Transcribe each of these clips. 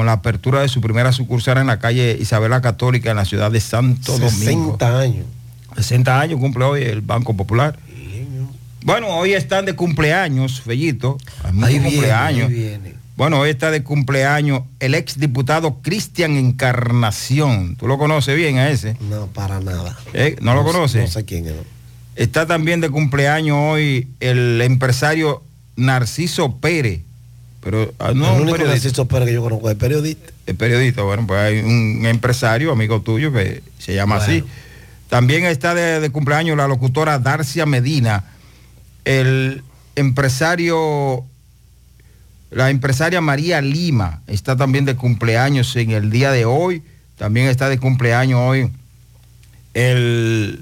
con la apertura de su primera sucursal en la calle Isabela Católica en la ciudad de Santo Domingo. 60 años. 60 años cumple hoy el Banco Popular. Bueno, hoy están de cumpleaños, Fellito. Ahí viene, cumpleaños. ahí viene. Bueno, hoy está de cumpleaños el ex diputado Cristian Encarnación. ¿Tú lo conoces bien a ese? No, para nada. ¿Eh? ¿No lo conoces? No sé quién es. ¿no? Está también de cumpleaños hoy el empresario Narciso Pérez. Pero ah, no, el único. Narciso Pérez que yo conozco es periodista. El periodista, bueno, pues hay un empresario, amigo tuyo, que se llama así. También está de, de cumpleaños la locutora Darcia Medina, el empresario, la empresaria María Lima, está también de cumpleaños en el día de hoy. También está de cumpleaños hoy el,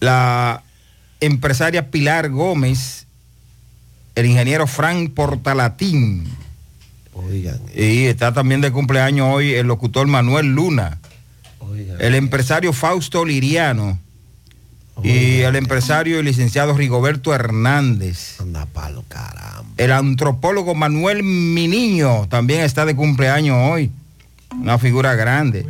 la empresaria Pilar Gómez, el ingeniero Frank Portalatín. Oigan, Y está también de cumpleaños hoy el locutor Manuel Luna, oigan. el empresario Fausto Liriano y el empresario y licenciado Rigoberto Hernández. Anda palo, caramba. El antropólogo Manuel Miniño también está de cumpleaños hoy, una figura grande.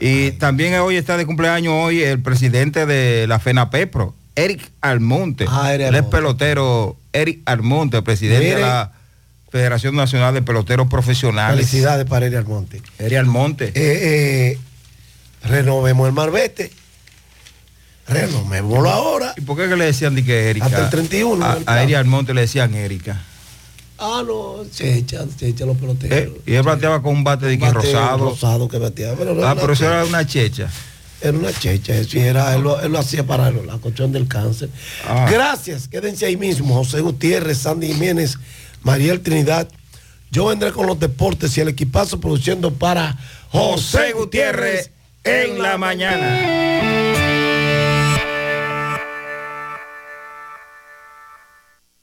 Y también hoy está de cumpleaños hoy el presidente de la FENAPEPRO, Eric Almonte. Ah, Eric Él es Almonte. pelotero, Eric Almonte, el presidente de la Federación Nacional de Peloteros Profesionales. Felicidades para Eric Almonte. Eric Almonte. Eh, eh, renovemos el marbete. Renovémoslo ahora. ¿Y por qué que le decían de que Erika? Hasta el 31 A, a Eric Almonte le decían Erika. Ah, no, se echa, se echa los peloteros. Eh, y él bateaba con un bate de que rosado. Rosado que bateaba. Pero Ah, pero eso era una checha. Era una checha, eso, era, él, lo, él lo hacía para la cuestión del cáncer. Ah. Gracias, quédense ahí mismo. José Gutiérrez, Sandy Jiménez, Mariel Trinidad. Yo vendré con los deportes y el equipazo produciendo para José Gutiérrez en la mañana.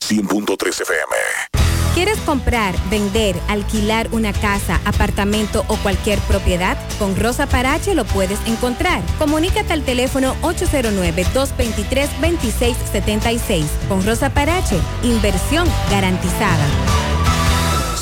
100.3 FM. ¿Quieres comprar, vender, alquilar una casa, apartamento o cualquier propiedad? Con Rosa Parache lo puedes encontrar. Comunícate al teléfono 809-223-2676. Con Rosa Parache, inversión garantizada.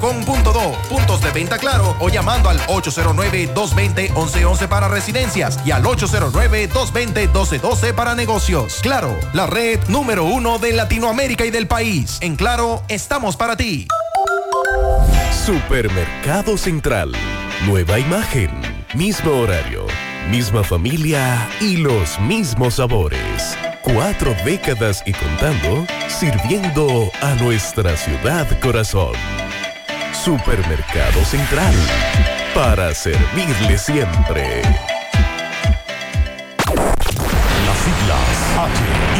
claro.com.do, puntos de venta claro o llamando al 809-220-1111 para residencias y al 809-220-1212 para negocios. Claro, la red número uno de Latinoamérica y del país. En Claro, estamos para ti. Supermercado Central. Nueva imagen, mismo horario, misma familia y los mismos sabores. Cuatro décadas y contando, sirviendo a nuestra ciudad corazón. Supermercado Central. Para servirle siempre. Las siglas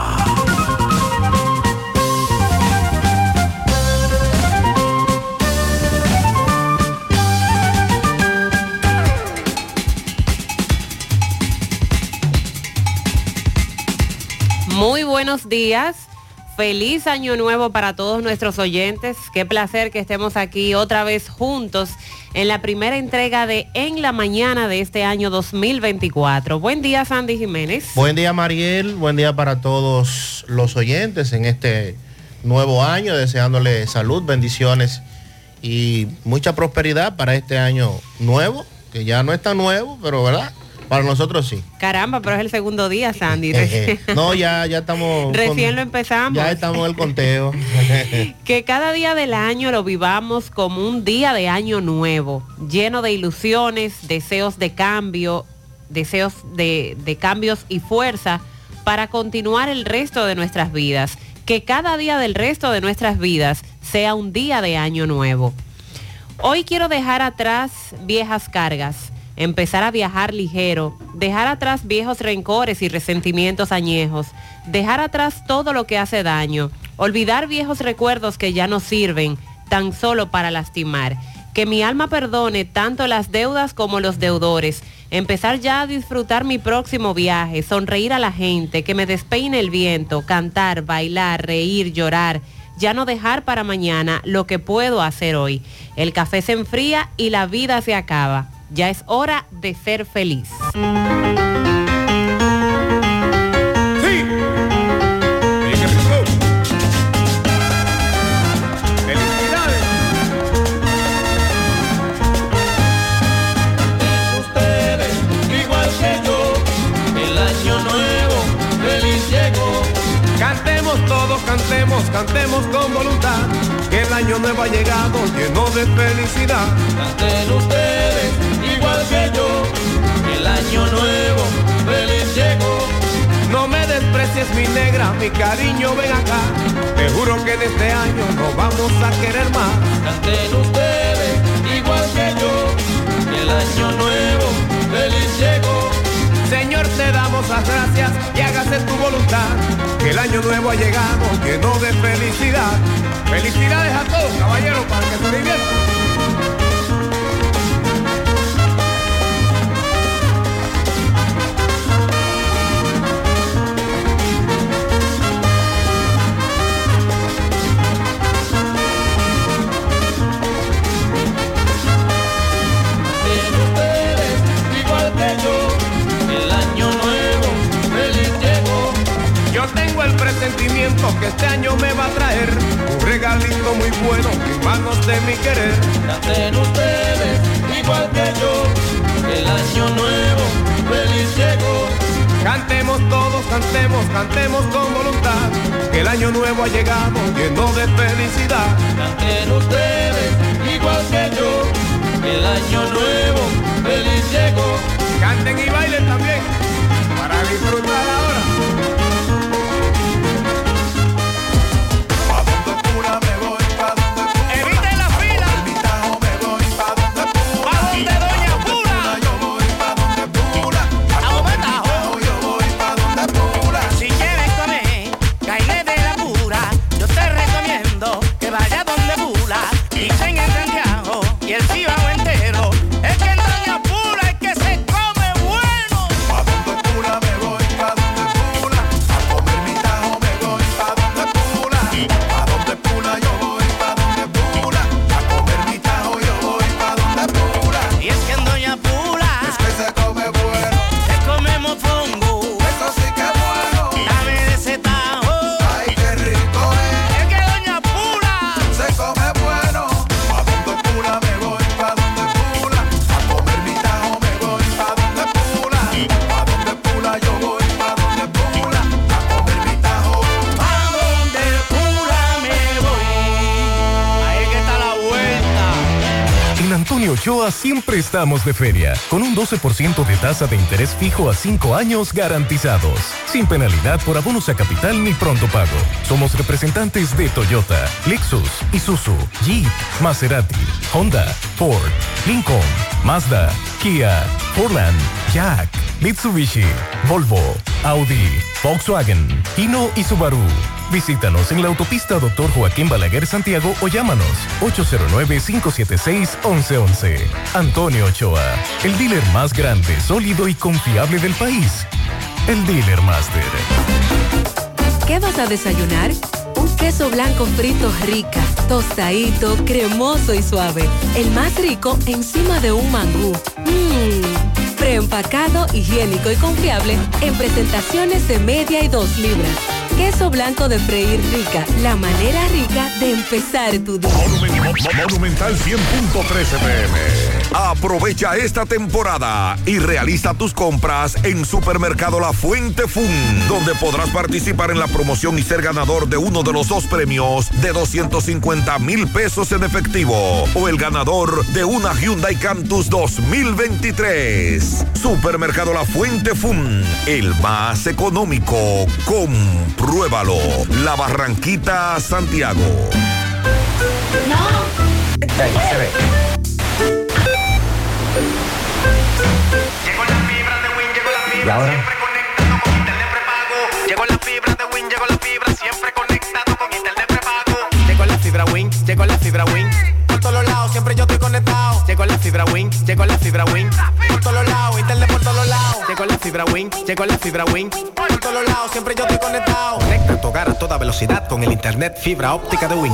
Muy buenos días. Feliz año nuevo para todos nuestros oyentes. Qué placer que estemos aquí otra vez juntos en la primera entrega de En la Mañana de este año 2024. Buen día, Sandy Jiménez. Buen día Mariel, buen día para todos los oyentes en este nuevo año, deseándole salud, bendiciones y mucha prosperidad para este año nuevo, que ya no es tan nuevo, pero verdad, para nosotros sí. Caramba, pero es el segundo día, Sandy. Jeje. no, ya, ya estamos... Recién con- lo empezamos. Ya estamos en el conteo. Que cada día del año lo vivamos como un día de año nuevo, lleno de ilusiones, deseos de cambio, deseos de, de cambios y fuerza para continuar el resto de nuestras vidas. Que cada día del resto de nuestras vidas sea un día de año nuevo. Hoy quiero dejar atrás viejas cargas, empezar a viajar ligero, dejar atrás viejos rencores y resentimientos añejos, dejar atrás todo lo que hace daño, olvidar viejos recuerdos que ya no sirven tan solo para lastimar. Que mi alma perdone tanto las deudas como los deudores. Empezar ya a disfrutar mi próximo viaje, sonreír a la gente, que me despeine el viento, cantar, bailar, reír, llorar. Ya no dejar para mañana lo que puedo hacer hoy. El café se enfría y la vida se acaba. Ya es hora de ser feliz. ustedes, igual que yo, el año nuevo, feliz llegó. Cantemos todos, cantemos, cantemos con voluntad, que el año nuevo ha llegado lleno de felicidad. Canten ustedes, igual que yo, el año nuevo, feliz llegó. No me desprecies mi negra, mi cariño, ven acá. Te juro que en este año nos vamos a querer más. Canten ustedes, igual que yo, el año nuevo, feliz llegó. Señor, te damos las gracias y hágase tu voluntad. Que el año nuevo ha llegado lleno de felicidad. Felicidades a todos, caballeros, para que se diviertan. Tengo el presentimiento que este año me va a traer un regalito muy bueno en manos de mi querer. Canten ustedes, igual que yo, el año nuevo, feliz llegó. Cantemos todos, cantemos, cantemos con voluntad. Que el año nuevo ha llegado lleno de felicidad. Canten ustedes, igual que yo, el año nuevo, feliz llegó. Canten y bailen también para disfrutar ahora. Estamos de feria, con un 12% de tasa de interés fijo a 5 años garantizados, sin penalidad por abonos a capital ni pronto pago. Somos representantes de Toyota, Lexus, Isuzu, Jeep, Maserati, Honda, Ford, Lincoln, Mazda, Kia, Fordland, Jack, Mitsubishi, Volvo, Audi, Volkswagen, Hino y Subaru. Visítanos en la autopista Dr. Joaquín Balaguer Santiago o llámanos 809-576-1111. Antonio Ochoa, el dealer más grande, sólido y confiable del país. El Dealer Master. ¿Qué vas a desayunar? Un queso blanco frito rica, tostadito, cremoso y suave. El más rico encima de un mangú. Mmm, preempacado, higiénico y confiable en presentaciones de media y dos libras. Queso blanco de freír rica, la manera rica de empezar tu día. Monumental 100.13 pm. Aprovecha esta temporada y realiza tus compras en Supermercado La Fuente Fun, donde podrás participar en la promoción y ser ganador de uno de los dos premios de 250 mil pesos en efectivo o el ganador de una Hyundai Cantus 2023. Supermercado La Fuente Fun, el más económico. Compruébalo. La Barranquita, Santiago. Y ahora. Llegó la fibra de Win, llegó la fibra, siempre conectado con internet prepago. Llegó la fibra Win, llegó la fibra Win. Por todos lados, siempre yo estoy conectado. Llegó la fibra Win, llegó la fibra Win. Por todos lados, internet por todos lados. Llegó la fibra Win, llegó la fibra Win. Por todos lados, siempre yo estoy conectado. Conecta tu hogar a toda velocidad con el internet fibra óptica de Win.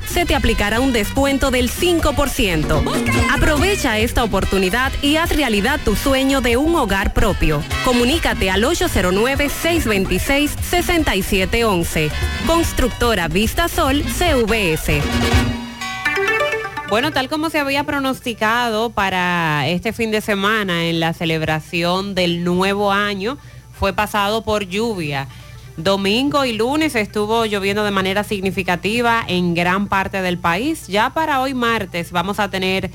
se te aplicará un descuento del 5%. Aprovecha esta oportunidad y haz realidad tu sueño de un hogar propio. Comunícate al 809-626-6711. Constructora Vista Sol CVS. Bueno, tal como se había pronosticado para este fin de semana en la celebración del nuevo año, fue pasado por lluvia. Domingo y lunes estuvo lloviendo de manera significativa en gran parte del país. Ya para hoy martes vamos a tener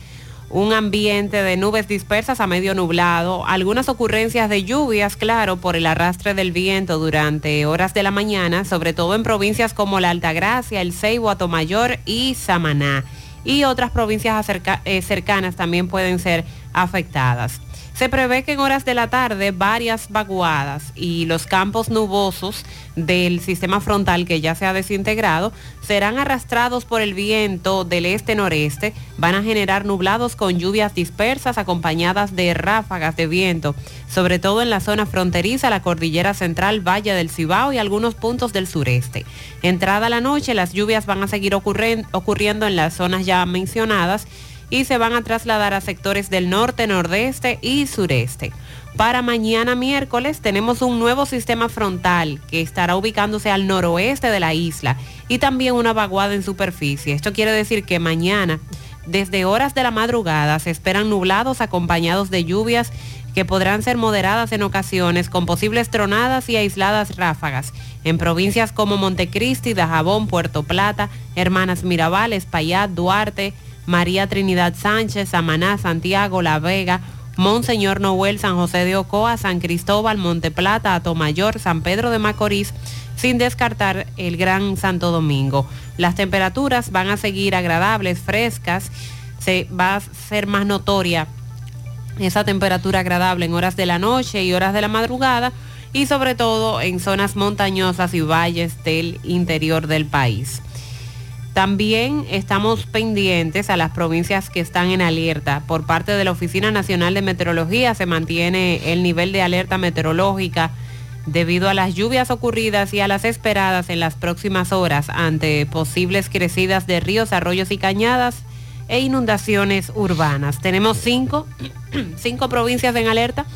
un ambiente de nubes dispersas a medio nublado, algunas ocurrencias de lluvias, claro, por el arrastre del viento durante horas de la mañana, sobre todo en provincias como la Altagracia, el Ceibo, Atomayor y Samaná. Y otras provincias eh, cercanas también pueden ser afectadas. Se prevé que en horas de la tarde varias vaguadas y los campos nubosos del sistema frontal que ya se ha desintegrado serán arrastrados por el viento del este-noreste. Van a generar nublados con lluvias dispersas acompañadas de ráfagas de viento, sobre todo en la zona fronteriza, la cordillera central, Valle del Cibao y algunos puntos del sureste. Entrada la noche, las lluvias van a seguir ocurriendo en las zonas ya mencionadas y se van a trasladar a sectores del norte, nordeste y sureste. Para mañana miércoles tenemos un nuevo sistema frontal que estará ubicándose al noroeste de la isla y también una vaguada en superficie. Esto quiere decir que mañana, desde horas de la madrugada, se esperan nublados acompañados de lluvias que podrán ser moderadas en ocasiones con posibles tronadas y aisladas ráfagas en provincias como Montecristi, Dajabón, Puerto Plata, Hermanas Mirabal, Espaillat, Duarte, María Trinidad Sánchez, Samaná, Santiago, La Vega, Monseñor Noel, San José de Ocoa, San Cristóbal, Monteplata, Atomayor, San Pedro de Macorís, sin descartar el Gran Santo Domingo. Las temperaturas van a seguir agradables, frescas, se va a ser más notoria esa temperatura agradable en horas de la noche y horas de la madrugada y sobre todo en zonas montañosas y valles del interior del país. También estamos pendientes a las provincias que están en alerta. Por parte de la Oficina Nacional de Meteorología se mantiene el nivel de alerta meteorológica debido a las lluvias ocurridas y a las esperadas en las próximas horas ante posibles crecidas de ríos, arroyos y cañadas e inundaciones urbanas. Tenemos cinco, cinco provincias en alerta.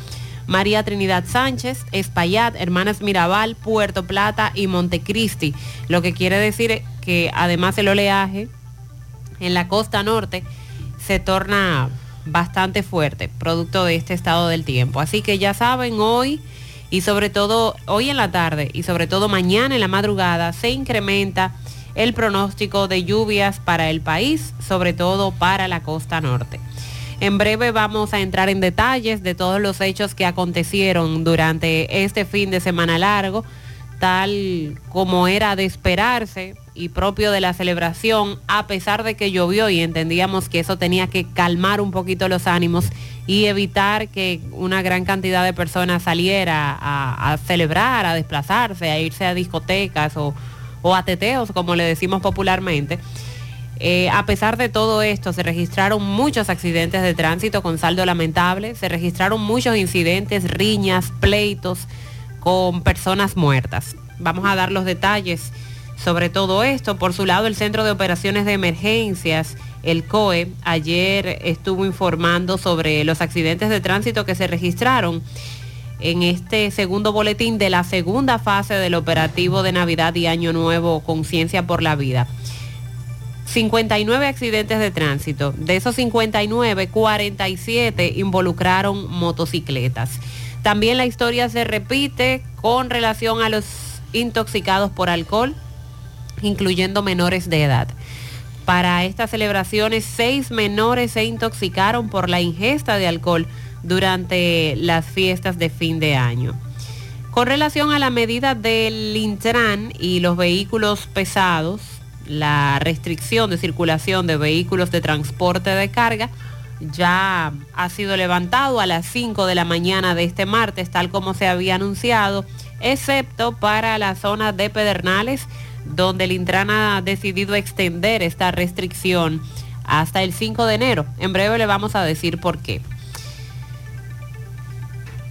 María Trinidad Sánchez, Espaillat, Hermanas Mirabal, Puerto Plata y Montecristi. Lo que quiere decir que además el oleaje en la costa norte se torna bastante fuerte, producto de este estado del tiempo. Así que ya saben, hoy y sobre todo hoy en la tarde y sobre todo mañana en la madrugada se incrementa el pronóstico de lluvias para el país, sobre todo para la costa norte. En breve vamos a entrar en detalles de todos los hechos que acontecieron durante este fin de semana largo, tal como era de esperarse y propio de la celebración, a pesar de que llovió y entendíamos que eso tenía que calmar un poquito los ánimos y evitar que una gran cantidad de personas saliera a, celebrar, a desplazarse, a irse a discotecas o, o a teteos, como le decimos popularmente. Eh, a pesar de todo esto, se registraron muchos accidentes de tránsito con saldo lamentable, se registraron muchos incidentes, riñas, pleitos con personas muertas. Vamos a dar los detalles sobre todo esto. Por su lado, el Centro de Operaciones de Emergencias, el COE, ayer estuvo informando sobre los accidentes de tránsito que se registraron en este segundo boletín de la segunda fase del operativo de Navidad y Año Nuevo Conciencia por la Vida. 59 accidentes de tránsito. De esos 59, 47 involucraron motocicletas. También la historia se repite con relación a los intoxicados por alcohol, incluyendo menores de edad. Para estas celebraciones, seis menores se intoxicaron por la ingesta de alcohol durante las fiestas de fin de año. Con relación a la medida del Intran y los vehículos pesados, la restricción de circulación de vehículos de transporte de carga ya ha sido levantado a las 5 de la mañana de este martes, tal como se había anunciado, excepto para la zona de Pedernales, donde el Intran ha decidido extender esta restricción hasta el 5 de enero. En breve le vamos a decir por qué.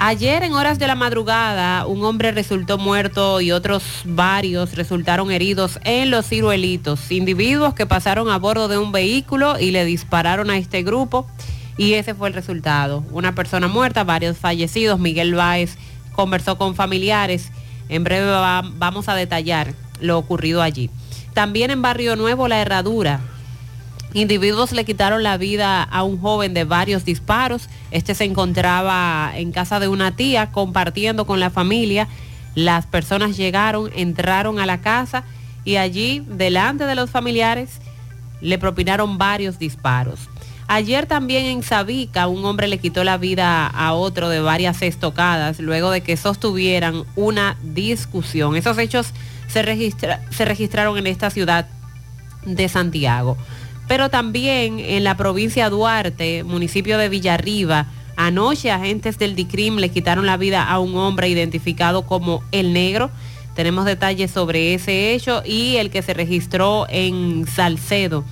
Ayer en horas de la madrugada un hombre resultó muerto y otros varios resultaron heridos en los ciruelitos. Individuos que pasaron a bordo de un vehículo y le dispararon a este grupo y ese fue el resultado. Una persona muerta, varios fallecidos. Miguel Báez conversó con familiares. En breve va, vamos a detallar lo ocurrido allí. También en Barrio Nuevo, La Herradura, Individuos le quitaron la vida a un joven de varios disparos. Este se encontraba en casa de una tía compartiendo con la familia. Las personas llegaron, entraron a la casa y allí, delante de los familiares, le propinaron varios disparos. Ayer también en Sabica un hombre le quitó la vida a otro de varias estocadas luego de que sostuvieran una discusión. Esos hechos se, se registraron en esta ciudad de Santiago pero también en la provincia de Duarte, municipio de Villarriba, anoche agentes del DICRIM le quitaron la vida a un hombre identificado como El Negro. Tenemos detalles sobre ese hecho y el que se registró en Salcedo,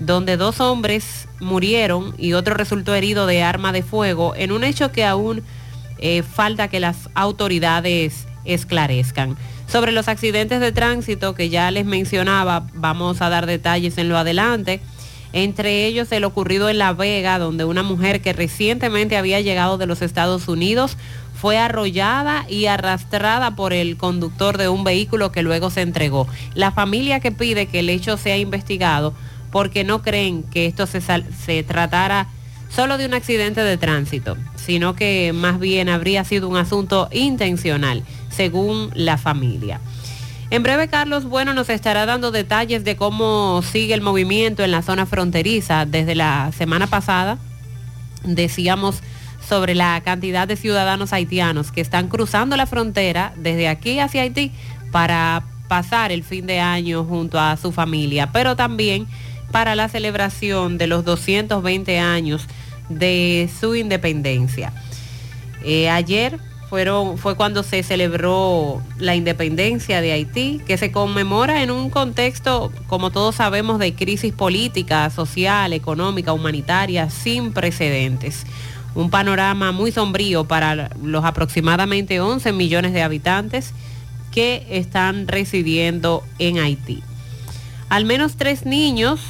donde dos hombres murieron y otro resultó herido de arma de fuego en un hecho que aún eh, falta que las autoridades esclarezcan. Sobre los accidentes de tránsito que ya les mencionaba, vamos a dar detalles en lo adelante entre ellos el ocurrido en La Vega, donde una mujer que recientemente había llegado de los Estados Unidos fue arrollada y arrastrada por el conductor de un vehículo que luego se entregó. La familia que pide que el hecho sea investigado porque no creen que esto se, tratara solo de un accidente de tránsito, sino que más bien habría sido un asunto intencional, según la familia. En breve, Carlos Bueno nos estará dando detalles de cómo sigue el movimiento en la zona fronteriza. Desde la semana pasada decíamos sobre la cantidad de ciudadanos haitianos que están cruzando la frontera desde aquí hacia Haití para pasar el fin de año junto a su familia, pero también para la celebración de los 220 años de su independencia. Eh, ayer fue cuando se celebró la independencia de Haití, que se conmemora en un contexto, como todos sabemos, de crisis política, social, económica, humanitaria, sin precedentes. Un panorama muy sombrío para los aproximadamente 11 millones de habitantes que están residiendo en Haití. Al menos tres niños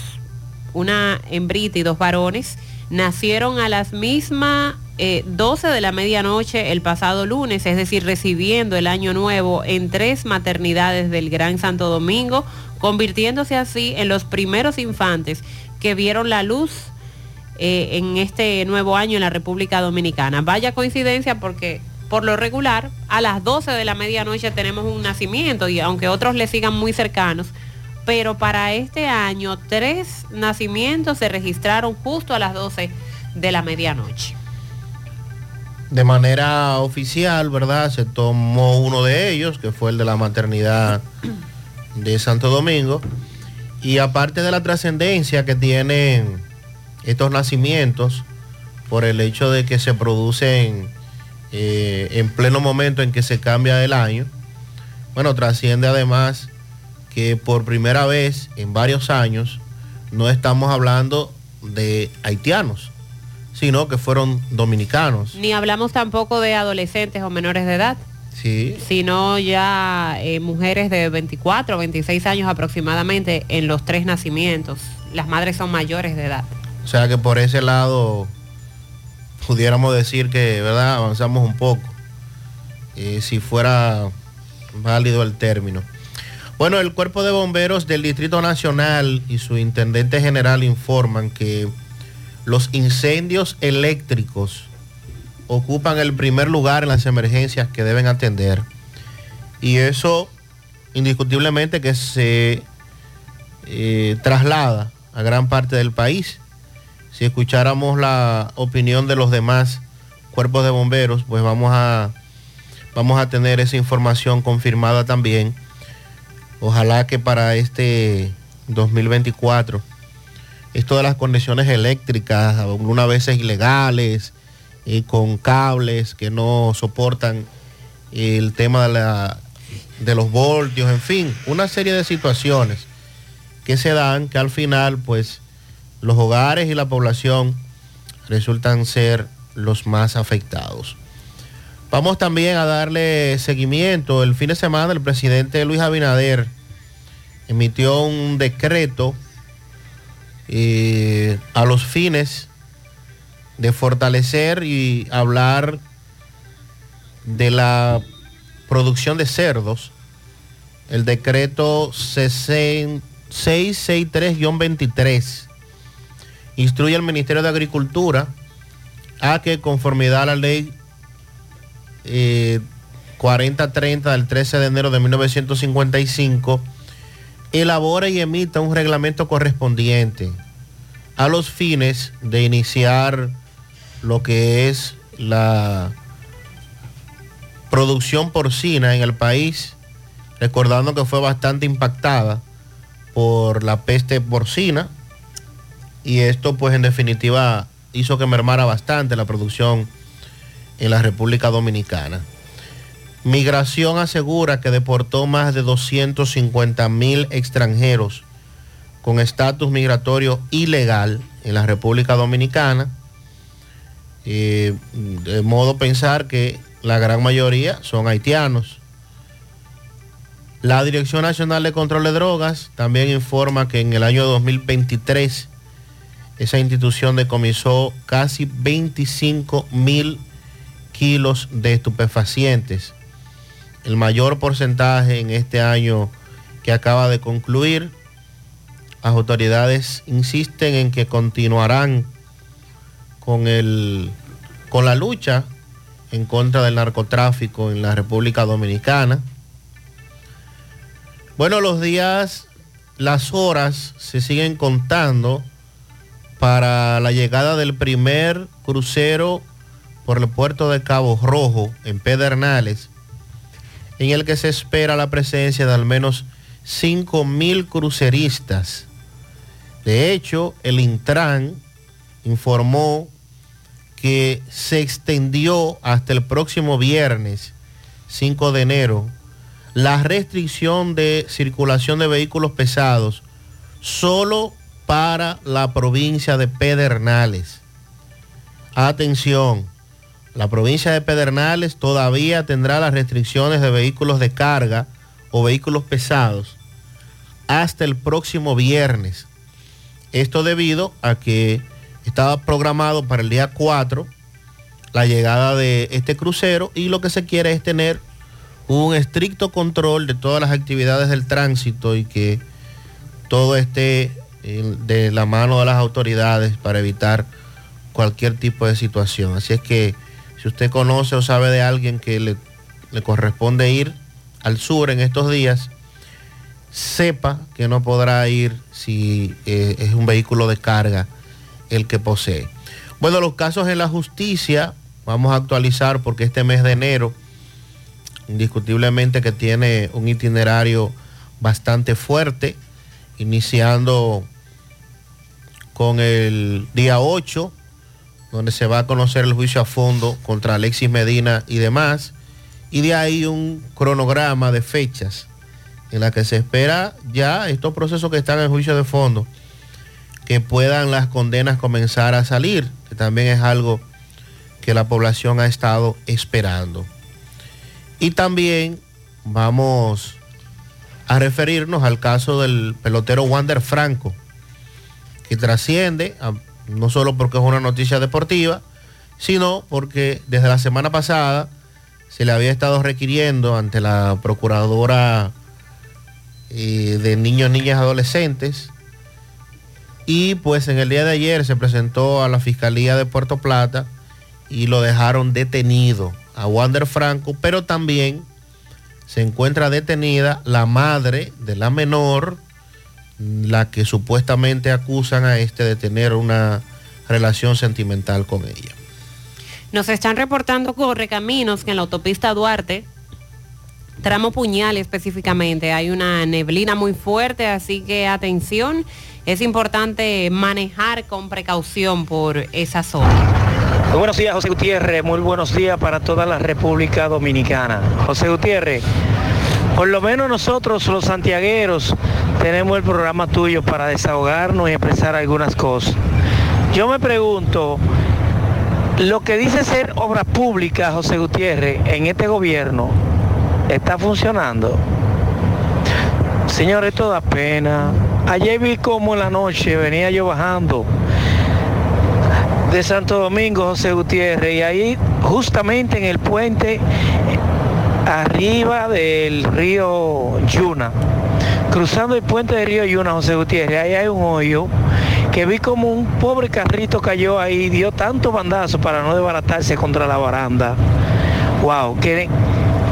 una hembrita y dos varones, nacieron a las mismas eh, 12 de la medianoche el pasado lunes, es decir, recibiendo el año nuevo en tres maternidades del Gran Santo Domingo, convirtiéndose así en los primeros infantes que vieron la luz eh, en este nuevo año en la República Dominicana. Vaya coincidencia porque por lo regular a las 12 de la medianoche tenemos un nacimiento y aunque otros le sigan muy cercanos, pero para este año tres nacimientos se registraron justo a las 12 de la medianoche. De manera oficial, ¿verdad? Se tomó uno de ellos, que fue el de la maternidad de Santo Domingo. Y aparte de la trascendencia que tienen estos nacimientos, por el hecho de que se producen eh, en pleno momento en que se cambia el año, bueno, trasciende además que por primera vez en varios años no estamos hablando de haitianos, sino que fueron dominicanos. Ni hablamos tampoco de adolescentes o menores de edad. Sí. sino ya eh, mujeres de 24 o 26 años aproximadamente en los tres nacimientos. Las madres son mayores de edad. O sea que por ese lado pudiéramos decir que, ¿verdad? Avanzamos un poco, eh, si fuera válido el término. Bueno, el Cuerpo de Bomberos del Distrito Nacional y su Intendente General informan que los incendios eléctricos ocupan el primer lugar en las emergencias que deben atender. Y eso indiscutiblemente que se eh, traslada a gran parte del país. Si escucháramos la opinión de los demás cuerpos de bomberos, pues vamos a, vamos a tener esa información confirmada también. Ojalá que para este 2024 esto de las conexiones eléctricas, algunas veces ilegales, eh, con cables que no soportan el tema de, la, de los voltios, en fin, una serie de situaciones que se dan que al final pues los hogares y la población resultan ser los más afectados. Vamos también a darle seguimiento. El fin de semana el presidente Luis Abinader emitió un decreto eh, a los fines de fortalecer y hablar de la producción de cerdos, el decreto 663-23 instruye al Ministerio de Agricultura a que conformidad a la ley 4030 del 13 de enero de 1955 elabora y emita un reglamento correspondiente a los fines de iniciar lo que es la producción porcina en el país, recordando que fue bastante impactada por la peste porcina y esto pues en definitiva hizo que mermara bastante la producción en la República Dominicana. Migración asegura que deportó más de 250 mil extranjeros con estatus migratorio ilegal en la República Dominicana. Eh, de modo pensar que la gran mayoría son haitianos. La Dirección Nacional de Control de Drogas también informa que en el año 2023 esa institución decomisó casi 25 mil kilos de estupefacientes el mayor porcentaje en este año que acaba de concluir. Las autoridades insisten en que continuarán con, el, con la lucha en contra del narcotráfico en la República Dominicana. Bueno, los días, las horas se siguen contando para la llegada del primer crucero por el puerto de Cabo Rojo en Pedernales en el que se espera la presencia de al menos 5.000 cruceristas. De hecho, el Intran informó que se extendió hasta el próximo viernes 5 de enero la restricción de circulación de vehículos pesados solo para la provincia de Pedernales. Atención, la provincia de Pedernales todavía tendrá las restricciones de vehículos de carga o vehículos pesados hasta el próximo viernes. Esto debido a que estaba programado para el día 4 la llegada de este crucero y lo que se quiere es tener un estricto control de todas las actividades del tránsito y que todo esté eh, de la mano de las autoridades para evitar cualquier tipo de situación. Así es que si usted conoce o sabe de alguien que le, le corresponde ir al sur en estos días, sepa que no podrá ir si eh, es un vehículo de carga el que posee. Bueno, los casos en la justicia, vamos a actualizar porque este mes de enero, indiscutiblemente que tiene un itinerario bastante fuerte, iniciando con el día 8, donde se va a conocer el juicio a fondo contra Alexis Medina y demás, y de ahí un cronograma de fechas en la que se espera ya estos procesos que están en juicio de fondo, que puedan las condenas comenzar a salir, que también es algo que la población ha estado esperando. Y también vamos a referirnos al caso del pelotero Wander Franco, que trasciende, a- no solo porque es una noticia deportiva, sino porque desde la semana pasada se le había estado requiriendo ante la Procuradora eh, de Niños, Niñas, Adolescentes, y pues en el día de ayer se presentó a la Fiscalía de Puerto Plata y lo dejaron detenido a Wander Franco, pero también se encuentra detenida la madre de la menor, la que supuestamente acusan a este de tener una relación sentimental con ella. Nos están reportando correcaminos que en la autopista Duarte, tramo Puñal específicamente, hay una neblina muy fuerte, así que atención, es importante manejar con precaución por esa zona. Muy buenos días, José Gutiérrez. Muy buenos días para toda la República Dominicana. José Gutiérrez, por lo menos nosotros los santiagueros tenemos el programa tuyo para desahogarnos y expresar algunas cosas. Yo me pregunto, lo que dice ser obra pública, José Gutiérrez, en este gobierno, ¿está funcionando? Señores, esto pena. Ayer vi como en la noche venía yo bajando de Santo Domingo, José Gutiérrez, y ahí justamente en el puente arriba del río Yuna, cruzando el puente del río Yuna, José Gutiérrez, ahí hay un hoyo que vi como un pobre carrito cayó ahí, dio tanto bandazo para no desbaratarse contra la baranda. Wow, que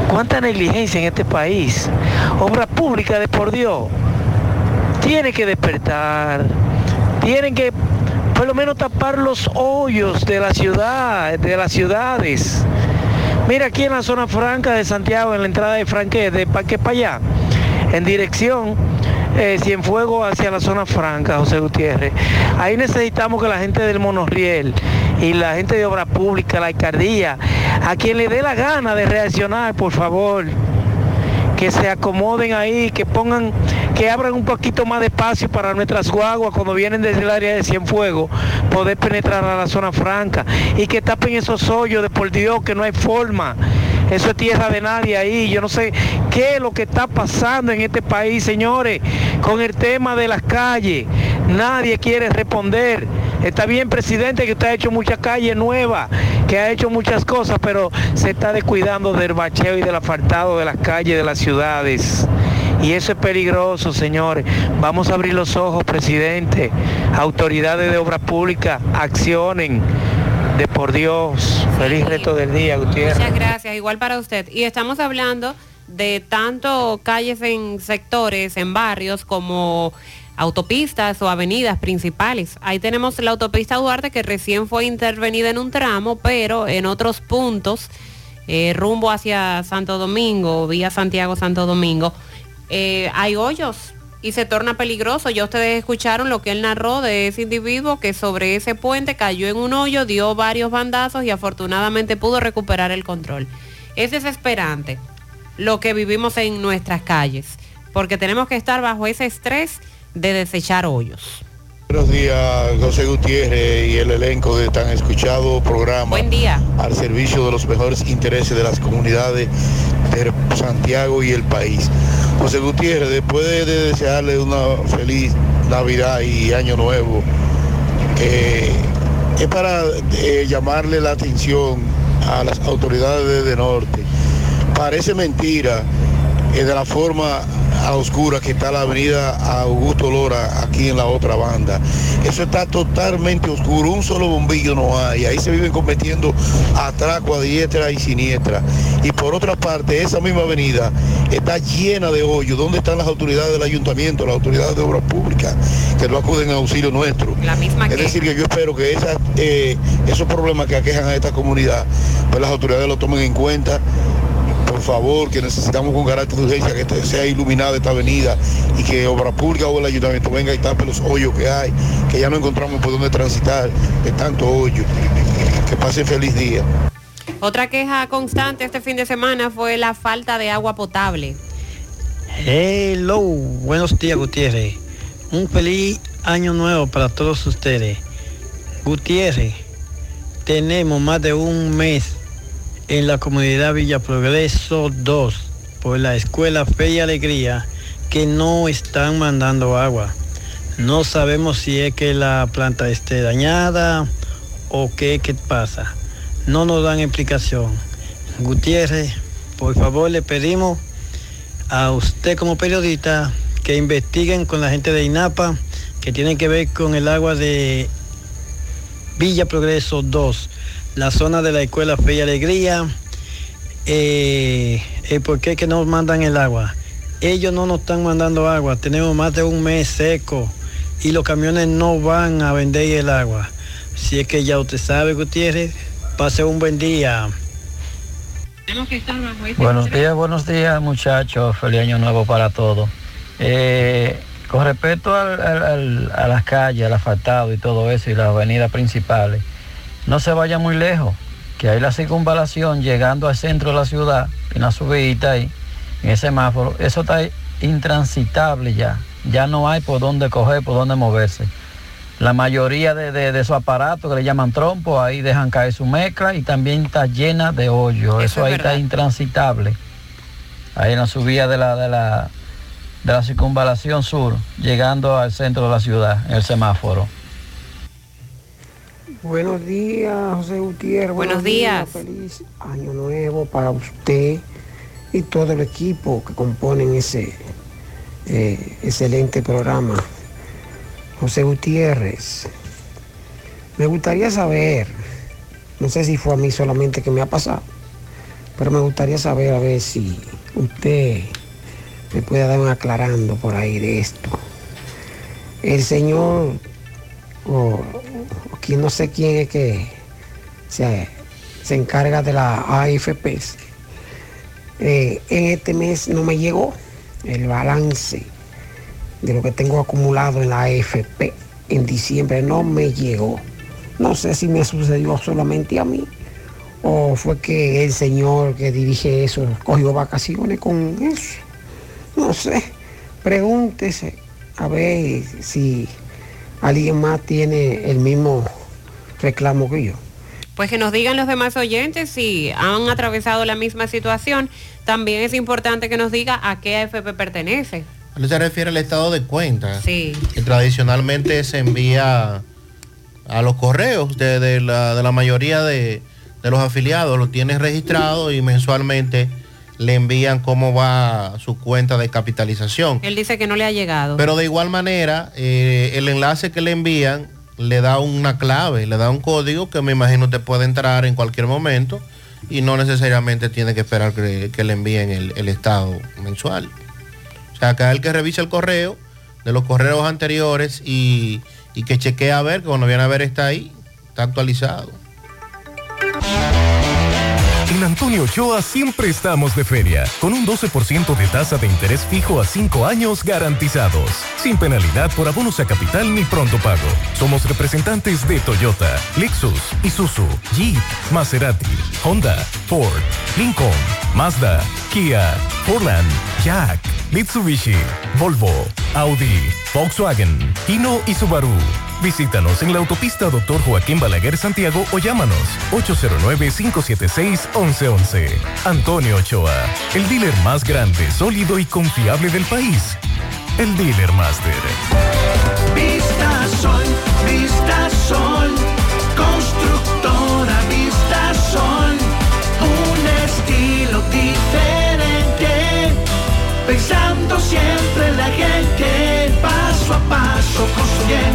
cuánta negligencia en este país. Obra pública de por Dios. Tiene que despertar. Tienen que por lo menos tapar los hoyos de la ciudad, de las ciudades. Mira aquí en la zona franca de Santiago, en la entrada de Franque, de Parque allá, en dirección eh, Cienfuegos hacia la zona franca, José Gutiérrez. Ahí necesitamos que la gente del monorriel y la gente de obra pública, la alcaldía, a quien le dé la gana de reaccionar, por favor, que se acomoden ahí, que pongan, que abran un poquito más de espacio para nuestras guaguas cuando vienen desde el área de Cienfuegos, poder penetrar a la zona franca y que tapen esos hoyos de por Dios que no hay forma. Eso es tierra de nadie ahí. Yo no sé qué es lo que está pasando en este país, señores, con el tema de las calles. Nadie quiere responder. Está bien, presidente, que usted ha hecho muchas calles nuevas, que ha hecho muchas cosas, pero se está descuidando del bacheo y del asfaltado de las calles de las ciudades. Y eso es peligroso, señores. Vamos a abrir los ojos, presidente. Autoridades de obra pública, accionen. De por Dios. Feliz resto del día, Gutiérrez. Muchas gracias, igual para usted. Y estamos hablando de tanto calles en sectores, en barrios, como autopistas o avenidas principales. Ahí tenemos la autopista Duarte que recién fue intervenida en un tramo, pero en otros puntos, eh, rumbo hacia Santo Domingo, vía Santiago Santo Domingo, eh, hay hoyos y se torna peligroso. Ya ustedes escucharon lo que él narró de ese individuo que sobre ese puente cayó en un hoyo, dio varios bandazos y afortunadamente pudo recuperar el control. Es desesperante lo que vivimos en nuestras calles, porque tenemos que estar bajo ese estrés de desechar hoyos. Buenos días, José Gutiérrez y el elenco de tan escuchado programa. Buen día. Al servicio de los mejores intereses de las comunidades de Santiago y el país. José Gutiérrez, después de, de desearle una feliz Navidad y Año Nuevo, eh, es para eh, llamarle la atención a las autoridades de Norte. Parece mentira eh, de la forma a oscura que está la avenida Augusto Lora aquí en la otra banda. Eso está totalmente oscuro, un solo bombillo no hay. Ahí se viven cometiendo atraco a diestra y siniestra. Y por otra parte, esa misma avenida está llena de hoyos. ¿Dónde están las autoridades del ayuntamiento, las autoridades de obras públicas que no acuden a auxilio nuestro? La misma Es decir, que yo espero que esas, eh, esos problemas que aquejan a esta comunidad, pues las autoridades lo tomen en cuenta favor, que necesitamos con carácter de urgencia que este- sea iluminada esta avenida y que Obra Pública o el Ayuntamiento venga y tape los hoyos que hay, que ya no encontramos por dónde transitar de tanto hoyo. Que pasen feliz día. Otra queja constante este fin de semana fue la falta de agua potable. Hello, buenos días Gutiérrez. Un feliz año nuevo para todos ustedes. Gutiérrez, tenemos más de un mes en la comunidad Villa Progreso 2 por la escuela Fe y Alegría que no están mandando agua. No sabemos si es que la planta esté dañada o qué, qué pasa. No nos dan explicación. Gutiérrez, por favor le pedimos a usted como periodista que investiguen con la gente de INAPA que tienen que ver con el agua de Villa Progreso 2, la zona de la escuela Fe y Alegría, eh, el por qué que nos mandan el agua. Ellos no nos están mandando agua, tenemos más de un mes seco y los camiones no van a vender el agua. Si es que ya usted sabe, Gutiérrez, pase un buen día. Buenos días, buenos días muchachos, feliz año nuevo para todos. Eh, con respecto al- al- al- a las calles, al asfaltado y todo eso y las avenidas principales, no se vaya muy lejos, que hay la circunvalación llegando al centro de la ciudad, en la subida ahí, en ese semáforo, eso está intransitable ya, ya no hay por dónde coger, por dónde moverse. La mayoría de, de- de esos aparatos que le llaman trompos, ahí dejan caer su mezcla y también está llena de hoyos. Eso, es ahí está intransitable. Ahí en la subida de la, de la, de la circunvalación sur, llegando al centro de la ciudad, en el semáforo. Buenos días, José Gutiérrez. Buenos días. Feliz año nuevo para usted y todo el equipo que componen ese eh, excelente programa. José Gutiérrez, me gustaría saber, no sé si fue a mí solamente que me ha pasado, pero me gustaría saber a ver si usted me puede dar un aclarando por ahí de esto. El señor, o o quien no sé quién es que se, se encarga de la AFP, eh, en este mes no me llegó el balance de lo que tengo acumulado en la AFP. En diciembre no me llegó. No sé si me sucedió solamente a mí o fue que el señor que dirige eso cogió vacaciones con eso. No sé. Pregúntese a ver si alguien más tiene el mismo reclamo que yo. Pues que nos digan los demás oyentes si han atravesado la misma situación. También es importante que nos diga a qué AFP pertenece. ¿A qué se refiere al estado de cuenta? Sí. Que tradicionalmente se envía a los correos de, de la, de la mayoría de, de los afiliados, lo tienen registrado y mensualmente le envían cómo va su cuenta de capitalización. Él dice que no le ha llegado. Pero de igual manera, eh, el enlace que le envían le da una clave, le da un código que me imagino usted puede entrar en cualquier momento y no necesariamente tiene que esperar que, que le envíen el, el estado mensual. O sea, que el que revise el correo de los correos anteriores y, y que chequee a ver, que cuando viene a ver está ahí, está actualizado. En Antonio Ochoa siempre estamos de feria, con un 12% de tasa de interés fijo a 5 años garantizados, sin penalidad por abonos a capital ni pronto pago. Somos representantes de Toyota, Lexus, Isuzu, Jeep, Maserati, Honda, Ford, Lincoln, Mazda, Kia, Portland, Jack, Mitsubishi, Volvo, Audi, Volkswagen, Hino y Subaru. Visítanos en la autopista Dr. Joaquín Balaguer Santiago o llámanos 809-576-1111. Antonio Ochoa, el dealer más grande, sólido y confiable del país. El Dealer Master. Vista Sol, Vista Sol, constructora Vista Sol, un estilo diferente, pensando siempre en la gente, paso a paso construyendo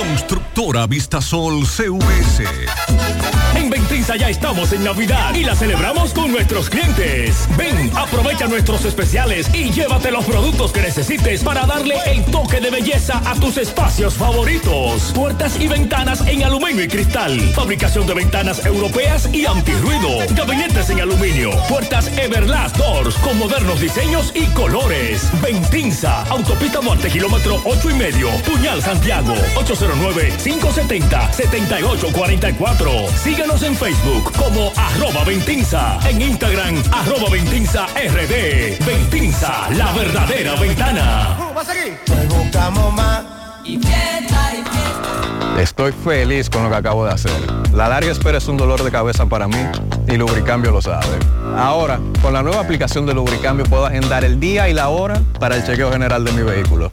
Constructora Vistasol CVS. En Ventinza ya estamos en Navidad y la celebramos con nuestros clientes. Ven, aprovecha nuestros especiales y llévate los productos que necesites para darle el toque de belleza a tus espacios favoritos. Puertas y ventanas en aluminio y cristal. Fabricación de ventanas europeas y antirruido. Gabinetes en aluminio. Puertas Everlast Doors con modernos diseños y colores. Ventinza, Autopista Monte, kilómetro 8 y medio. Puñal Santiago, 809-570-7844. Síganos en Facebook como arroba Ventinza. En Instagram, arroba Ventinza RD. Ventinza, la verdadera ventana. Buscamos más. Y fiesta, y Estoy feliz con lo que acabo de hacer. La larga espera es un dolor de cabeza para mí y Lubricambio lo sabe. Ahora, con la nueva aplicación de Lubricambio puedo agendar el día y la hora para el chequeo general de mi vehículo.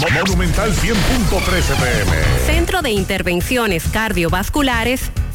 Monumental 100.13 pm. Centro de Intervenciones Cardiovasculares,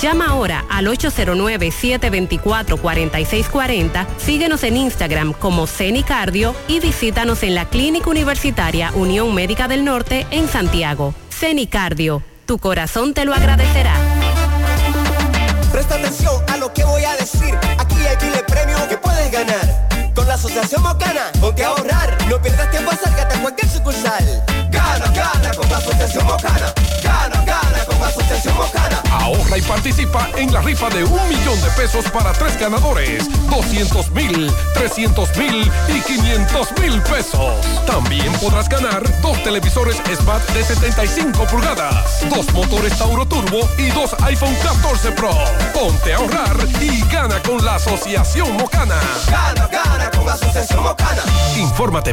Llama ahora al 809-724-4640, síguenos en Instagram como CENICardio y visítanos en la Clínica Universitaria Unión Médica del Norte en Santiago. CENICardio, tu corazón te lo agradecerá. Presta atención a lo que voy a decir. Aquí hay miles premios que puedes ganar. Con la Asociación Mocana, ponte a ahorrar. No pierdas tiempo, acércate a cualquier sucursal. Gana, gana con la Asociación Mocana. Gana, gana con la Asociación Mocana. Ahorra y participa en la rifa de un millón de pesos para tres ganadores, 200 mil, 300 mil y 500 mil pesos. También podrás ganar dos televisores Smart de 75 pulgadas, dos motores Tauro Turbo y dos iPhone 14 Pro. Ponte a ahorrar y gana con la Asociación Mocana. Gana, gana con la Asociación Mocana. Infórmate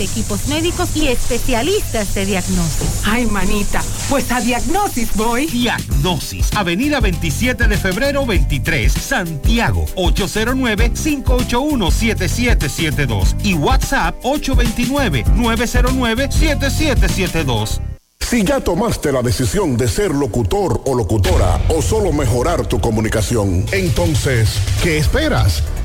equipos médicos y especialistas de diagnóstico. Ay, manita, pues a diagnosis voy. Diagnosis, Avenida 27 de febrero 23, Santiago, 809-581-7772 y WhatsApp 829-909-7772. Si ya tomaste la decisión de ser locutor o locutora o solo mejorar tu comunicación, Entonces, ¿qué esperas?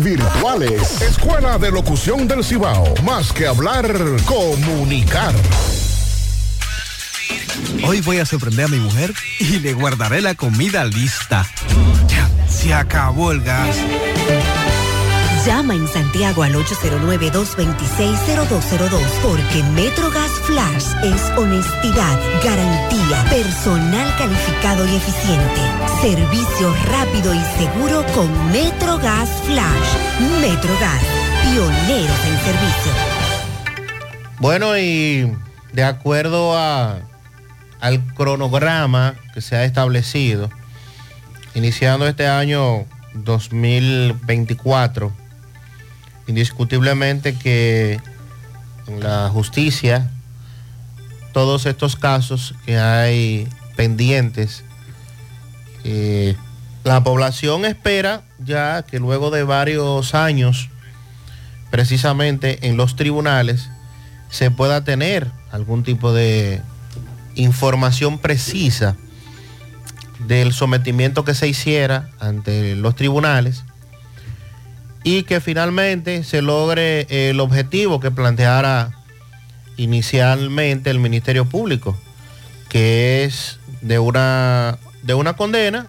virtuales. Escuela de Locución del Cibao. Más que hablar, comunicar. Hoy voy a sorprender a mi mujer y le guardaré la comida lista. Ya, se acabó el gas. Llama en Santiago al 809-226-0202 porque MetroGas Flash es honestidad, garantía, personal calificado y eficiente, servicio rápido y seguro con MetroGas Flash. MetroGas, pioneros en servicio. Bueno, y de acuerdo a, al cronograma que se ha establecido, iniciando este año 2024, indiscutiblemente que en la justicia todos estos casos que hay pendientes, eh, la población espera ya que luego de varios años, precisamente en los tribunales, se pueda tener algún tipo de información precisa del sometimiento que se hiciera ante los tribunales y que finalmente se logre el objetivo que planteara inicialmente el Ministerio Público, que es de una, de una condena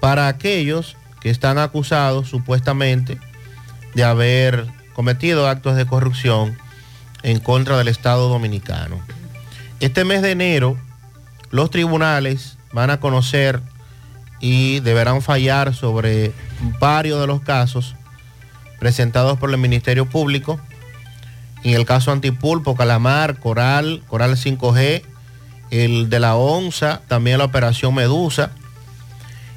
para aquellos que están acusados supuestamente de haber cometido actos de corrupción en contra del Estado Dominicano. Este mes de enero, los tribunales van a conocer y deberán fallar sobre varios de los casos presentados por el Ministerio Público. En el caso Antipulpo, Calamar, Coral, Coral 5G, el de la ONSA, también la Operación Medusa.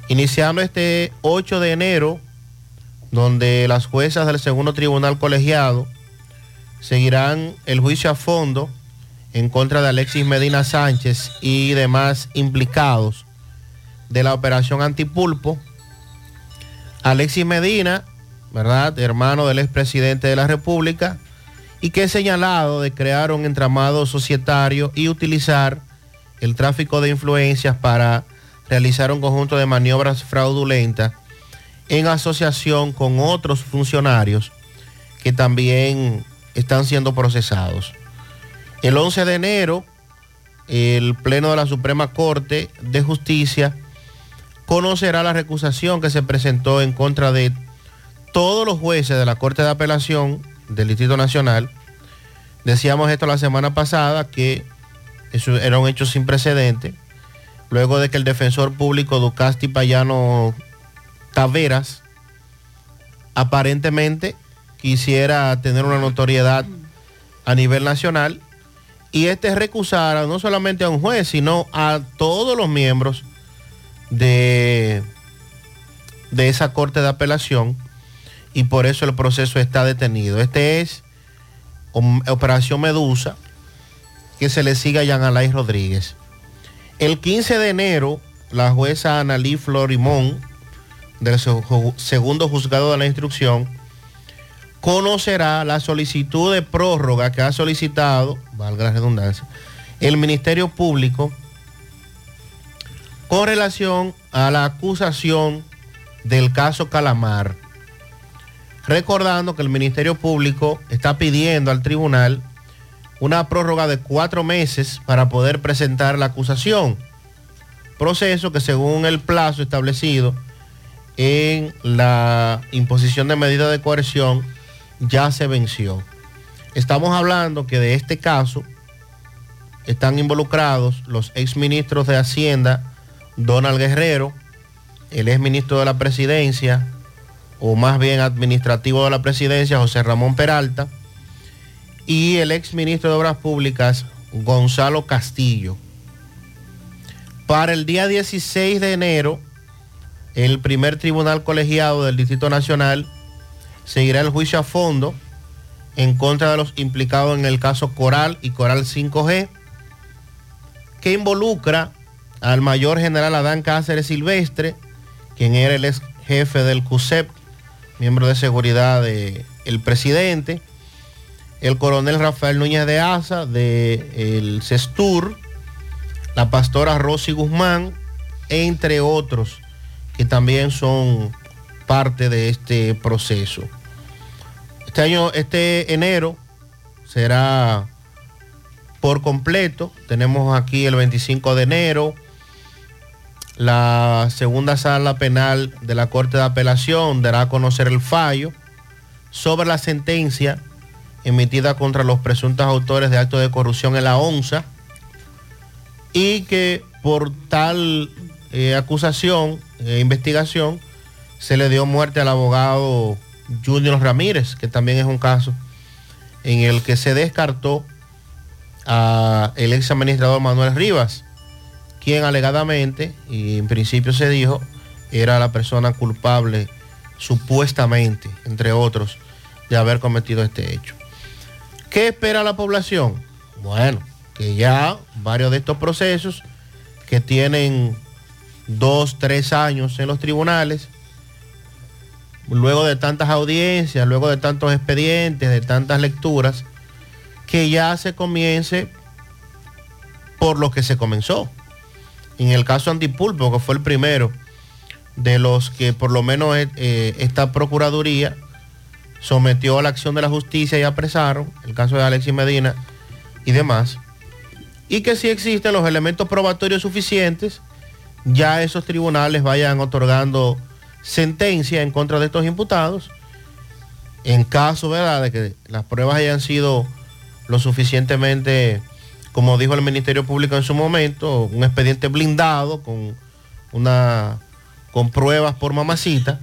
Iniciando este 8 de enero, donde las juezas del segundo tribunal colegiado seguirán el juicio a fondo en contra de Alexis Medina Sánchez y demás implicados de la operación Antipulpo. Alexis Medina, ¿verdad? Hermano del expresidente de la República y que es señalado de crear un entramado societario y utilizar el tráfico de influencias para realizar un conjunto de maniobras fraudulentas en asociación con otros funcionarios que también están siendo procesados. El 11 de enero, el Pleno de la Suprema Corte de Justicia conocerá la recusación que se presentó en contra de todos los jueces de la Corte de Apelación del Distrito Nacional. Decíamos esto la semana pasada, que eso era un hecho sin precedente, luego de que el defensor público Ducasti Payano Taveras aparentemente quisiera tener una notoriedad a nivel nacional y este recusara no solamente a un juez, sino a todos los miembros de, de esa corte de apelación y por eso el proceso está detenido. Este es Operación Medusa, que se le sigue a Jean Alain Rodríguez. El 15 de enero, la jueza Analí Florimón, del segundo juzgado de la instrucción, conocerá la solicitud de prórroga que ha solicitado, valga la redundancia, el Ministerio Público con relación a la acusación del caso Calamar. Recordando que el Ministerio Público está pidiendo al tribunal una prórroga de cuatro meses para poder presentar la acusación. Proceso que según el plazo establecido en la imposición de medida de coerción ya se venció. Estamos hablando que de este caso están involucrados los exministros de Hacienda, Donald Guerrero, el exministro de la Presidencia, o más bien administrativo de la Presidencia, José Ramón Peralta, y el exministro de Obras Públicas, Gonzalo Castillo. Para el día 16 de enero, el primer tribunal colegiado del Distrito Nacional seguirá el juicio a fondo en contra de los implicados en el caso Coral y Coral 5G, que involucra al mayor general Adán Cáceres Silvestre, quien era el ex jefe del CUSEP, miembro de seguridad del presidente, el coronel Rafael Núñez de Asa, del CESTUR, la pastora Rosy Guzmán, entre otros, que también son parte de este proceso. Este año, este enero, será por completo. Tenemos aquí el 25 de enero la segunda sala penal de la Corte de Apelación dará a conocer el fallo sobre la sentencia emitida contra los presuntos autores de actos de corrupción en la ONSA y que por tal eh, acusación e investigación se le dio muerte al abogado Junior Ramírez, que también es un caso en el que se descartó a el ex administrador Manuel Rivas, quien alegadamente, y en principio se dijo, era la persona culpable supuestamente, entre otros, de haber cometido este hecho. ¿Qué espera la población? Bueno, que ya varios de estos procesos que tienen dos, tres años en los tribunales, luego de tantas audiencias, luego de tantos expedientes, de tantas lecturas, que ya se comience por lo que se comenzó. En el caso Antipulpo, que fue el primero de los que por lo menos eh, esta Procuraduría sometió a la acción de la justicia y apresaron, el caso de Alexis Medina y demás, y que si existen los elementos probatorios suficientes, ya esos tribunales vayan otorgando sentencia en contra de estos imputados, en caso ¿verdad? de que las pruebas hayan sido lo suficientemente, como dijo el Ministerio Público en su momento, un expediente blindado con una con pruebas por mamacita,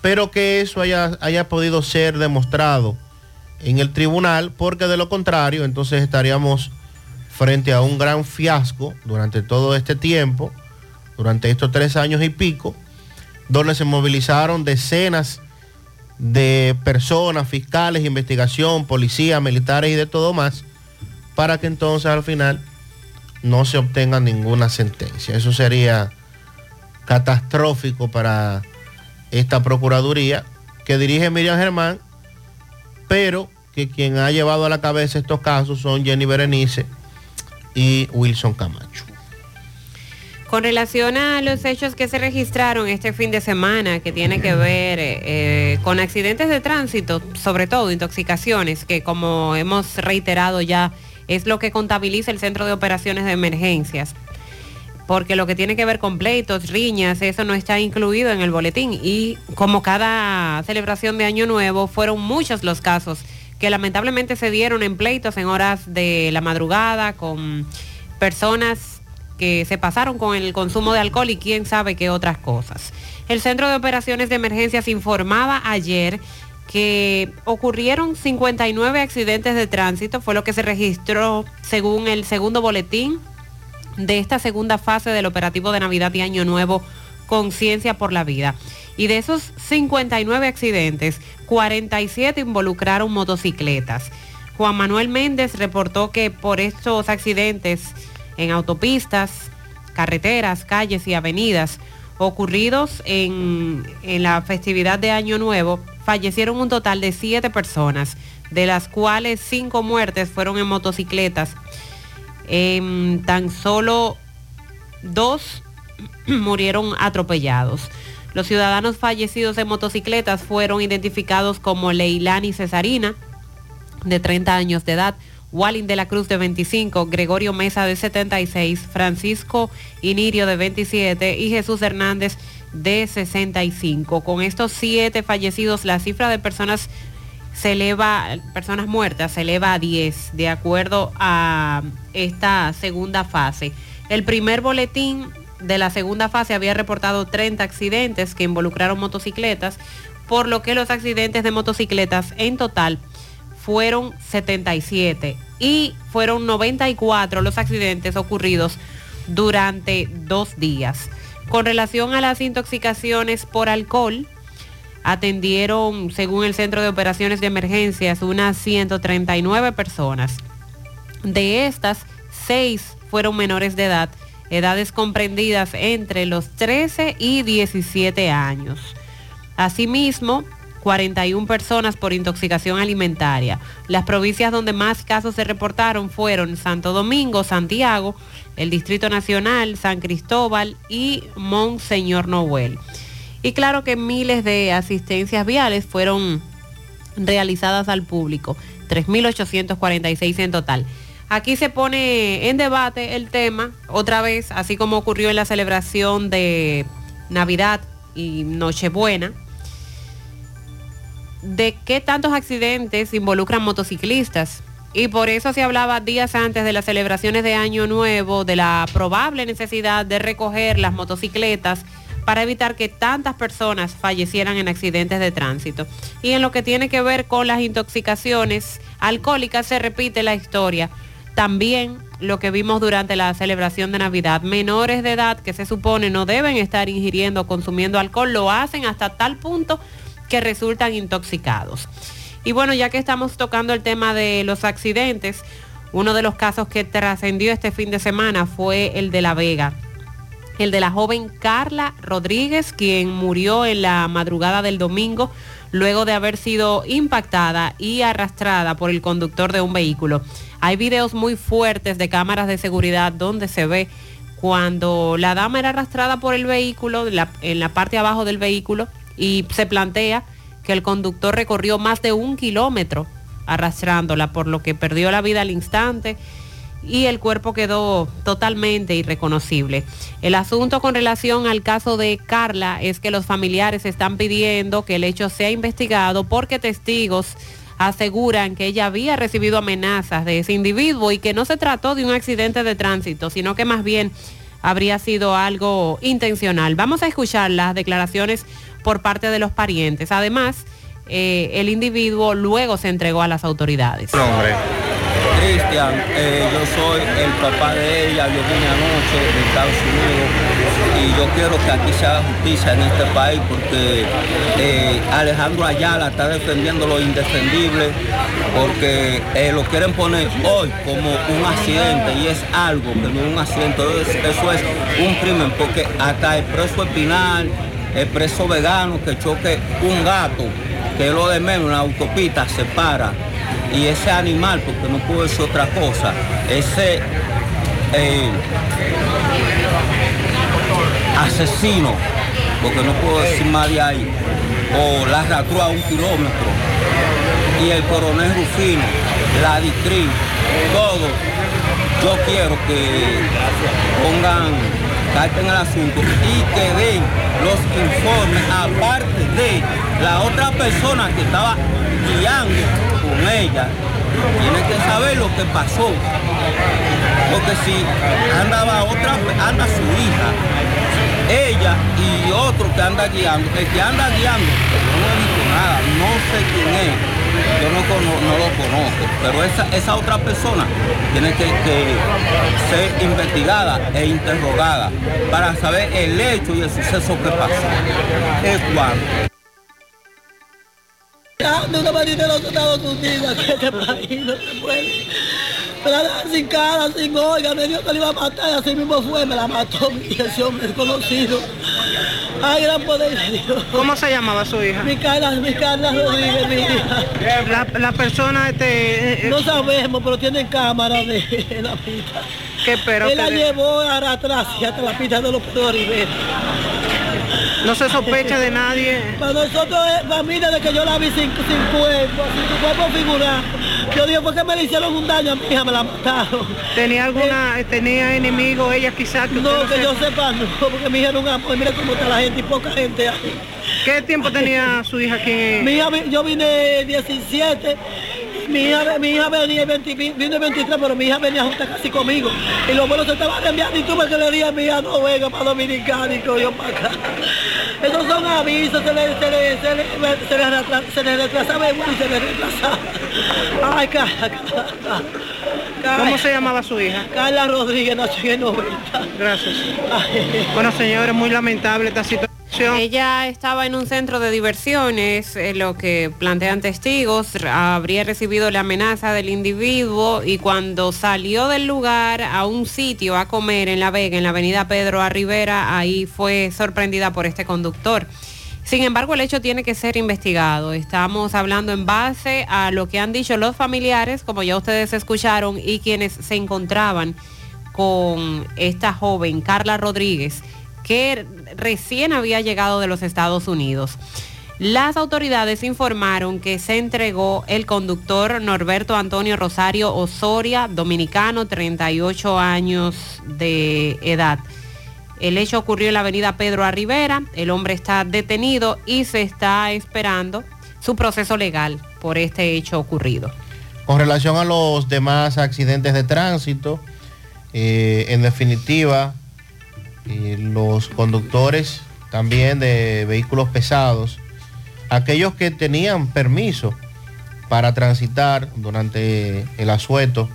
pero que eso haya, haya podido ser demostrado en el tribunal, porque de lo contrario, entonces estaríamos frente a un gran fiasco durante todo este tiempo, durante estos tres años y pico, donde se movilizaron decenas de personas, fiscales, investigación, policía, militares y de todo más, para que entonces al final no se obtenga ninguna sentencia. Eso sería catastrófico para esta Procuraduría que dirige Miriam Germán, pero que quien ha llevado a la cabeza estos casos son Jenny Berenice y Wilson Camacho. Con relación a los hechos que se registraron este fin de semana, que tiene que ver eh, con accidentes de tránsito, sobre todo intoxicaciones, que como hemos reiterado ya es lo que contabiliza el Centro de Operaciones de Emergencias, porque lo que tiene que ver con pleitos, riñas, eso no está incluido en el boletín y como cada celebración de Año Nuevo fueron muchos los casos que lamentablemente se dieron en pleitos en horas de la madrugada con personas que se pasaron con el consumo de alcohol y quién sabe qué otras cosas. El Centro de Operaciones de Emergencias informaba ayer que ocurrieron 59 accidentes de tránsito, fue lo que se registró según el segundo boletín de esta segunda fase del operativo de Navidad y Año Nuevo Conciencia por la Vida. Y de esos 59 accidentes, 47 involucraron motocicletas. Juan Manuel Méndez reportó que por estos accidentes en autopistas, carreteras, calles y avenidas ocurridos en, en, la festividad de Año Nuevo, fallecieron un total de siete personas, de las cuales cinco muertes fueron en motocicletas. En tan solo dos murieron atropellados. Los ciudadanos fallecidos en motocicletas fueron identificados como Leilani Cesarina, de 30 años de edad, Walling de la Cruz de 25, Gregorio Mesa de 76, Francisco Inirio de 27 y Jesús Hernández de 65. Con estos siete fallecidos, la cifra de personas se eleva, personas muertas se eleva a 10, de acuerdo a esta segunda fase. El primer boletín de la segunda fase había reportado 30 accidentes que involucraron motocicletas, por lo que los accidentes de motocicletas en total fueron 77 y fueron 94 los accidentes ocurridos durante dos días. Con relación a las intoxicaciones por alcohol, atendieron, según el Centro de Operaciones de Emergencias, unas 139 personas. De estas, seis fueron menores de edad, edades comprendidas entre los 13 y 17 años. Asimismo, 41 personas por intoxicación alimentaria. Las provincias donde más casos se reportaron fueron Santo Domingo, Santiago, el Distrito Nacional, San Cristóbal y Monseñor Noel. Y claro que miles de asistencias viales fueron realizadas al público, 3.846 en total. Aquí se pone en debate el tema, otra vez, así como ocurrió en la celebración de Navidad y Nochebuena, de qué tantos accidentes involucran motociclistas. Y por eso se hablaba días antes de las celebraciones de Año Nuevo de la probable necesidad de recoger las motocicletas para evitar que tantas personas fallecieran en accidentes de tránsito. Y en lo que tiene que ver con las intoxicaciones alcohólicas se repite la historia. También lo que vimos durante la celebración de Navidad, menores de edad que se supone no deben estar ingiriendo o consumiendo alcohol, lo hacen hasta tal punto que resultan intoxicados. Y bueno, ya que estamos tocando el tema de los accidentes, uno de los casos que trascendió este fin de semana fue el de La Vega, el de la joven Carla Rodríguez, quien murió en la madrugada del domingo luego de haber sido impactada y arrastrada por el conductor de un vehículo. Hay videos muy fuertes de cámaras de seguridad donde se ve cuando la dama era arrastrada por el vehículo, en la, parte abajo del vehículo, y se plantea que el conductor recorrió más de un kilómetro arrastrándola, por lo que perdió la vida al instante y el cuerpo quedó totalmente irreconocible. El asunto con relación al caso de Carla es que los familiares están pidiendo que el hecho sea investigado porque testigos aseguran que ella había recibido amenazas de ese individuo y que no se trató de un accidente de tránsito, sino que más bien habría sido algo intencional. Vamos a escuchar las declaraciones por parte de los parientes. Además, eh, el individuo luego se entregó a las autoridades. Cristian, eh, yo soy el papá de ella, yo vine anoche de Estados Unidos y yo quiero que aquí se haga justicia en este país porque eh, Alejandro Ayala está defendiendo lo indefendible porque eh, lo quieren poner hoy como un accidente y es algo que no es un accidente, eso es un crimen porque hasta el preso espinal, el preso vegano que choque un gato, que es lo de menos, una autopista se para. Y ese animal, porque no puedo decir otra cosa, ese eh, asesino, porque no puedo decir más de ahí, o la arrastró a un kilómetro, y el coronel Rufino, la DICRI, todo, yo quiero que pongan carta en el asunto y que den los informes, aparte de la otra persona que estaba guiando con ella, tiene que saber lo que pasó. Porque si andaba otra, anda su hija, ella y otro que anda guiando, el que anda guiando, yo no he visto nada, no sé quién es, yo no, lo conozco, pero esa, otra persona tiene que, que ser investigada e interrogada para saber el hecho y el suceso que pasó. Es cuando. De una manita de los Estados Unidos, que este país no se puede. Me la dejan sin cara, sin oiga, me dijo que le iba a matar, y así mismo fue, me la mató mi ese hombre desconocido. Ay, gran poder de Dios. ¿Cómo se llamaba su hija? Mi Carla, mi Carla Rodríguez, mi hija. La, la persona, este... No sabemos, pero tienen cámara de la pista. ¿Qué pero Él la llevó a atrás y hasta la pista de los Rivera. No se sospecha de nadie. Para nosotros es familia de que yo la vi sin, sin cuerpo, sin cuerpo figurado. Yo digo, ¿por qué me le hicieron un daño a mi hija? Me la mataron. ¿Tenía alguna, tenía enemigo ella quizás? Que No, usted que yo sepa? no, porque mi hija era un amor. Mira cómo está la gente y poca gente hay. ¿Qué tiempo tenía su hija aquí? Mi hija, yo vine 17. Mi hija, mi hija venía el 20, vi- vino el 23, pero mi hija venía junta casi conmigo. Y los vuelos se estaban enviando y tuve que le dije a mi hija, no venga para Dominicana y cogió para acá. Esos son avisos, se le, se le, se le, se le, retra- se le retrasaba el vuelo y se le retrasaba. Ay, Carla, Carla, Carla. ¿Cómo se llamaba su hija? Carla Rodríguez, nació en el 90. Gracias. Bueno, señores, muy lamentable esta situación. Ella estaba en un centro de diversiones, eh, lo que plantean testigos, habría recibido la amenaza del individuo y cuando salió del lugar a un sitio a comer en La Vega, en la avenida Pedro A. Ahí fue sorprendida por este conductor. Sin embargo, el hecho tiene que ser investigado. Estamos hablando en base a lo que han dicho los familiares, como ya ustedes escucharon, y quienes se encontraban con esta joven, Carla Rodríguez, que recién había llegado de los Estados Unidos. Las autoridades informaron que se entregó el conductor Norberto Antonio Rosario Osoria, dominicano, 38 años de edad. El hecho ocurrió en la avenida Pedro A. El hombre está detenido y se está esperando su proceso legal por este hecho ocurrido. Con relación a los demás accidentes de tránsito, eh, en definitiva, los conductores también de vehículos pesados, aquellos que tenían permiso para transitar durante el asueto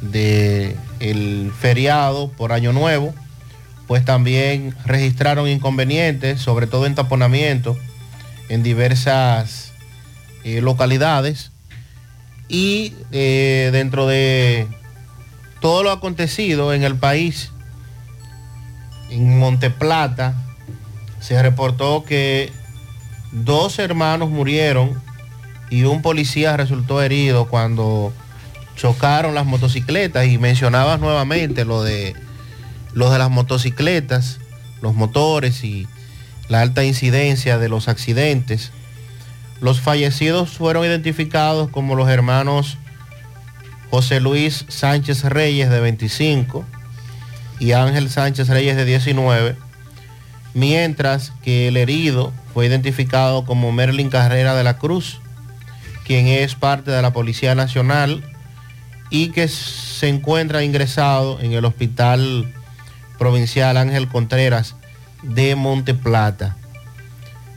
del feriado por Año Nuevo, pues también registraron inconvenientes, sobre todo en taponamiento, en diversas eh, localidades. Y eh, dentro de todo lo acontecido en el país, en Monteplata, se reportó que dos hermanos murieron y un policía resultó herido cuando chocaron las motocicletas y mencionabas nuevamente lo de lo de las motocicletas, los motores y la alta incidencia de los accidentes. Los fallecidos fueron identificados como los hermanos José Luis Sánchez Reyes de 25 y Ángel Sánchez Reyes de 19, mientras que el herido fue identificado como Merlin Carrera de la Cruz, quien es parte de la Policía Nacional y que se encuentra ingresado en el Hospital Provincial Ángel Contreras de Monteplata.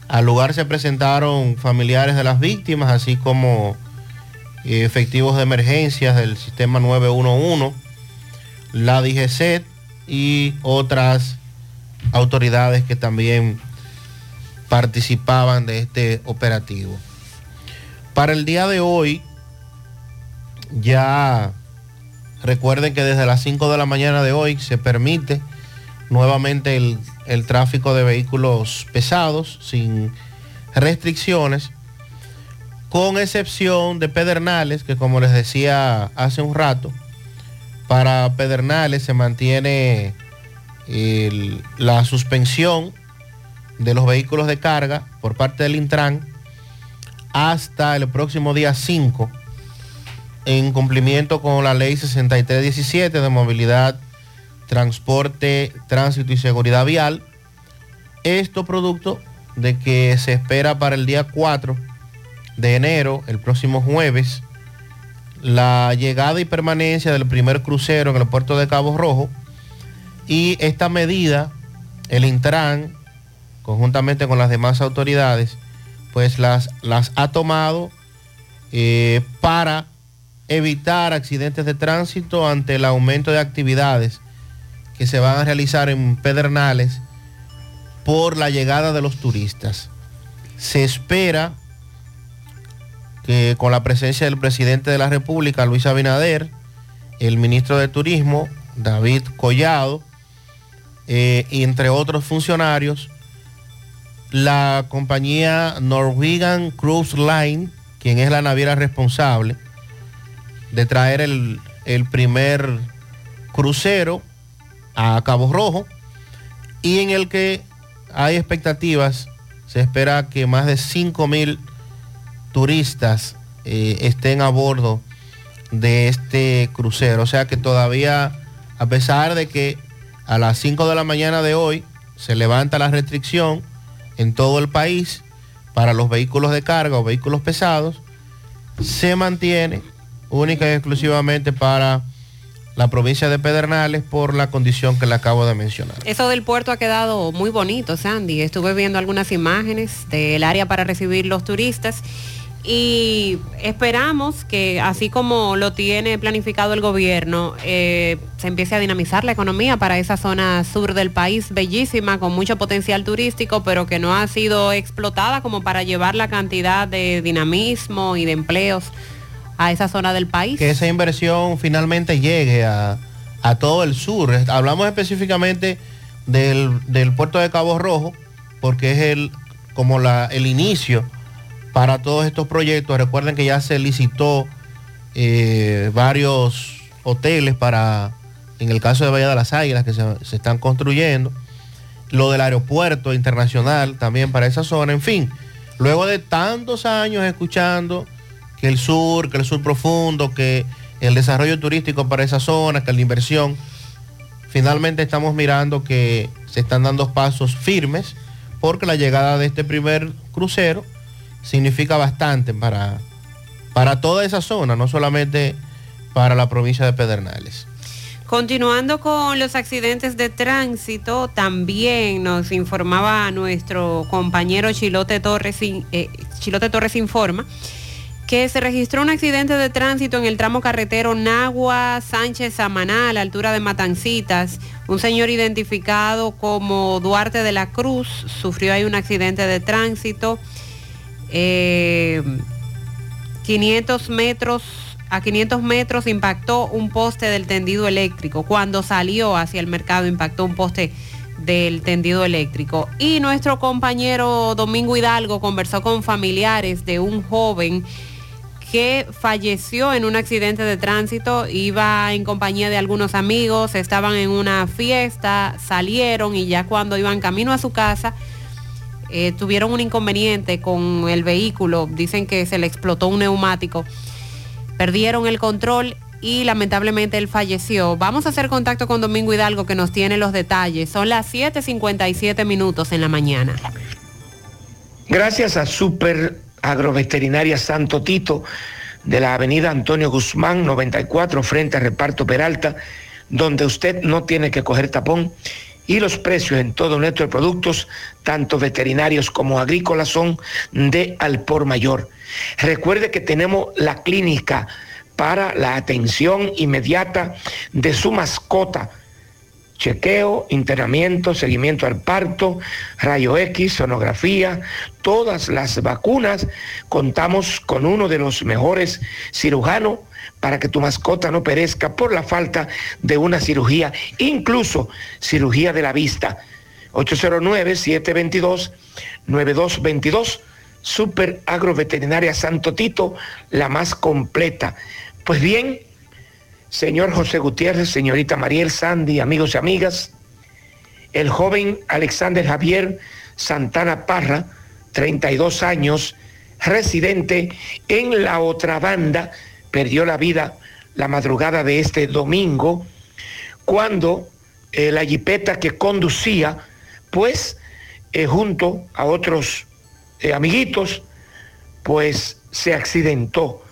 Al lugar se presentaron familiares de las víctimas, así como eh, efectivos de emergencias del sistema 911, la DGCET y otras autoridades que también participaban de este operativo. Para el día de hoy, ya recuerden que desde las 5 de la mañana de hoy se permite nuevamente el, el tráfico de vehículos pesados sin restricciones, con excepción de Pedernales, que como les decía hace un rato, para Pedernales se mantiene la suspensión de los vehículos de carga por parte del Intran hasta el próximo día 5 en cumplimiento con la ley 6317 de movilidad, transporte, tránsito y seguridad vial. Esto producto de que se espera para el día 4 de enero, el próximo jueves, la llegada y permanencia del primer crucero en el puerto de Cabo Rojo y esta medida, el Intran, conjuntamente con las demás autoridades, pues las, las ha tomado eh, para evitar accidentes de tránsito ante el aumento de actividades que se van a realizar en Pedernales por la llegada de los turistas. Se espera que con la presencia del presidente de la República, Luis Abinader, el ministro de Turismo, David Collado, eh, y entre otros funcionarios, la compañía Norwegian Cruise Line, quien es la naviera responsable de traer el, el primer crucero a Cabo Rojo, y en el que hay expectativas, se espera que más de 5 mil turistas eh, estén a bordo de este crucero. O sea que todavía, a pesar de que a las 5 de la mañana de hoy se levanta la restricción en todo el país para los vehículos de carga o vehículos pesados, se mantiene única y exclusivamente para la provincia de Pedernales por la condición que le acabo de mencionar. Eso del puerto ha quedado muy bonito, Sandy. Estuve viendo algunas imágenes del área para recibir los turistas y esperamos que así como lo tiene planificado el gobierno, eh, se empiece a dinamizar la economía para esa zona sur del país, bellísima, con mucho potencial turístico, pero que no ha sido explotada como para llevar la cantidad de dinamismo y de empleos a esa zona del país. Que esa inversión finalmente llegue a, a todo el sur. Hablamos específicamente del, del puerto de Cabo Rojo, porque es el, como la, el inicio para todos estos proyectos. Recuerden que ya se licitó eh, varios hoteles para, en el caso de Bahía de las Águilas, que se, se están construyendo. Lo del aeropuerto internacional también para esa zona. En fin, luego de tantos años escuchando que el sur, que el sur profundo, que el desarrollo turístico para esa zona, que la inversión, finalmente estamos mirando que se están dando pasos firmes porque la llegada de este primer crucero significa bastante para, para toda esa zona, no solamente para la provincia de Pedernales. Continuando con los accidentes de tránsito, también nos informaba nuestro compañero Chilote Torres, eh, Chilote Torres Informa que se registró un accidente de tránsito en el tramo carretero Nagua Sánchez Samaná, a la altura de Matancitas. Un señor identificado como Duarte de la Cruz sufrió ahí un accidente de tránsito. 500 metros, a 500 metros impactó un poste del tendido eléctrico. Cuando salió hacia el mercado impactó un poste del tendido eléctrico. Y nuestro compañero Domingo Hidalgo conversó con familiares de un joven que falleció en un accidente de tránsito, iba en compañía de algunos amigos, estaban en una fiesta, salieron y ya cuando iban camino a su casa, eh, tuvieron un inconveniente con el vehículo, dicen que se le explotó un neumático, perdieron el control y lamentablemente él falleció. Vamos a hacer contacto con Domingo Hidalgo que nos tiene los detalles. Son las 7.57 minutos en la mañana. Gracias a Super Agroveterinaria Santo Tito de la avenida Antonio Guzmán 94 frente a Reparto Peralta, donde usted no tiene que coger tapón y los precios en todos nuestros productos, tanto veterinarios como agrícolas, son de al por mayor. Recuerde que tenemos la clínica para la atención inmediata de su mascota. Chequeo, internamiento, seguimiento al parto, rayo X, sonografía, todas las vacunas. Contamos con uno de los mejores cirujanos para que tu mascota no perezca por la falta de una cirugía, incluso cirugía de la vista. 809-722-9222, Super Agroveterinaria Santo Tito, la más completa. Pues bien, señor José Gutiérrez, señorita Mariel Sandy, amigos y amigas, el joven Alexander Javier Santana Parra, 32 años, residente en la otra banda, perdió la vida la madrugada de este domingo, cuando eh, la jipeta que conducía, pues eh, junto a otros eh, amiguitos, pues se accidentó,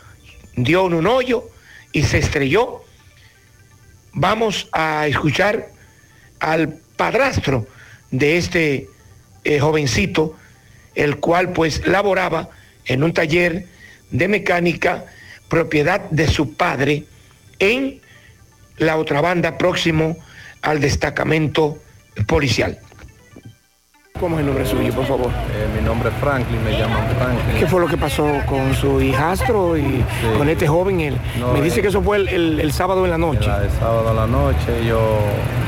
dio un hoyo y se estrelló. Vamos a escuchar al padrastro de este jovencito, el cual pues laboraba en un taller de mecánica propiedad de su padre en la otra banda próximo al destacamento policial. ¿Cómo es el nombre suyo, por favor? Eh, mi nombre es Franklin, me llaman Franklin. ¿Qué fue lo que pasó con su hijastro y con este joven? Él? No, me dice eh, que eso fue el, el- el sábado en la noche. Era el sábado a la noche, ellos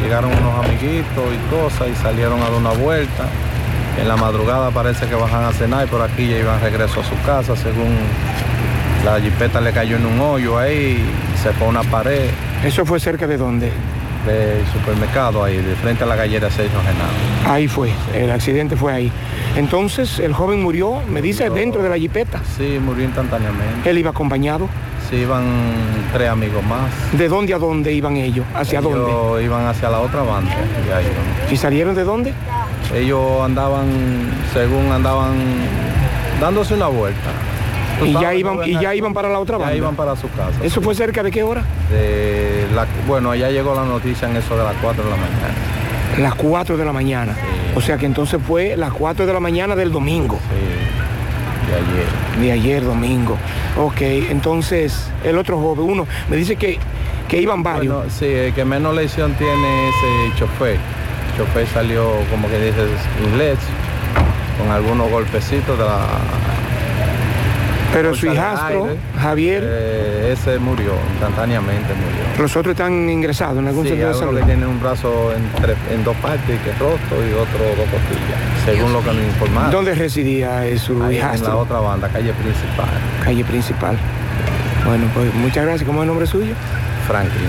llegaron unos amiguitos y cosas y salieron a dar una vuelta. En la madrugada parece que bajan a cenar y por aquí ya iban regreso a su casa, según la jipeta le cayó en un hoyo ahí, se fue a una pared. ¿Eso fue cerca de dónde? Del supermercado ahí, de frente a la gallera Sergio Genaro. Ahí fue, el accidente fue ahí. Entonces el joven murió, me dice, dentro de la jipeta. Sí, murió instantáneamente. Él iba acompañado. Sí, iban tres amigos más. ¿De dónde a dónde iban ellos? ¿Hacia Ellos dónde? iban hacia la otra banda. y. ¿Y salieron de dónde? Ellos andaban, según andaban dándose una vuelta. Tú Y ya iban, y ya iban para la otra Ya banda. iban para su casa. ¿Eso fue cerca de qué hora? De la- bueno, allá llegó la noticia en eso de las 4 de la mañana. Las 4 de la mañana. O sea que entonces fue las 4 de la mañana del domingo. De ayer. De ayer, domingo. Ok, entonces el otro joven, uno, me dice que, que iban varios. Bueno, sí, el que menos lesión tiene es el chofer. El chofer salió, como que dices, inglés, con algunos golpecitos de la... Pero su hijastro, aire. Javier, Eh, ese murió, instantáneamente murió. los otros están ingresados en algún Sí, centro de salud. que tiene un brazo en, tres- en dos partes, que es roto, y otro dos costillas, según lo que nos informaron. ¿Dónde residía eh, su Ahí en hijastro? la otra banda, calle principal. Calle principal. Bueno, pues muchas gracias. ¿Cómo es el nombre suyo? Franklin.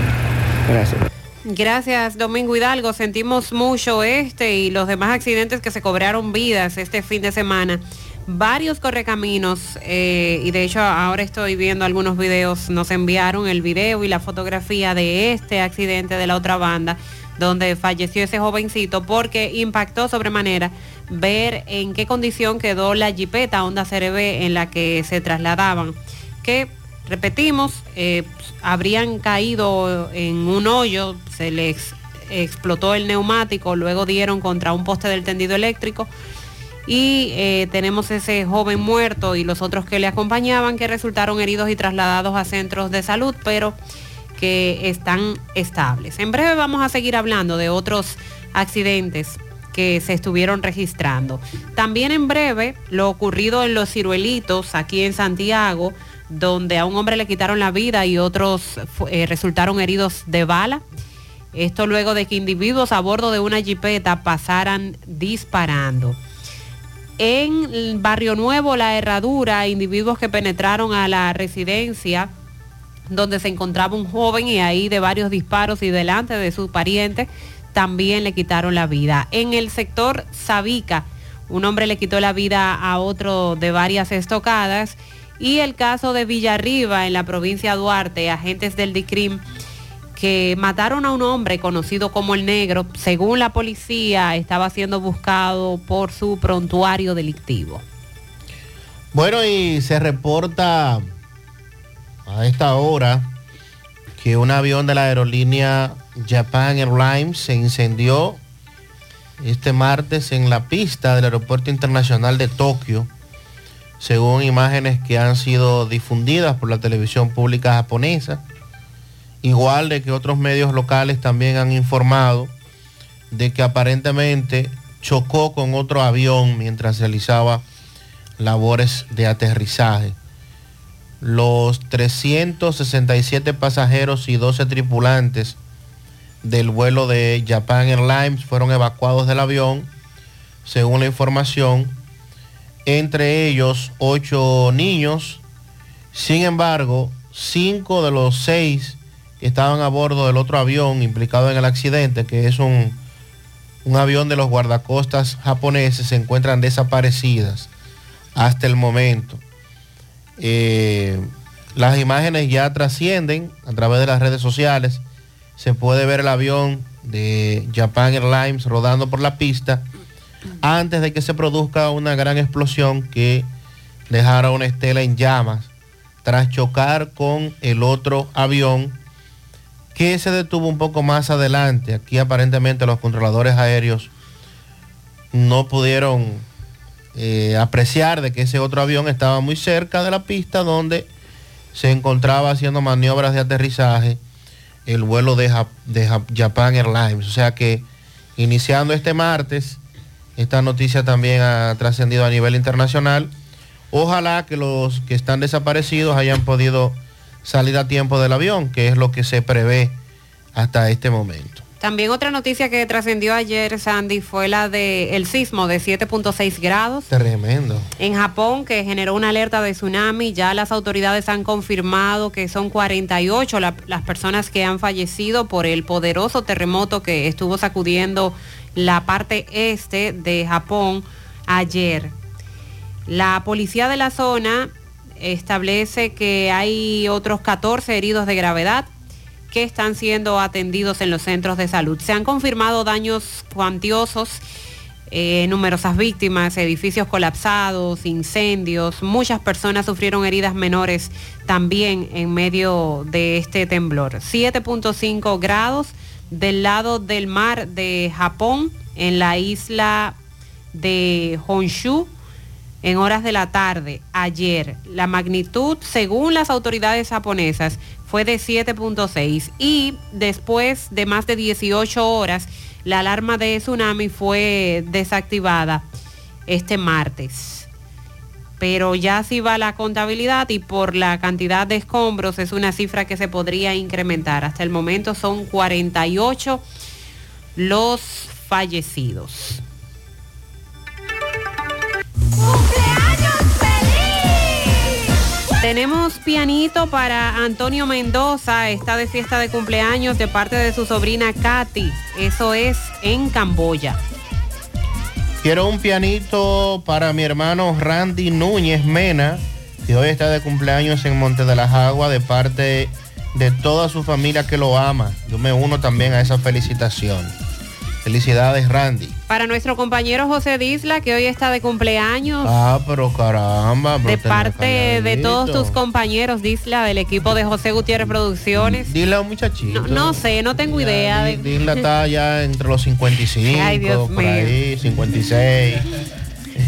Gracias. Gracias, Domingo Hidalgo. Sentimos mucho este y los demás accidentes que se cobraron vidas este fin de semana. Varios correcaminos, eh, y de hecho ahora estoy viendo algunos videos, nos enviaron el video y la fotografía de este accidente de la otra banda, donde falleció ese jovencito porque impactó sobremanera ver en qué condición quedó la jipeta Honda CRB en la que se trasladaban, que repetimos, eh, habrían caído en un hoyo, se les explotó el neumático, luego dieron contra un poste del tendido eléctrico y eh, tenemos ese joven muerto y los otros que le acompañaban que resultaron heridos y trasladados a centros de salud, pero que están estables. En breve vamos a seguir hablando de otros accidentes que se estuvieron registrando. También en breve lo ocurrido en los ciruelitos aquí en Santiago, donde a un hombre le quitaron la vida y otros eh, resultaron heridos de bala. Esto luego de que individuos a bordo de una jipeta pasaran disparando. En Barrio Nuevo, La Herradura, individuos que penetraron a la residencia donde se encontraba un joven y ahí de varios disparos y delante de su pariente también le quitaron la vida. En el sector Sabica, un hombre le quitó la vida a otro de varias estocadas y el caso de Villarriba en la provincia de Duarte, agentes del DICRIM que mataron a un hombre conocido como el negro, según la policía, estaba siendo buscado por su prontuario delictivo. Bueno, y se reporta a esta hora que un avión de la aerolínea Japan Airlines se incendió este martes en la pista del Aeropuerto Internacional de Tokio, según imágenes que han sido difundidas por la televisión pública japonesa. Igual de que otros medios locales también han informado de que aparentemente chocó con otro avión mientras realizaba labores de aterrizaje. Los 367 pasajeros y 12 tripulantes del vuelo de Japan Airlines fueron evacuados del avión, según la información, entre ellos ocho niños. Sin embargo, cinco de los seis estaban a bordo del otro avión implicado en el accidente, que es un, un avión de los guardacostas japoneses, se encuentran desaparecidas hasta el momento. Eh, las imágenes ya trascienden a través de las redes sociales. Se puede ver el avión de Japan Airlines rodando por la pista antes de que se produzca una gran explosión que dejara una estela en llamas tras chocar con el otro avión que se detuvo un poco más adelante. Aquí aparentemente los controladores aéreos no pudieron eh, apreciar de que ese otro avión estaba muy cerca de la pista donde se encontraba haciendo maniobras de aterrizaje el vuelo de, Jap- de Jap- Japan Airlines. O sea que iniciando este martes, esta noticia también ha trascendido a nivel internacional. Ojalá que los que están desaparecidos hayan podido salir a tiempo del avión, que es lo que se prevé hasta este momento. También otra noticia que trascendió ayer, Sandy, fue la del sismo de 7.6 grados Tremendo. en Japón que generó una alerta de tsunami. Ya las autoridades han confirmado que son 48 la- las personas que han fallecido por el poderoso terremoto que estuvo sacudiendo la parte este de Japón ayer. La policía de la zona establece que hay otros 14 heridos de gravedad que están siendo atendidos en los centros de salud. Se han confirmado daños cuantiosos, eh, numerosas víctimas, edificios colapsados, incendios, muchas personas sufrieron heridas menores también en medio de este temblor. 7.5 grados del lado del mar de Japón, en la isla de Honshu, en horas de la tarde ayer. La magnitud, según las autoridades japonesas, fue de 7.6 y después de más de 18 horas, la alarma de tsunami fue desactivada este martes. Pero ya si va la contabilidad y por la cantidad de escombros es una cifra que se podría incrementar. Hasta el momento son 48 los fallecidos. Tenemos pianito para Antonio Mendoza, está de fiesta de cumpleaños de parte de su sobrina Katy. Eso es en Camboya. Quiero un pianito para mi hermano Randy Núñez Mena, que hoy está de cumpleaños en Monte de las Aguas, de parte de toda su familia que lo ama. Yo me uno también a esa felicitación. Felicidades, Randy. Para nuestro compañero José Disla, que hoy está de cumpleaños. Ah, pero caramba. pero de parte de todos tus compañeros, Disla, del equipo de José Gutiérrez Producciones. Dile a un muchachito. No, no sé, no tengo idea. de- Disla está ya entre los 55, Ay, Dios por mío. ahí, 56.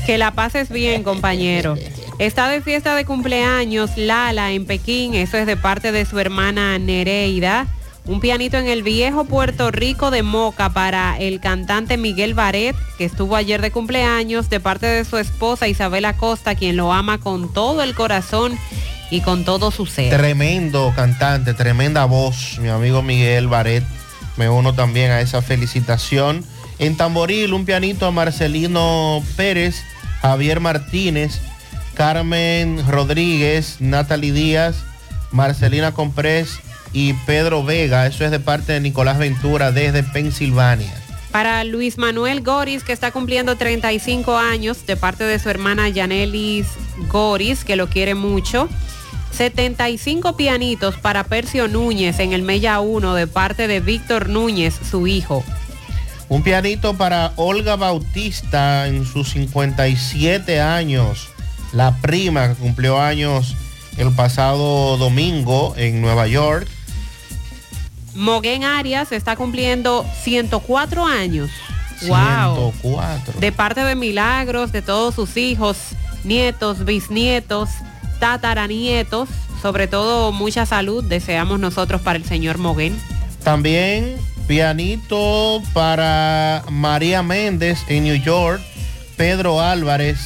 Que la pases bien, compañero. Está de fiesta de cumpleaños Lala en Pekín, eso es de parte de su hermana Nereida. Un pianito en el viejo Puerto Rico de Moca para el cantante Miguel Baret, que estuvo ayer de cumpleaños, de parte de su esposa Isabel Acosta, quien lo ama con todo el corazón y con todo su ser. Tremendo cantante, tremenda voz, mi amigo Miguel Baret. Me uno también a esa felicitación. En Tamboril, un pianito a Marcelino Pérez, Javier Martínez, Carmen Rodríguez, Natalie Díaz, Marcelina Comprés y Pedro Vega. Eso es de parte de Nicolás Ventura desde Pensilvania. Para Luis Manuel Goris, que está cumpliendo 35 años, de parte de su hermana Yanelis Goris, que lo quiere mucho. 75 pianitos para Percio Núñez en el Mella 1, de parte de Víctor Núñez, su hijo. Un pianito para Olga Bautista en sus 57 años. La prima que cumplió años el pasado domingo en Nueva York. Moguen Arias está cumpliendo 104 años. Wow. 104. De parte de Milagros, de todos sus hijos, nietos, bisnietos, tataranietos, sobre todo mucha salud deseamos nosotros para el señor Moguen. También pianito para María Méndez en New York. Pedro Álvarez,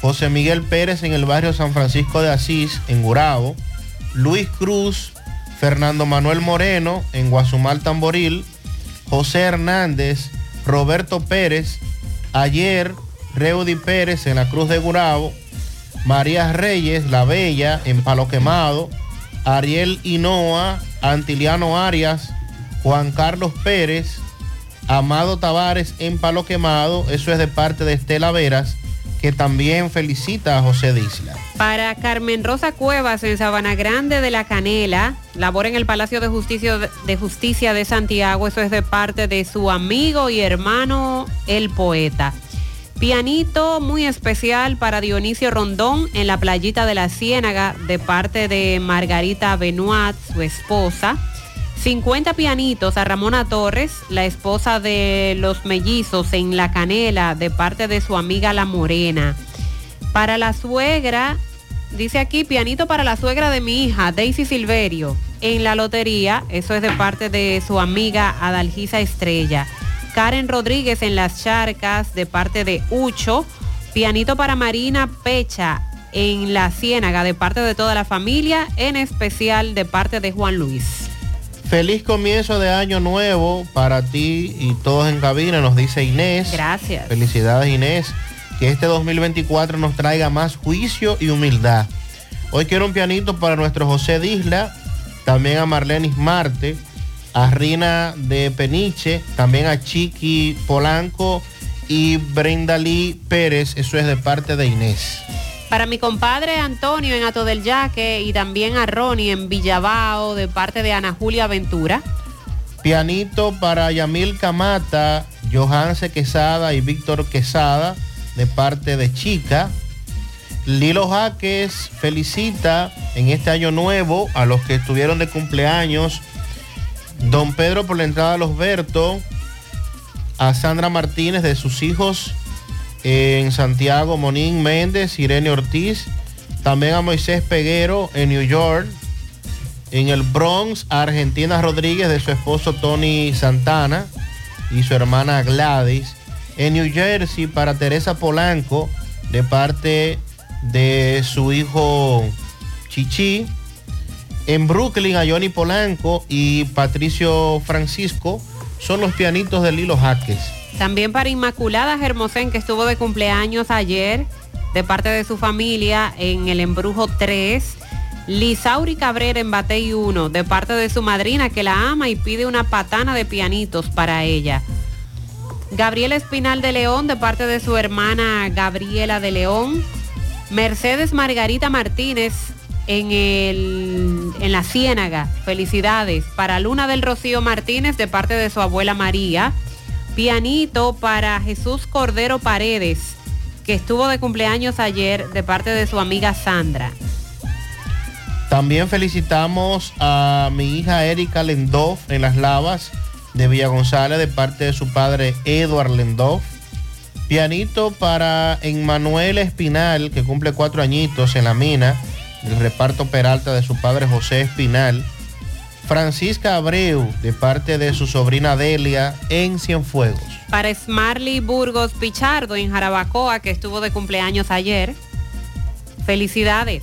José Miguel Pérez en el barrio San Francisco de Asís, en Gurabo. Luis Cruz, Fernando Manuel Moreno en Guasumal Tamboril. José Hernández, Roberto Pérez, ayer Reudy Pérez en la Cruz de Gurabo. María Reyes, La Bella en Palo Quemado. Ariel Hinoa, Antiliano Arias, Juan Carlos Pérez, Amado Tavares en Palo Quemado. Eso es de parte de Estela Veras, que también felicita a José Disla. Para Carmen Rosa Cuevas en Sabana Grande de la Canela, labora en el Palacio de Justicia de Justicia de Santiago, eso es de parte de su amigo y hermano el poeta. Pianito muy especial para Dionisio Rondón en la playita de la Ciénaga de parte de Margarita Benoit, su esposa. 50 pianitos a Ramona Torres, la esposa de los mellizos en La Canela de parte de su amiga La Morena. Para la suegra, dice aquí, pianito para la suegra de mi hija, Daisy Silverio, en la lotería, eso es de parte de su amiga Adalgisa Estrella. Karen Rodríguez en las charcas, de parte de Ucho. Pianito para Marina Pecha en la Ciénaga, de parte de toda la familia, en especial de parte de Juan Luis. Feliz comienzo de año nuevo para ti y todos en cabina, nos dice Inés. Gracias. Felicidades Inés. Que este 2024 nos traiga más juicio y humildad. Hoy quiero un pianito para nuestro José Disla, también a Marlenis Marte, a Rina de Peniche, también a Chiqui Polanco y Brenda Lee Pérez. Eso es de parte de Inés. Para mi compadre Antonio en Ato del Yaque y también a Ronnie en Villabao de parte de Ana Julia Ventura. Pianito para Yamil Camata, Johanse Quesada y Víctor Quesada de parte de Chica. Lilo Jaques felicita en este año nuevo a los que estuvieron de cumpleaños. Don Pedro por la entrada a los Berto, a Sandra Martínez de sus hijos En Santiago, Monín Méndez, Irene Ortiz. También a Moisés Peguero en New York. En el Bronx, a Argentina Rodríguez de su esposo Tony Santana y su hermana Gladys. En New Jersey, para Teresa Polanco, de parte de su hijo Chichi. En Brooklyn, a Johnny Polanco y Patricio Francisco son los pianitos de Lilo Jaques. También para Inmaculada Germosén, que estuvo de cumpleaños ayer, de parte de su familia en el Embrujo 3. Lisauri Cabrera en Batey 1, de parte de su madrina que la ama y pide una patana de pianitos para ella. Gabriela Espinal de León, de parte de su hermana Gabriela de León. Mercedes Margarita Martínez en, el, en la Ciénaga. Felicidades. Para Luna del Rocío Martínez, de parte de su abuela María. Pianito para Jesús Cordero Paredes, que estuvo de cumpleaños ayer, de parte de su amiga Sandra. También felicitamos a mi hija Erika Lendoff en Las Lavas de Villa González de parte de su padre Edward Lendoff. Pianito para Emmanuel Espinal, que cumple cuatro añitos en la mina, del reparto Peralta de su padre José Espinal. Francisca Abreu, de parte de su sobrina Delia, en Cienfuegos. Para Smarly Burgos Pichardo en Jarabacoa, que estuvo de cumpleaños ayer. Felicidades.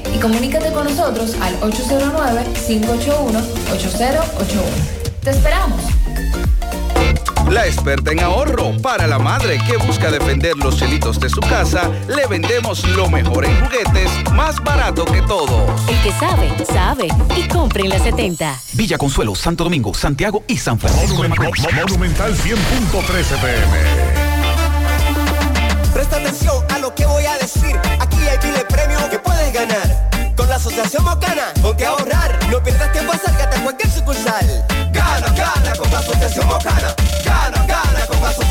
y comunícate con nosotros al 809-581-8081. ¡Te esperamos! La experta en ahorro para la madre que busca defender los chelitos de su casa, le vendemos lo mejor en juguetes, más barato que todos. El que sabe, sabe. Y compre en la 70. Villa Consuelo, Santo Domingo, Santiago y San Francisco. Monumental 100.13 pm. Presta atención a lo que voy a decir. Aquí hay miles premios que puedes ganar. Asociación Mocana, ponte a ahorrar. No pierdas tiempo, acércate a cualquier sucursal. Gana, gana con la Asociación Mocana. Gana, gana con la Asociación.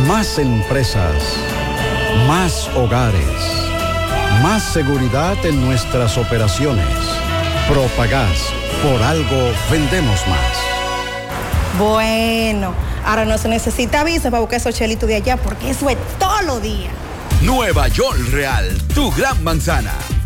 Más empresas, más hogares, más seguridad en nuestras operaciones. Propagás, por algo vendemos más. Bueno, ahora no se necesita visa para buscar esos chelitos de allá porque eso es todo lo día. Nueva York Real, tu gran manzana.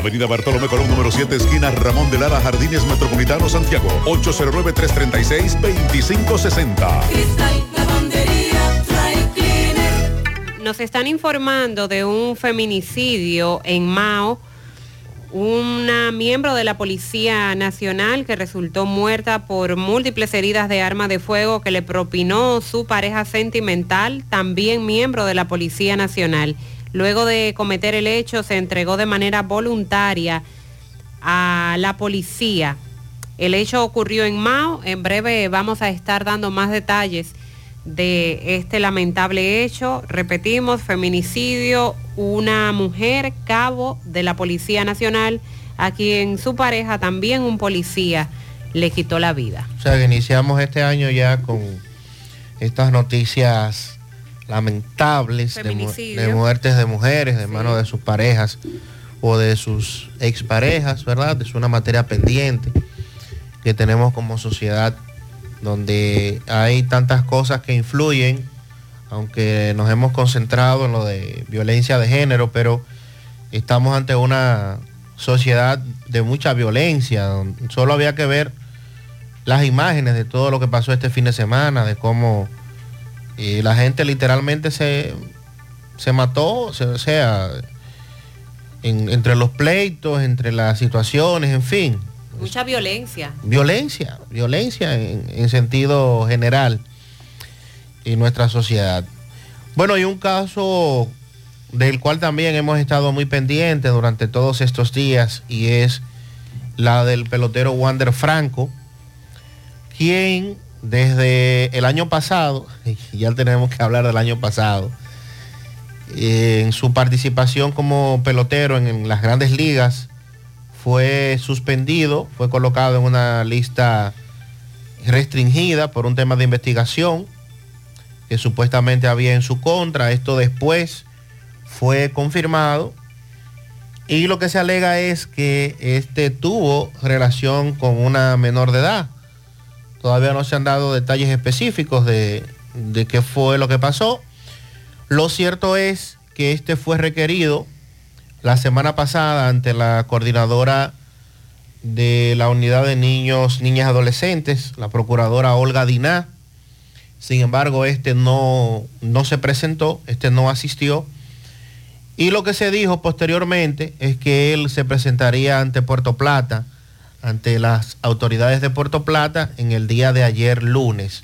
Avenida Bartolomé Colón número 7, esquina Ramón de Lara, Jardines Metropolitano, Santiago. 809-336-2560. Cristal Lavandería Dry Cleaner. Nos están informando de un feminicidio en Mao. Una miembro de la Policía Nacional que resultó muerta por múltiples heridas de arma de fuego que le propinó su pareja sentimental, también miembro de la Policía Nacional. Luego de cometer el hecho, se entregó de manera voluntaria a la policía. El hecho ocurrió en Mao. En breve vamos a estar dando más detalles de este lamentable hecho. Repetimos, feminicidio, una mujer cabo de la Policía Nacional, a quien su pareja, también un policía, le quitó la vida. O sea que iniciamos este año ya con estas noticias lamentables de, mu- Feminicidio. de muertes de mujeres de manos de sus parejas o de sus exparejas, ¿verdad? Es una materia pendiente que tenemos como sociedad donde hay tantas cosas que influyen, aunque nos hemos concentrado en lo de violencia de género, pero estamos ante una sociedad de mucha violencia. Solo había que ver las imágenes de todo lo que pasó este fin de semana, de cómo la gente literalmente se, se mató, o sea, en- entre los pleitos, entre las situaciones, en fin, Mucha violencia. violencia, violencia en, en sentido general en nuestra sociedad. Bueno, y un caso del cual también hemos estado muy pendientes durante todos estos días y es la del pelotero Wander Franco, quien desde el año pasado, y ya tenemos que hablar del año pasado, en su participación como pelotero en las grandes ligas, fue suspendido, fue colocado en una lista restringida por un tema de investigación que supuestamente había en su contra. Esto después fue confirmado y lo que se alega es que este tuvo relación con una menor de edad. Todavía no se han dado detalles específicos de, de qué fue lo que pasó. Lo cierto es que este fue requerido la semana pasada ante la coordinadora de la unidad de niños, niñas adolescentes, la procuradora Olga Diná. Sin embargo, este no, no se presentó, este no asistió. Y lo que se dijo posteriormente es que él se presentaría ante Puerto Plata, ante las autoridades de Puerto Plata en el día de ayer lunes.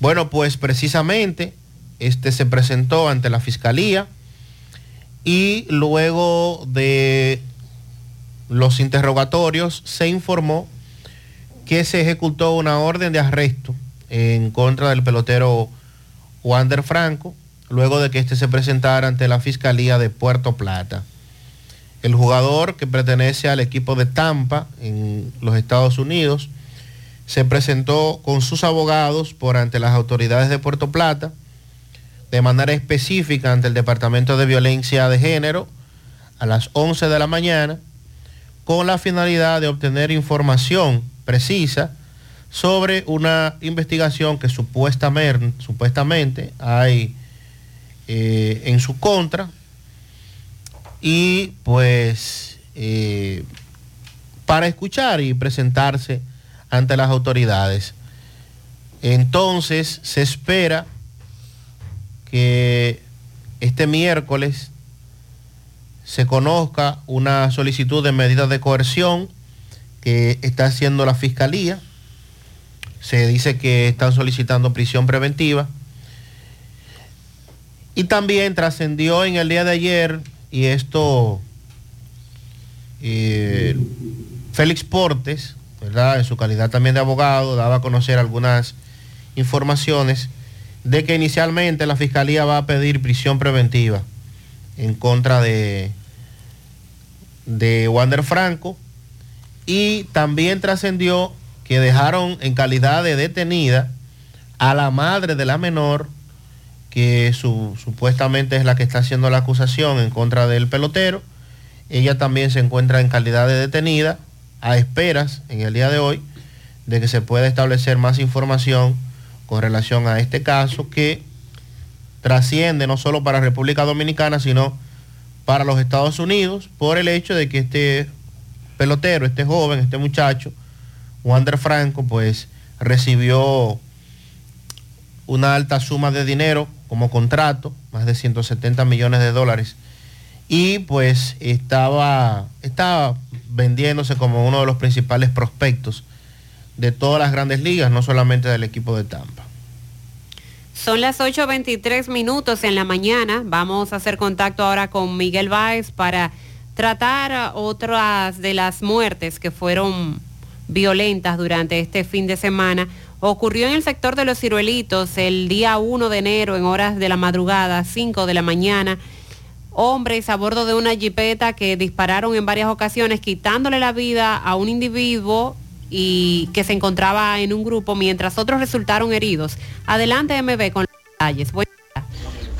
Bueno, pues precisamente este se presentó ante la fiscalía y luego de los interrogatorios se informó que se ejecutó una orden de arresto en contra del pelotero Wander Franco, luego de que éste se presentara ante la Fiscalía de Puerto Plata. El jugador que pertenece al equipo de Tampa en los Estados Unidos se presentó con sus abogados por ante las autoridades de Puerto Plata, de manera específica ante el Departamento de Violencia de Género a las 11 de la mañana, con la finalidad de obtener información precisa sobre una investigación que supuestamente, supuestamente hay eh, en su contra y pues eh, para escuchar y presentarse ante las autoridades. Entonces se espera que este miércoles se conozca una solicitud de medidas de coerción que está haciendo la fiscalía. Se dice que están solicitando prisión preventiva. Y también trascendió en el día de ayer, y esto, eh, Félix Portes, ¿verdad? en su calidad también de abogado, daba a conocer algunas informaciones de que inicialmente la fiscalía va a pedir prisión preventiva en contra de, de Wander Franco y también trascendió que dejaron en calidad de detenida a la madre de la menor, que su- supuestamente es la que está haciendo la acusación en contra del pelotero. Ella también se encuentra en calidad de detenida, a esperas en el día de hoy de que se pueda establecer más información con relación a este caso que trasciende no solo para República Dominicana, sino para los Estados Unidos, por el hecho de que este pelotero, este joven, este muchacho, Wander Franco, pues recibió una alta suma de dinero como contrato, más de 170 millones de dólares, y pues estaba, estaba vendiéndose como uno de los principales prospectos de todas las grandes ligas, no solamente del equipo de Tampa. Son las 8.23 minutos en la mañana. Vamos a hacer contacto ahora con Miguel Báez para tratar otras de las muertes que fueron violentas durante este fin de semana. Ocurrió en el sector de los ciruelitos el día 1 de enero en horas de la madrugada, 5 de la mañana. Hombres a bordo de una jipeta que dispararon en varias ocasiones quitándole la vida a un individuo y que se encontraba en un grupo mientras otros resultaron heridos. Adelante MB con los detalles.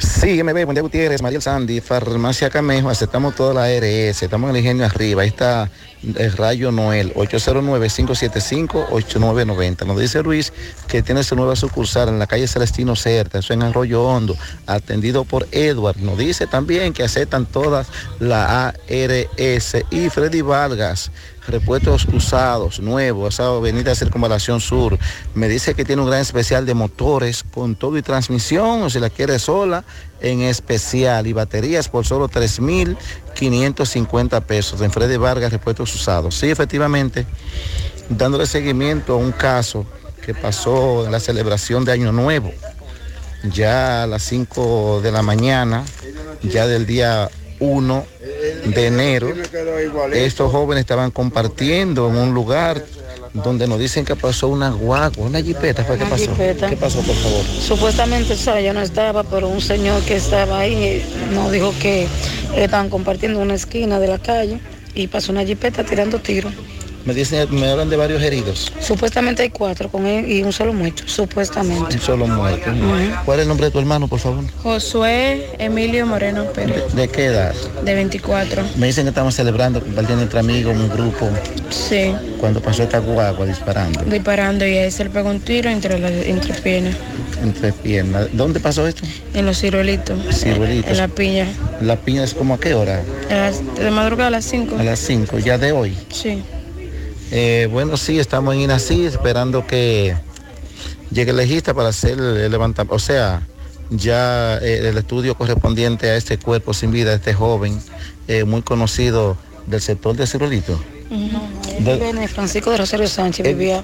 Sí, MB, día Gutiérrez, Mariel Sandy, Farmacia Camejo, aceptamos toda la ARS, estamos en el ingenio arriba, ahí está el Rayo Noel, 809-575-8990. Nos dice Luis que tiene su nueva sucursal en la calle Celestino Certa, eso en Arroyo Hondo, atendido por Edward. Nos dice también que aceptan todas la ARS y Freddy Vargas repuestos usados, nuevos, esa avenida Circunvalación Sur. Me dice que tiene un gran especial de motores con todo y transmisión, o si la quiere sola, en especial. Y baterías por solo 3.550 pesos. En Freddy Vargas, repuestos usados. Sí, efectivamente, dándole seguimiento a un caso que pasó en la celebración de Año Nuevo, ya a las 5 de la mañana, ya del día 1 de enero, estos jóvenes estaban compartiendo en un lugar donde nos dicen que pasó una guagua, una jipeta, ¿fue qué pasó? jipeta. ¿Qué pasó, por favor? Supuestamente, yo no estaba, pero un señor que estaba ahí nos dijo que estaban compartiendo una esquina de la calle y pasó una jipeta tirando tiros. Me dicen, me hablan de varios heridos, Supuestamente hay cuatro con él y un solo muerto, supuestamente. un solo muerto. ¿Cuál es el nombre de tu hermano, por favor? Josué Emilio Moreno Pérez, ¿De qué edad? de 24. Me dicen que estaban celebrando, compartiendo entre amigos, un grupo, Sí, cuando pasó esta guagua disparando disparando y ahí se le pegó un tiro entre las entre piernas, entre piernas. ¿Dónde pasó esto? en los ciruelitos, Ciruelitos. en la piña. La piña es como a qué hora? A las- de madrugada a las 5. A las 5, ya de hoy. Sí. Eh, bueno, sí, estamos en INACI esperando que llegue el legista para hacer el levantamiento, o sea, ya eh, el estudio correspondiente a este cuerpo sin vida, este joven, eh, muy conocido del sector de Cirolito. De- Vive en el Francisco de Rosario Sánchez, vivía.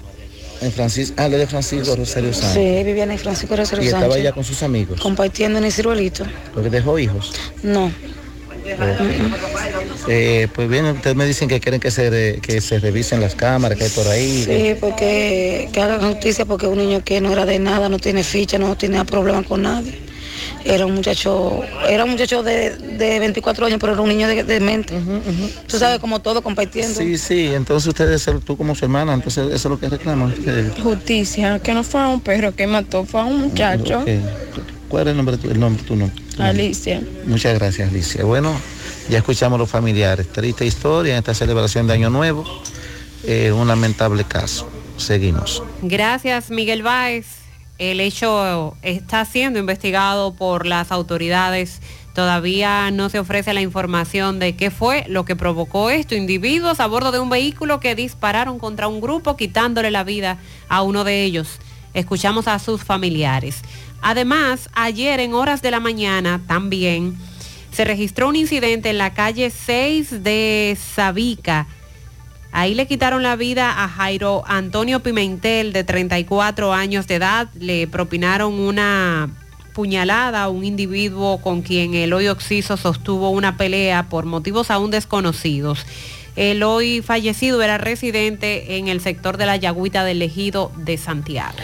En Francisco, ah, de Francisco Rosario Sánchez. Sí, vivía en el Francisco de Rosario Y estaba Sánchez. allá con sus amigos. Compartiendo en el ciruelito. Porque dejó hijos. No. Eh, pues bien, ustedes me dicen que quieren que se, re- que se revisen las cámaras que hay por ahí. Sí, porque que hagan justicia porque un niño que no era de nada, no tiene ficha, no tenía problema con nadie. Era un muchacho, era un muchacho de, de 24 años, pero era un niño de, de mente. Tú sabes, como todo compartiendo. Sí, sí, entonces ustedes, tú como su hermana, entonces eso es lo que reclaman. Justicia, que no fue a un perro que mató, fue a un muchacho. ¿Cuál es el nombre, tu- el nombre? tu nombre? Alicia. Muchas gracias, Alicia. Bueno, ya escuchamos los familiares. Triste historia en esta celebración de Año Nuevo. Eh, un lamentable caso. Seguimos. Gracias, Miguel Báez. El hecho está siendo investigado por las autoridades. Todavía no se ofrece la información de qué fue lo que provocó esto. Individuos a bordo de un vehículo que dispararon contra un grupo quitándole la vida a uno de ellos. Escuchamos a sus familiares. Además, ayer en horas de la mañana también se registró un incidente en la calle 6 de Sabica. Ahí le quitaron la vida a Jairo Antonio Pimentel, de 34 años de edad. Le propinaron una puñalada a un individuo con quien el hoy Oxiso sostuvo una pelea por motivos aún desconocidos. El hoy fallecido era residente en el sector de la Yagüita del Ejido de Santiago.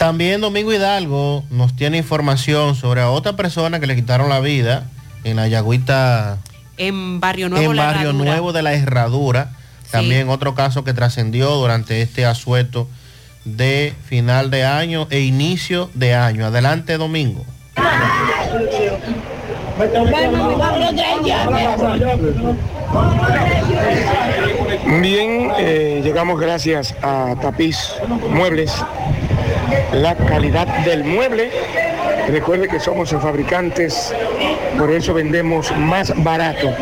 También Domingo Hidalgo nos tiene información sobre a otra persona que le quitaron la vida en la Yagüita, En Barrio Nuevo. en La Barrio Herradura. Nuevo de la Herradura. También otro caso que trascendió durante este asueto de final de año e inicio de año. Adelante, Domingo. Bien, eh, llegamos gracias a Tapiz Muebles. La calidad del mueble. Recuerde que somos fabricantes, por eso vendemos más barato.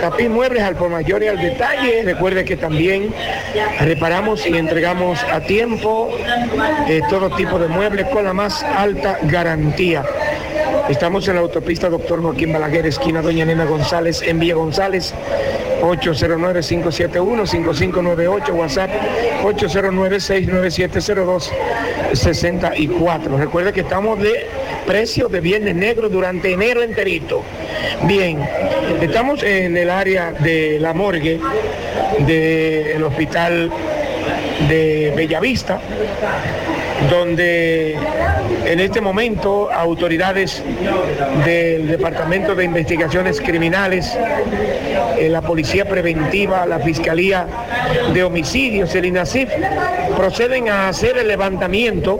Tapiz Muebles al por mayor y al detalle. Recuerde que también reparamos y entregamos a tiempo eh, todo tipo de muebles con la más alta garantía. Estamos en la autopista Doctor Joaquín Balaguer, esquina Doña Nena González, en Villa González, 809-571-5598, WhatsApp 809-697-0264. Recuerde que estamos de precio de Viernes Negro durante enero enterito. Bien, estamos en el área de la morgue del hospital de Bellavista, donde en este momento autoridades del Departamento de Investigaciones Criminales, eh, la Policía Preventiva, la Fiscalía de Homicidios, el INACIF, proceden a hacer el levantamiento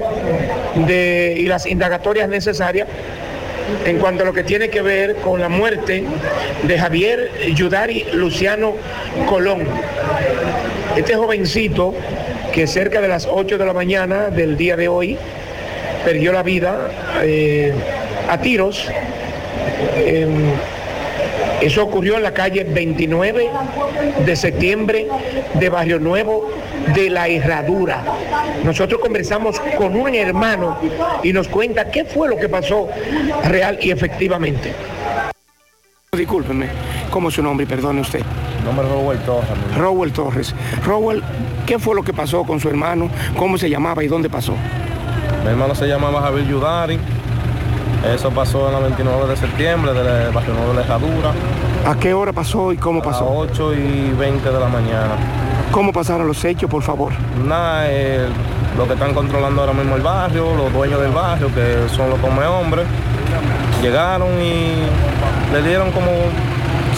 de, y las indagatorias necesarias en cuanto a lo que tiene que ver con la muerte de Javier Yudari Luciano Colón. Este jovencito que cerca de las 8 de la mañana del día de hoy perdió la vida eh, a tiros. Eh, eso ocurrió en la calle 29 de septiembre de Barrio Nuevo de la Herradura. Nosotros conversamos con un hermano y nos cuenta qué fue lo que pasó real y efectivamente. Discúlpeme, ¿cómo es su nombre perdone usted? Nombre Robert Torres. Rowell Torres. Rowell, ¿qué fue lo que pasó con su hermano? ¿Cómo se llamaba y dónde pasó? Mi hermano se llamaba Javier Yudari. Eso pasó en la 29 de septiembre del barrio de la Herradura. ¿A qué hora pasó y cómo pasó? A 8 y 20 de la mañana. ¿Cómo pasaron los hechos, por favor? Nada, eh, lo que están controlando ahora mismo el barrio, los dueños del barrio, que son los come hombres, llegaron y le dieron como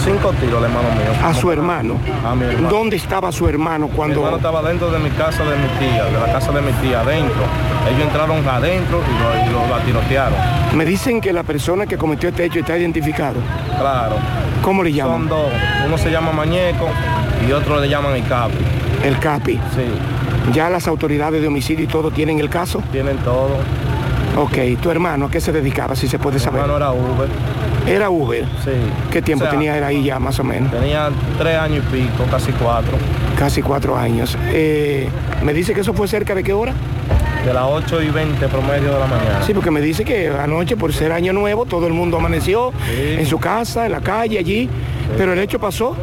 cinco tiros al hermano mío. A su hermano. A mi hermano. ¿Dónde estaba su hermano Mi cuando... hermano estaba dentro de mi casa de mi tía, de la casa de mi tía, adentro. Ellos entraron adentro y lo, y lo- tirotearon. Me dicen que la persona que cometió este hecho está identificado. Claro. ¿Cómo le llaman? Son dos. Uno se llama Mañeco y otro le llaman el Capi. El CAPI. Sí. Ya las autoridades de homicidio y todo tienen el caso. Tienen todo. Ok, tu hermano, ¿a qué se dedicaba, si se puede Mi saber? hermano era Uber. Era Uber. Sí. ¿Qué tiempo O sea, tenía él ahí ya, más o menos? Tenía tres años y pico, casi cuatro. Casi cuatro años. Eh, me dice que eso fue cerca de qué hora? De las 8 y 20 promedio de la mañana. Sí, porque me dice que anoche, por ser año nuevo, todo el mundo amaneció en su casa, en la calle, allí. Pero el hecho pasó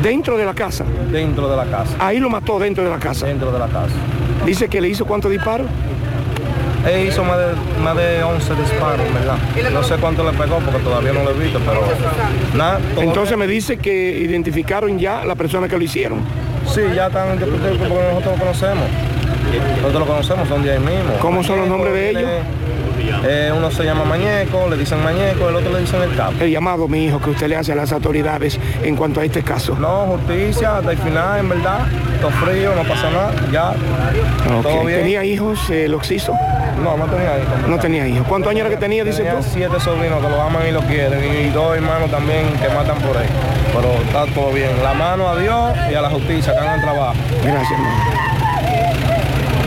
dentro de la casa. Dentro de la casa. Ahí lo mató dentro de la casa. Dentro de la casa. Dice que le hizo cuántos disparos. Él hizo más de, más de 11 disparos, ¿verdad? No sé cuánto le pegó porque todavía no lo he visto, pero nada. Entonces me dice que identificaron ya la persona que lo hicieron. Sí, ya están porque nosotros lo conocemos. Nosotros lo conocemos, son de ahí mismo. ¿Cómo son los nombres de ellos? Eh, uno se llama Mañeco, le dicen Mañeco, el otro le dicen el capo. El llamado, mi hijo, que usted le hace a las autoridades en cuanto a este caso. No, justicia, hasta el final, en verdad. Todo frío, no pasa nada, ya. Ok. Todo bien. ¿Tenía hijos el Oxiso? No, no tenía hijos. No tenía hijos. ¿Cuántos años era que tenía, dice Tenía tú? siete sobrinos que lo aman y lo quieren y dos hermanos también que matan por ahí. Pero está todo bien. La mano a Dios y a la justicia que hagan el trabajo. Gracias, hermano.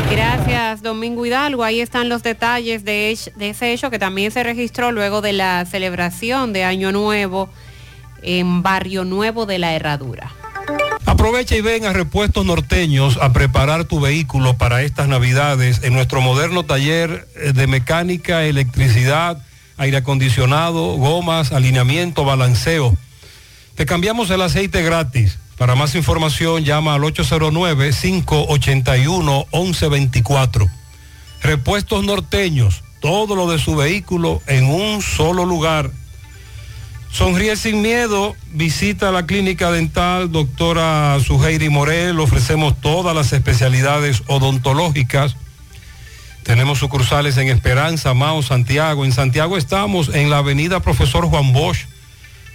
Gracias, Domingo Hidalgo. Ahí están los detalles de, ese hecho que también se registró luego de la celebración de Año Nuevo en Barrio Nuevo de la Herradura. Aprovecha y ven a Repuestos Norteños a preparar tu vehículo para estas navidades en nuestro moderno taller eh, de mecánica, electricidad, aire acondicionado, gomas, alineamiento, balanceo. Te cambiamos el aceite gratis. Para más información llama al 809-581-1124. Repuestos Norteños, todo lo de su vehículo en un solo lugar. Sonríe sin miedo, visita la clínica dental doctora Suheiri Morel, ofrecemos todas las especialidades odontológicas. Tenemos sucursales en Esperanza, Mao, Santiago. En Santiago estamos en la avenida Profesor Juan Bosch,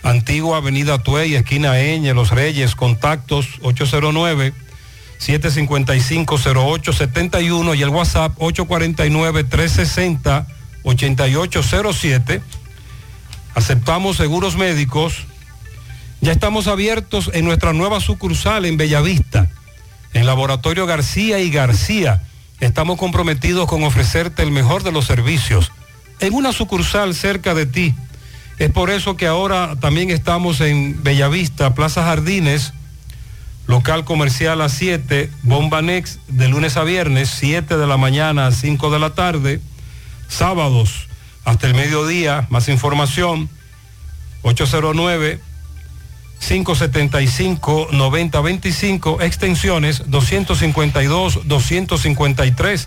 antigua avenida Tuey, esquina Eñe, Los Reyes, contactos 809 755-0871 y el WhatsApp 849-360-8807. Aceptamos seguros médicos. Ya estamos abiertos en nuestra nueva sucursal en Bellavista, en Laboratorio García y García. Estamos comprometidos con ofrecerte el mejor de los servicios en una sucursal cerca de ti. Es por eso que ahora también estamos en Bellavista, Plaza Jardines, local comercial a 7, Bomba Next, de lunes a viernes, 7 de la mañana a 5 de la tarde, sábados hasta el mediodía, más información, 809 575-9025, extensiones 252-253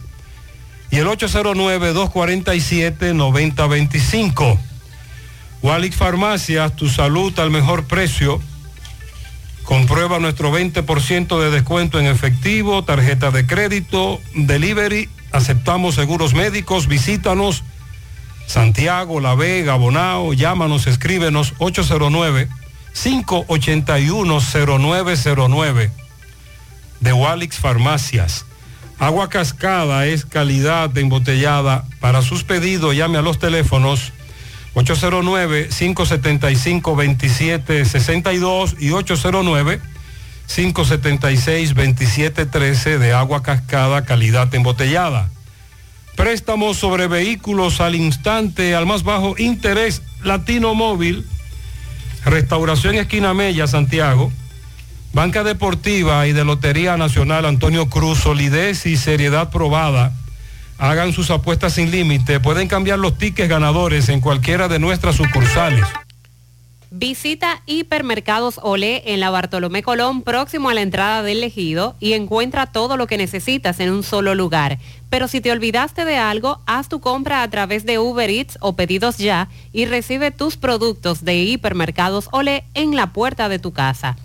y el 809-247-9025. Walix Farmacias, tu salud al mejor precio. Comprueba nuestro 20% de descuento en efectivo, tarjeta de crédito, delivery, aceptamos seguros médicos, visítanos. Santiago, La Vega, Bonao, llámanos, escríbenos 809 581-0909 de Walix Farmacias. Agua cascada es calidad embotellada. Para sus pedidos llame a los teléfonos 809-575-2762 y 809-576-2713 de agua cascada calidad embotellada. Préstamos sobre vehículos al instante, al más bajo interés, Latino Móvil. Restauración Esquina Mella, Santiago. Banca Deportiva y de Lotería Nacional Antonio Cruz, solidez y seriedad probada. Hagan sus apuestas sin límite. Pueden cambiar los tickets ganadores en cualquiera de nuestras sucursales. Visita Hipermercados Olé en la Bartolomé Colón, próximo a la entrada del Ejido, y encuentra todo lo que necesitas en un solo lugar. Pero si te olvidaste de algo, haz tu compra a través de Uber Eats o Pedidos Ya y recibe tus productos de Hipermercados Olé en la puerta de tu casa.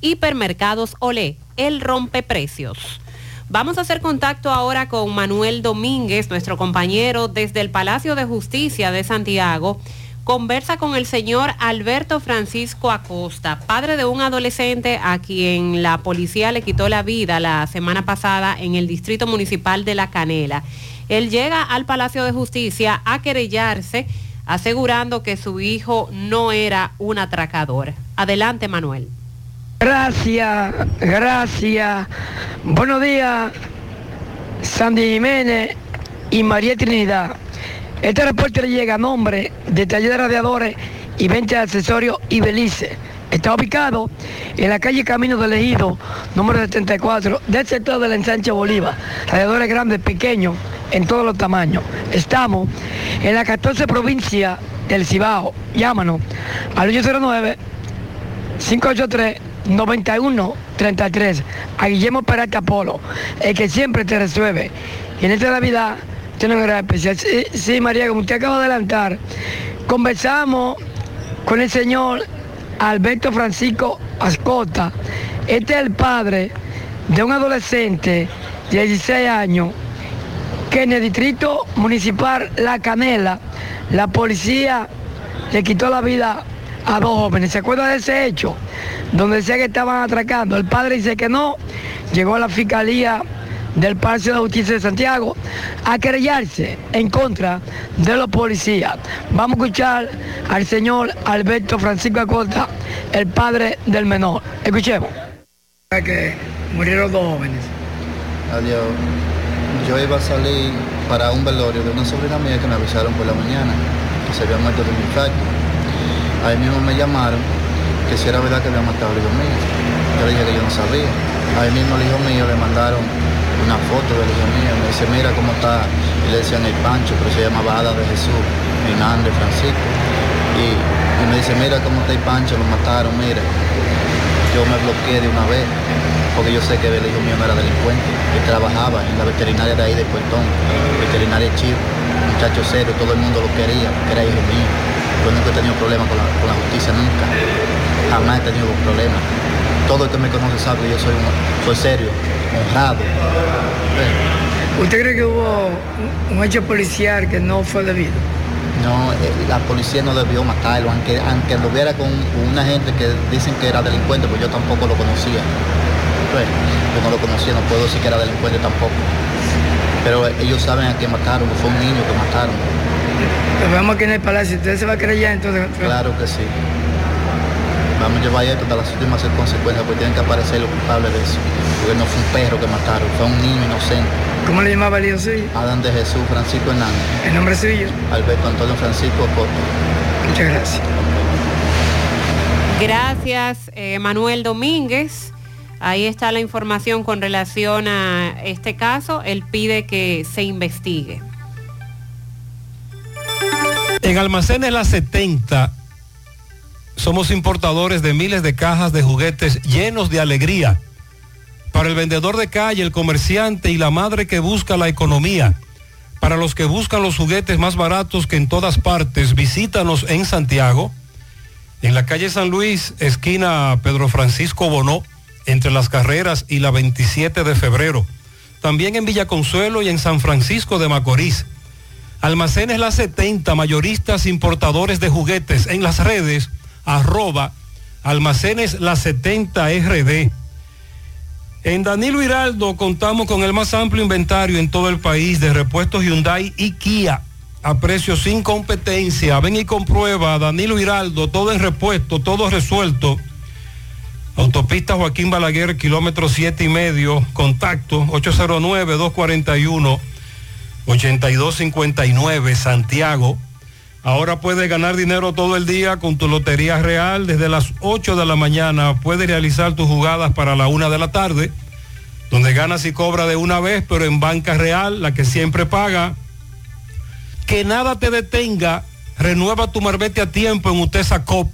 Hipermercados Olé, el rompeprecios. Vamos a hacer contacto ahora con Manuel Domínguez, nuestro compañero desde el Palacio de Justicia de Santiago. Conversa con el señor Alberto Francisco Acosta, padre de un adolescente a quien la policía le quitó la vida la semana pasada en el Distrito Municipal de La Canela. Él llega al Palacio de Justicia a querellarse, asegurando que su hijo no era un atracador. Adelante, Manuel. Gracias, gracias. Buenos días, Sandy Jiménez y María Trinidad. Este reporte le llega a nombre de Taller de Radiadores y venta de accesorios y Belice. Está ubicado en la calle Camino del Ejido, número 74, del sector del ensanche Bolívar. Radiadores grandes, pequeños, en todos los tamaños. Estamos en la 14 provincia del Cibao. Llámanos al 809 583-9133 a Guillermo Peralta Polo, el que siempre te resuelve. Y en esta Navidad tiene una gran especial. Sí, sí, María, como usted acaba de adelantar, conversamos con el señor Alberto Francisco Ascota. Este es el padre de un adolescente de 16 años que en el distrito municipal La Canela, la policía le quitó la vida a dos jóvenes. ¿Se acuerda de ese hecho? Donde decía que estaban atracando. El padre dice que no. Llegó a la fiscalía del Palacio de Justicia de Santiago a querellarse en contra de los policías. Vamos a escuchar al señor Alberto Francisco Acosta, el padre del menor. Escuchemos. Que murieron dos jóvenes. Adiós. Yo iba a salir para un velorio de una sobrina mía que me avisaron por la mañana que se había muerto de un infarto. Ahí mismo me llamaron que si era verdad que había matado al hijo mío. Yo le dije que yo no sabía. Ahí mismo al hijo mío le mandaron una foto del hijo mío. Me dice, mira cómo está. Y le decían el Pancho, pero se llamaba Ada de Jesús, Hernández, Francisco. Y, me dice, mira cómo está el Pancho, lo mataron, mira. Yo me bloqueé de una vez, porque yo sé que el hijo mío no era delincuente. Él trabajaba en la veterinaria de ahí de Puertón, veterinaria Chivo, muchacho serio, todo el mundo lo quería, porque era hijo mío. Yo nunca he tenido problemas con la, con la justicia, nunca. Jamás he tenido problemas. Todo el que me conoce sabe que yo soy, un- soy serio, honrado. ¿Usted cree que hubo un, hecho policial que no fue debido? No, eh, la policía no debió matarlo, aunque, aunque lo viera con una gente que dicen que era delincuente, pues yo tampoco lo conocía. Pues, yo no lo conocía, no puedo decir que era delincuente tampoco. Pero eh, ellos saben a quién mataron, que fue un niño que mataron. Nos vemos aquí en el palacio. ¿Usted se va a creyar entonces? Claro que sí. Vamos a llevar esto hasta las últimas consecuencias, porque tienen que aparecer los culpables de eso. Porque no fue un perro que mataron, fue un niño inocente. ¿Cómo le llamaba el hijo suyo? Adán de Jesús, Francisco Hernández. ¿El nombre suyo? Alberto Antonio Francisco Coto. Muchas gracias. Gracias, eh, Manuel Domínguez. Ahí está la información con relación a este caso. Él pide que se investigue. En Almacenes La 70 somos importadores de miles de cajas de juguetes llenos de alegría. Para el vendedor de calle, el comerciante y la madre que busca la economía. Para los que buscan los juguetes más baratos que en todas partes, visítanos en Santiago, en la calle San Luis, esquina Pedro Francisco Bonó, entre las carreras y la 27 de febrero. También en Villa Consuelo y en San Francisco de Macorís. Almacenes La 70, mayoristas importadores de juguetes en las redes, arroba almacenes La 70 RD. En Danilo Hiraldo contamos con el más amplio inventario en todo el país de repuestos Hyundai y Kia a precios sin competencia. Ven y comprueba Danilo Hiraldo, todo en repuesto, todo resuelto. Autopista Joaquín Balaguer, kilómetro siete y medio, contacto 809-241-8259, Santiago. Ahora puedes ganar dinero todo el día con tu Lotería Real. Desde las 8 de la mañana puedes realizar tus jugadas para la una de la tarde, donde ganas y cobras de una vez, pero en banca real, la que siempre paga. Que nada te detenga. Renueva tu marbete a tiempo en Utesa Cop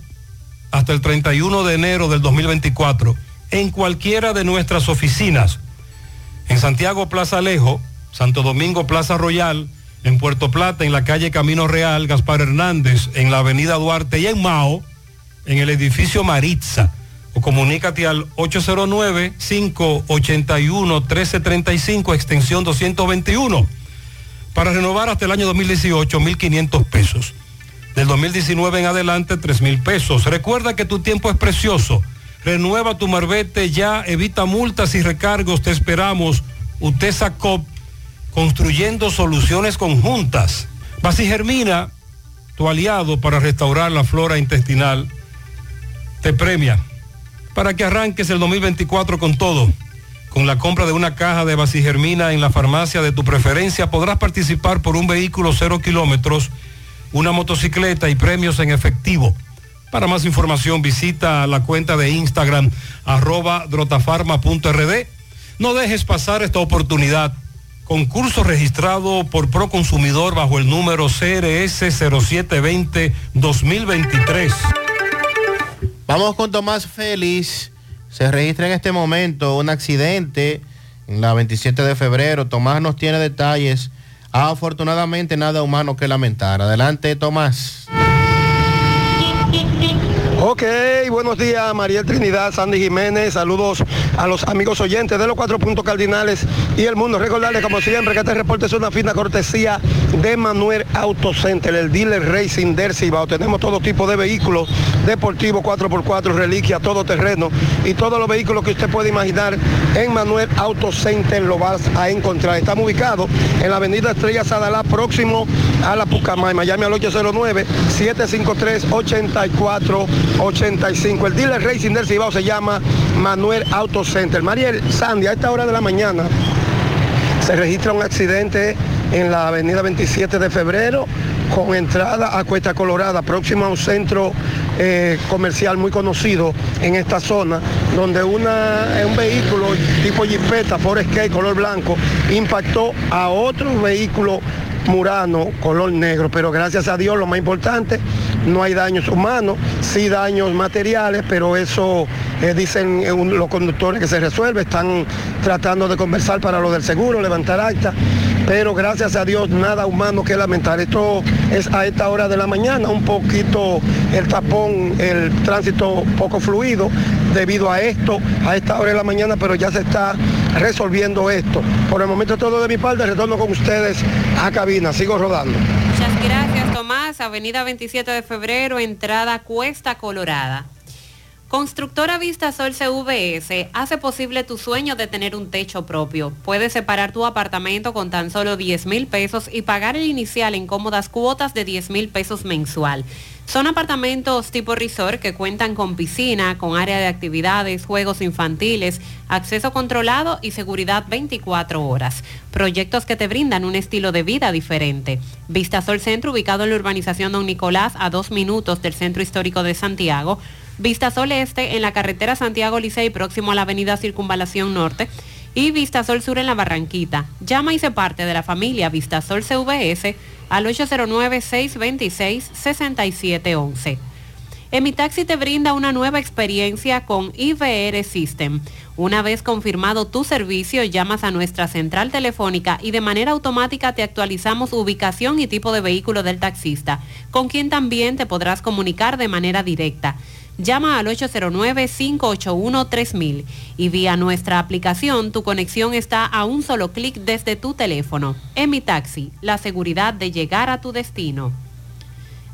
hasta el 31 de enero del 2024 en cualquiera de nuestras oficinas. En Santiago Plaza Alejo, Santo Domingo Plaza Royal, en Puerto Plata, en la calle Camino Real, Gaspar Hernández, en la avenida Duarte y en Mao, en el edificio Maritza. O comunícate al 809-581-1335, extensión 221. Para renovar hasta el año 2018, 1.500 pesos. Del 2019 en adelante, 3 mil pesos. Recuerda que tu tiempo es precioso. Renueva tu marbete ya, evita multas y recargos. Te esperamos. Utesa Cop, construyendo soluciones conjuntas. Basigermina, tu aliado para restaurar la flora intestinal, te premia para que arranques el 2024 con todo. Con la compra de una caja de Basigermina en la farmacia de tu preferencia podrás participar por un vehículo cero kilómetros una motocicleta y premios en efectivo. Para más información visita la cuenta de Instagram arroba drotafarma.rd. No dejes pasar esta oportunidad. Concurso registrado por Proconsumidor bajo el número CRS 0720-2023. Vamos con Tomás Félix. Se registra en este momento un accidente en la 27 de febrero. Tomás nos tiene detalles. Afortunadamente nada humano que lamentar. Adelante, Tomás. Ok, buenos días, Mariel Trinidad, Sandy Jiménez, saludos a los amigos oyentes de los cuatro puntos cardinales y el mundo. Recordarles, como siempre, que este reporte es una fina cortesía de Manuel Auto Center, el dealer Racing del Cibao. Tenemos todo tipo de vehículos deportivos, 4x4, reliquia, todo terreno y todos los vehículos que usted puede imaginar en Manuel Auto Center lo vas a encontrar. Estamos ubicados en la avenida Estrella Sadalá, próximo a la Pucamay. Miami al 809-753-8485. El dealer Racing del Cibao se llama Manuel Auto Center. Mariel Sandy, a esta hora de la mañana se registra un accidente en la avenida 27 de febrero con entrada a Cuesta Colorada, próximo a un centro eh, comercial muy conocido en esta zona, donde un vehículo tipo Jeepeta Forest color blanco impactó a otro vehículo Murano color negro, pero gracias a Dios lo más importante, no hay daños humanos, sí daños materiales, pero eso eh, dicen eh, los conductores que se resuelve, están tratando de conversar para lo del seguro, levantar acta, pero gracias a Dios nada humano que lamentar. Esto es a esta hora de la mañana, un poquito el tapón, el tránsito poco fluido debido a esto, a esta hora de la mañana, pero ya se está resolviendo esto. Por el momento todo de mi parte, retorno con ustedes a cabina, sigo rodando. Muchas gracias, Tomás. Avenida 27 de febrero, entrada Cuesta Colorada. Constructora Vista Sol CVS hace posible tu sueño de tener un techo propio. Puedes separar tu apartamento con tan solo 10 mil pesos y pagar el inicial en cómodas cuotas de 10 mil pesos mensual. Son apartamentos tipo resort que cuentan con piscina, con área de actividades, juegos infantiles, acceso controlado y seguridad 24 horas. Proyectos que te brindan un estilo de vida diferente. Vistasol Centro, ubicado en la urbanización Don Nicolás, a dos minutos del Centro Histórico de Santiago. Vistasol Este en la carretera Santiago Licey, próximo a la avenida Circunvalación Norte. Y Vistasol Sur en la Barranquita. Llama y se parte de la familia Vistasol CVS al 809-626-6711. Emitaxi te brinda una nueva experiencia con IVR System. Una vez confirmado tu servicio, llamas a nuestra central telefónica y de manera automática te actualizamos ubicación y tipo de vehículo del taxista, con quien también te podrás comunicar de manera directa. Llama al 809-581-3000 y vía nuestra aplicación tu conexión está a un solo clic desde tu teléfono. Emitaxi, la seguridad de llegar a tu destino.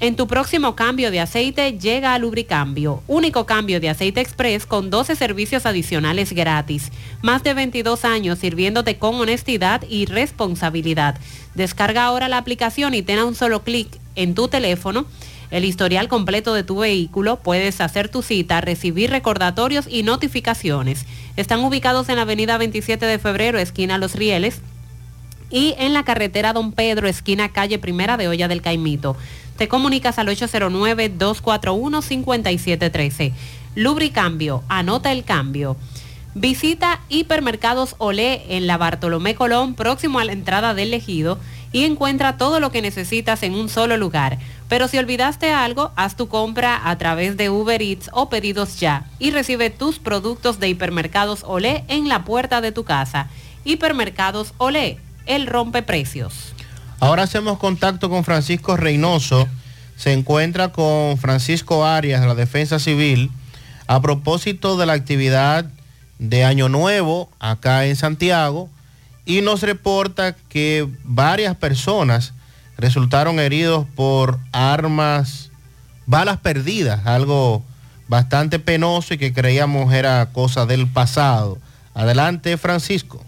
En tu próximo cambio de aceite llega a Lubricambio, único cambio de aceite express con 12 servicios adicionales gratis. Más de 22 años sirviéndote con honestidad y responsabilidad. Descarga ahora la aplicación y ten a un solo clic en tu teléfono el historial completo de tu vehículo, puedes hacer tu cita, recibir recordatorios y notificaciones. Están ubicados en la avenida 27 de febrero, esquina Los Rieles, y en la carretera Don Pedro, esquina calle Primera de Olla del Caimito. Te comunicas al 809-241-5713. Lubricambio, anota el cambio. Visita Hipermercados Olé en la Bartolomé Colón, próximo a la entrada del Ejido, y encuentra todo lo que necesitas en un solo lugar. Pero si olvidaste algo, haz tu compra a través de Uber Eats o pedidos ya y recibe tus productos de Hipermercados Olé en la puerta de tu casa. Hipermercados Olé, el rompe precios. Ahora hacemos contacto con Francisco Reynoso. Se encuentra con Francisco Arias de la Defensa Civil a propósito de la actividad de Año Nuevo acá en Santiago y nos reporta que varias personas resultaron heridos por armas, balas perdidas, algo bastante penoso y que creíamos era cosa del pasado. Adelante, Francisco.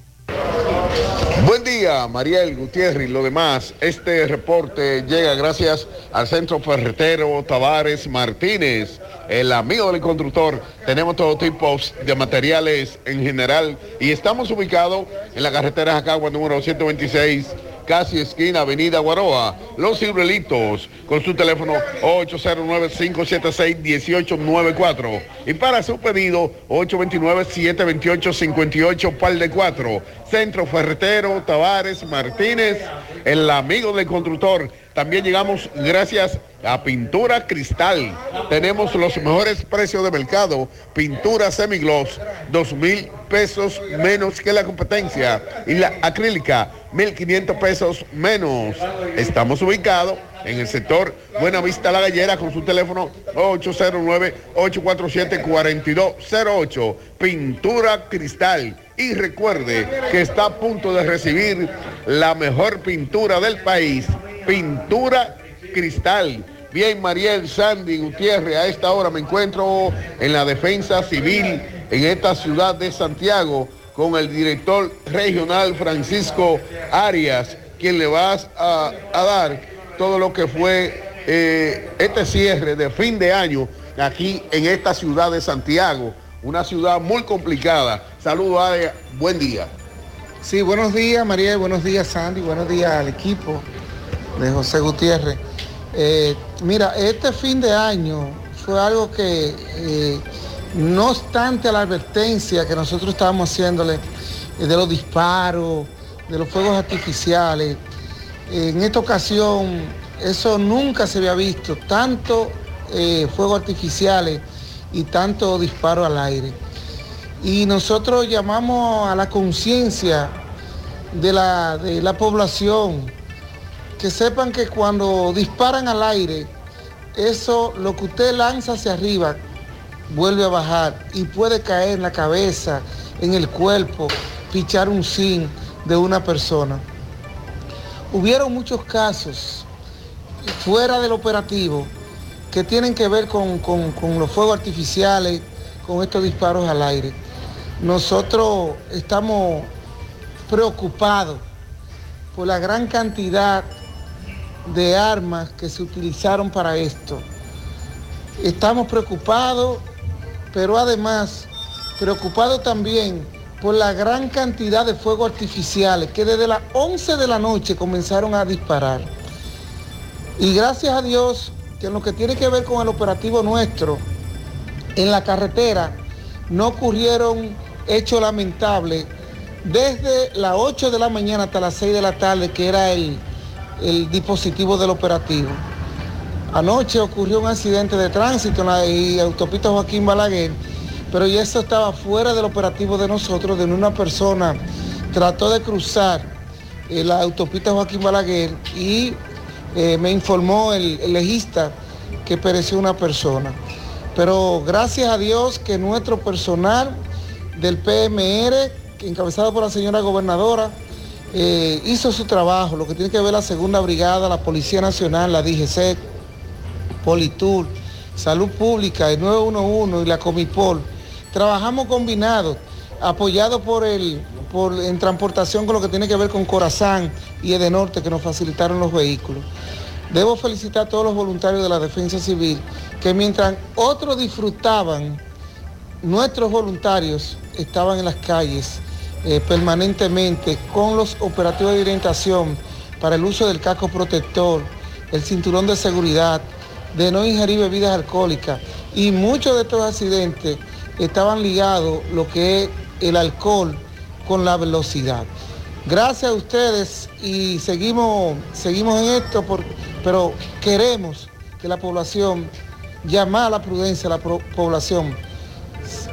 Buen día, Mariel Gutiérrez y lo demás. Este reporte llega gracias al Centro Ferretero Tavares Martínez, el amigo del constructor. Tenemos todo tipo de materiales en general y estamos ubicados en la carretera Jacagua número 126 casi esquina Avenida Guaroa, Los Cibrelitos, con su teléfono 809-576-1894. Y para su pedido, 829-728-58 par de 4. Centro Ferretero, Tavares, Martínez, el amigo del constructor. También llegamos gracias a Pintura Cristal. Tenemos los mejores precios de mercado. Pintura semigloss, dos mil pesos menos que la competencia. Y la acrílica, 1.500 pesos menos. Estamos ubicados en el sector Buenavista La Gallera con su teléfono 809-847-4208. Pintura Cristal. Y recuerde que está a punto de recibir la mejor pintura del país. Pintura Cristal. Bien, Mariel Sandy Gutiérrez, a esta hora me encuentro en la defensa civil en esta ciudad de Santiago con el director regional Francisco Arias, quien le va a, dar todo lo que fue eh, este cierre de fin de año aquí en esta ciudad de Santiago, una ciudad muy complicada. Saludos, Arias, buen día. Sí, buenos días María, buenos días Sandy, buenos días al equipo de José Gutiérrez. Eh, mira, este fin de año fue algo que, eh, no obstante la advertencia que nosotros estábamos haciéndole eh, de los disparos, de los fuegos artificiales, en esta ocasión eso nunca se había visto, tanto fuegos artificiales y tanto disparo al aire. Y nosotros llamamos a la conciencia de la, de la población, que sepan que cuando disparan al aire, eso, lo que usted lanza hacia arriba, vuelve a bajar y puede caer en la cabeza, en el cuerpo, pichar un zinc de una persona. Hubieron muchos casos fuera del operativo que tienen que ver con, con, con los fuegos artificiales, con estos disparos al aire. Nosotros estamos preocupados por la gran cantidad de armas que se utilizaron para esto. Estamos preocupados, pero además preocupados también por la gran cantidad de fuegos artificiales que desde las 11 de la noche comenzaron a disparar. Y gracias a Dios que en lo que tiene que ver con el operativo nuestro, en la carretera no ocurrieron hechos lamentables desde las 8 de la mañana hasta las 6 de la tarde, que era el, el dispositivo del operativo. Anoche ocurrió un accidente de tránsito en la autopista Joaquín Balaguer, pero ya eso estaba fuera del operativo de nosotros, de una persona trató de cruzar eh, la autopista Joaquín Balaguer y eh, me informó el, legista que pereció una persona. Pero gracias a Dios que nuestro personal del PMR, encabezado por la señora gobernadora, eh, hizo su trabajo, lo que tiene que ver la segunda brigada, la Policía Nacional, la DGC, Politur, Salud Pública, el 911 y la Comipol. Trabajamos combinados, apoyados por el, en transportación con lo que tiene que ver con Corazán y Edenorte, que nos facilitaron los vehículos. Debo felicitar a todos los voluntarios de la Defensa Civil, que mientras otros disfrutaban, nuestros voluntarios estaban en las calles eh, permanentemente con los operativos de orientación para el uso del casco protector, el cinturón de seguridad, de no ingerir bebidas alcohólicas. Y muchos de estos accidentes estaban ligados lo que es el alcohol con la velocidad. Gracias a ustedes y seguimos, seguimos en esto, por, pero queremos que la población, llamar a la prudencia a la pro- población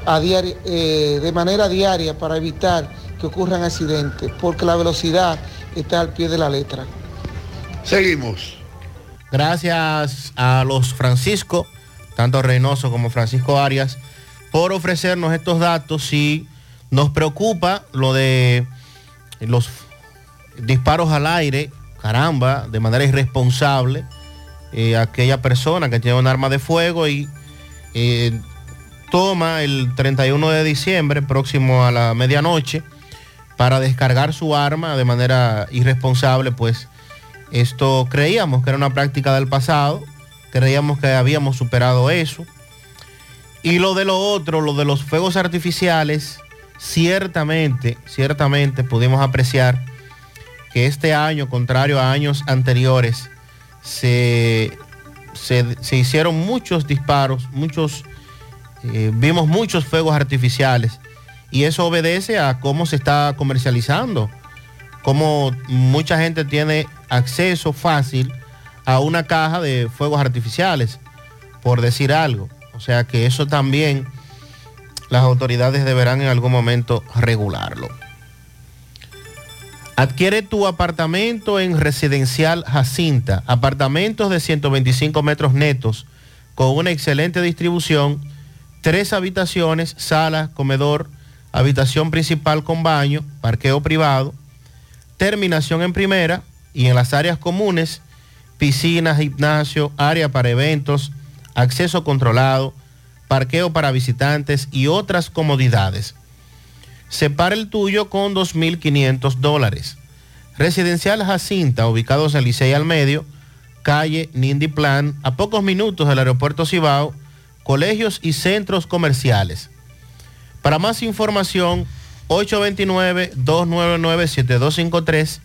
a diario- eh, de manera diaria para evitar que ocurran accidentes, porque la velocidad está al pie de la letra. Seguimos. Gracias a los Francisco, tanto Reynoso como Francisco Arias, por ofrecernos estos datos y nos preocupa lo de los disparos al aire, caramba, de manera irresponsable, eh, aquella persona que tiene un arma de fuego y eh, toma el 31 de diciembre, próximo a la medianoche, para descargar su arma de manera irresponsable, pues esto creíamos que era una práctica del pasado, creíamos que habíamos superado eso. Y lo de lo otro, lo de los fuegos artificiales, ciertamente, ciertamente pudimos apreciar que este año, contrario a años anteriores, se, se- se hicieron muchos disparos, muchos, eh, vimos muchos fuegos artificiales y eso obedece a cómo se está comercializando, cómo mucha gente tiene acceso fácil a una caja de fuegos artificiales, por decir algo. O sea que eso también las autoridades deberán en algún momento regularlo. Adquiere tu apartamento en Residencial Jacinta, apartamentos de 125 metros netos, con una excelente distribución, tres habitaciones, sala, comedor, habitación principal con baño, parqueo privado, terminación en primera y en las áreas comunes, piscina, gimnasio, área para eventos, acceso controlado, parqueo para visitantes y otras comodidades. Separa el tuyo con 2.500 dólares. Residencial Jacinta, ubicados en Licey al Medio, calle Nindy Plan, a pocos minutos del aeropuerto Cibao, colegios y centros comerciales. Para más información, 829-299-7253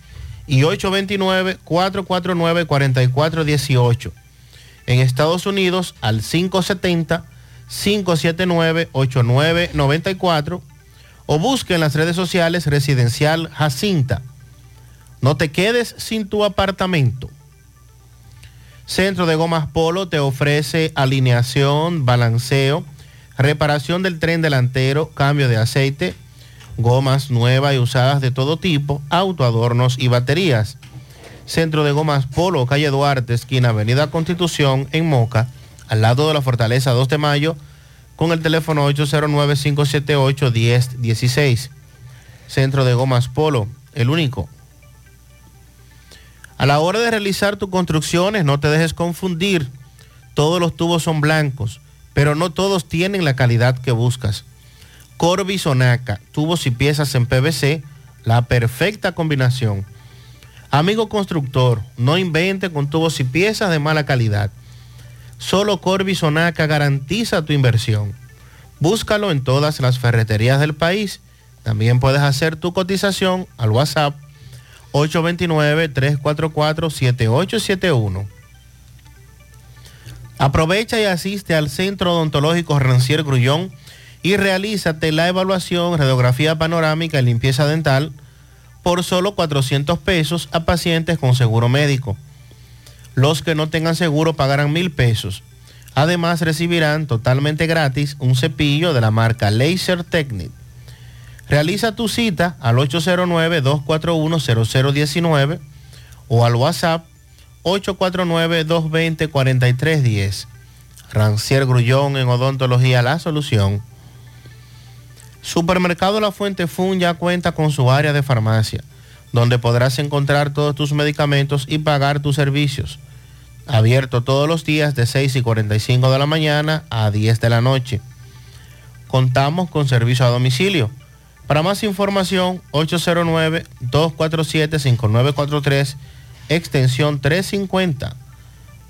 y 829-449-4418. En Estados Unidos, al 570-579-8994 o busque en las redes sociales Residencial Jacinta. No te quedes sin tu apartamento. Centro de Gomas Polo te ofrece alineación, balanceo, reparación del tren delantero, cambio de aceite, gomas nuevas y usadas de todo tipo, autoadornos y baterías. Centro de Gomas Polo, calle Duarte, esquina Avenida Constitución, en Moca, al lado de la Fortaleza 2 de Mayo, con el teléfono 809-578-1016. Centro de Gomas Polo, el único. A la hora de realizar tus construcciones, no te dejes confundir. Todos los tubos son blancos, pero no todos tienen la calidad que buscas. Corby Sonaca, tubos y piezas en PVC, la perfecta combinación. Amigo constructor, no invente con tubos y piezas de mala calidad. Solo Corby Sonaca garantiza tu inversión. Búscalo en todas las ferreterías del país. También puedes hacer tu cotización al WhatsApp 829-344-7871. Aprovecha y asiste al Centro Odontológico Rancier Grullón y realízate la evaluación, radiografía panorámica y limpieza dental por solo 400 pesos a pacientes con seguro médico. Los que no tengan seguro pagarán mil pesos. Además recibirán totalmente gratis un cepillo de la marca Laser Technic. Realiza tu cita al 809-241-0019 o al WhatsApp 849-220-4310. Rancier Grullón en Odontología La Solución. Supermercado La Fuente Fun ya cuenta con su área de farmacia, donde podrás encontrar todos tus medicamentos y pagar tus servicios. Abierto todos los días de 6 y 45 de la mañana a 10 de la noche. Contamos con servicio a domicilio. Para más información, 809-247-5943, extensión 350.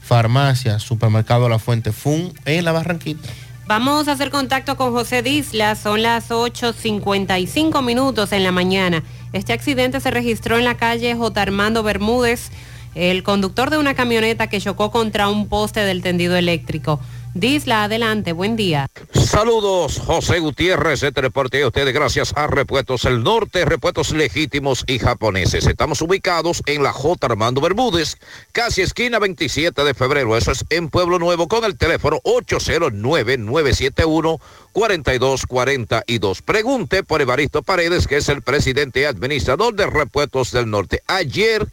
Farmacia, Supermercado La Fuente Fun en La Barranquita. Vamos a hacer contacto con José Disla, son las 8.55 minutos en la mañana. Este accidente se registró en la calle J. Armando Bermúdez, el conductor de una camioneta que chocó contra un poste del tendido eléctrico. Disla, adelante, buen día. Saludos, José Gutiérrez, este reporte a ustedes gracias a Repuestos El Norte, Repuestos Legítimos y Japoneses. Estamos ubicados en la J. Armando Bermúdez, casi esquina 27 de febrero, eso es en Pueblo Nuevo, con el teléfono 809-971-4242. Pregunte por Evaristo Paredes, que es el presidente administrador de Repuestos del Norte. Ayer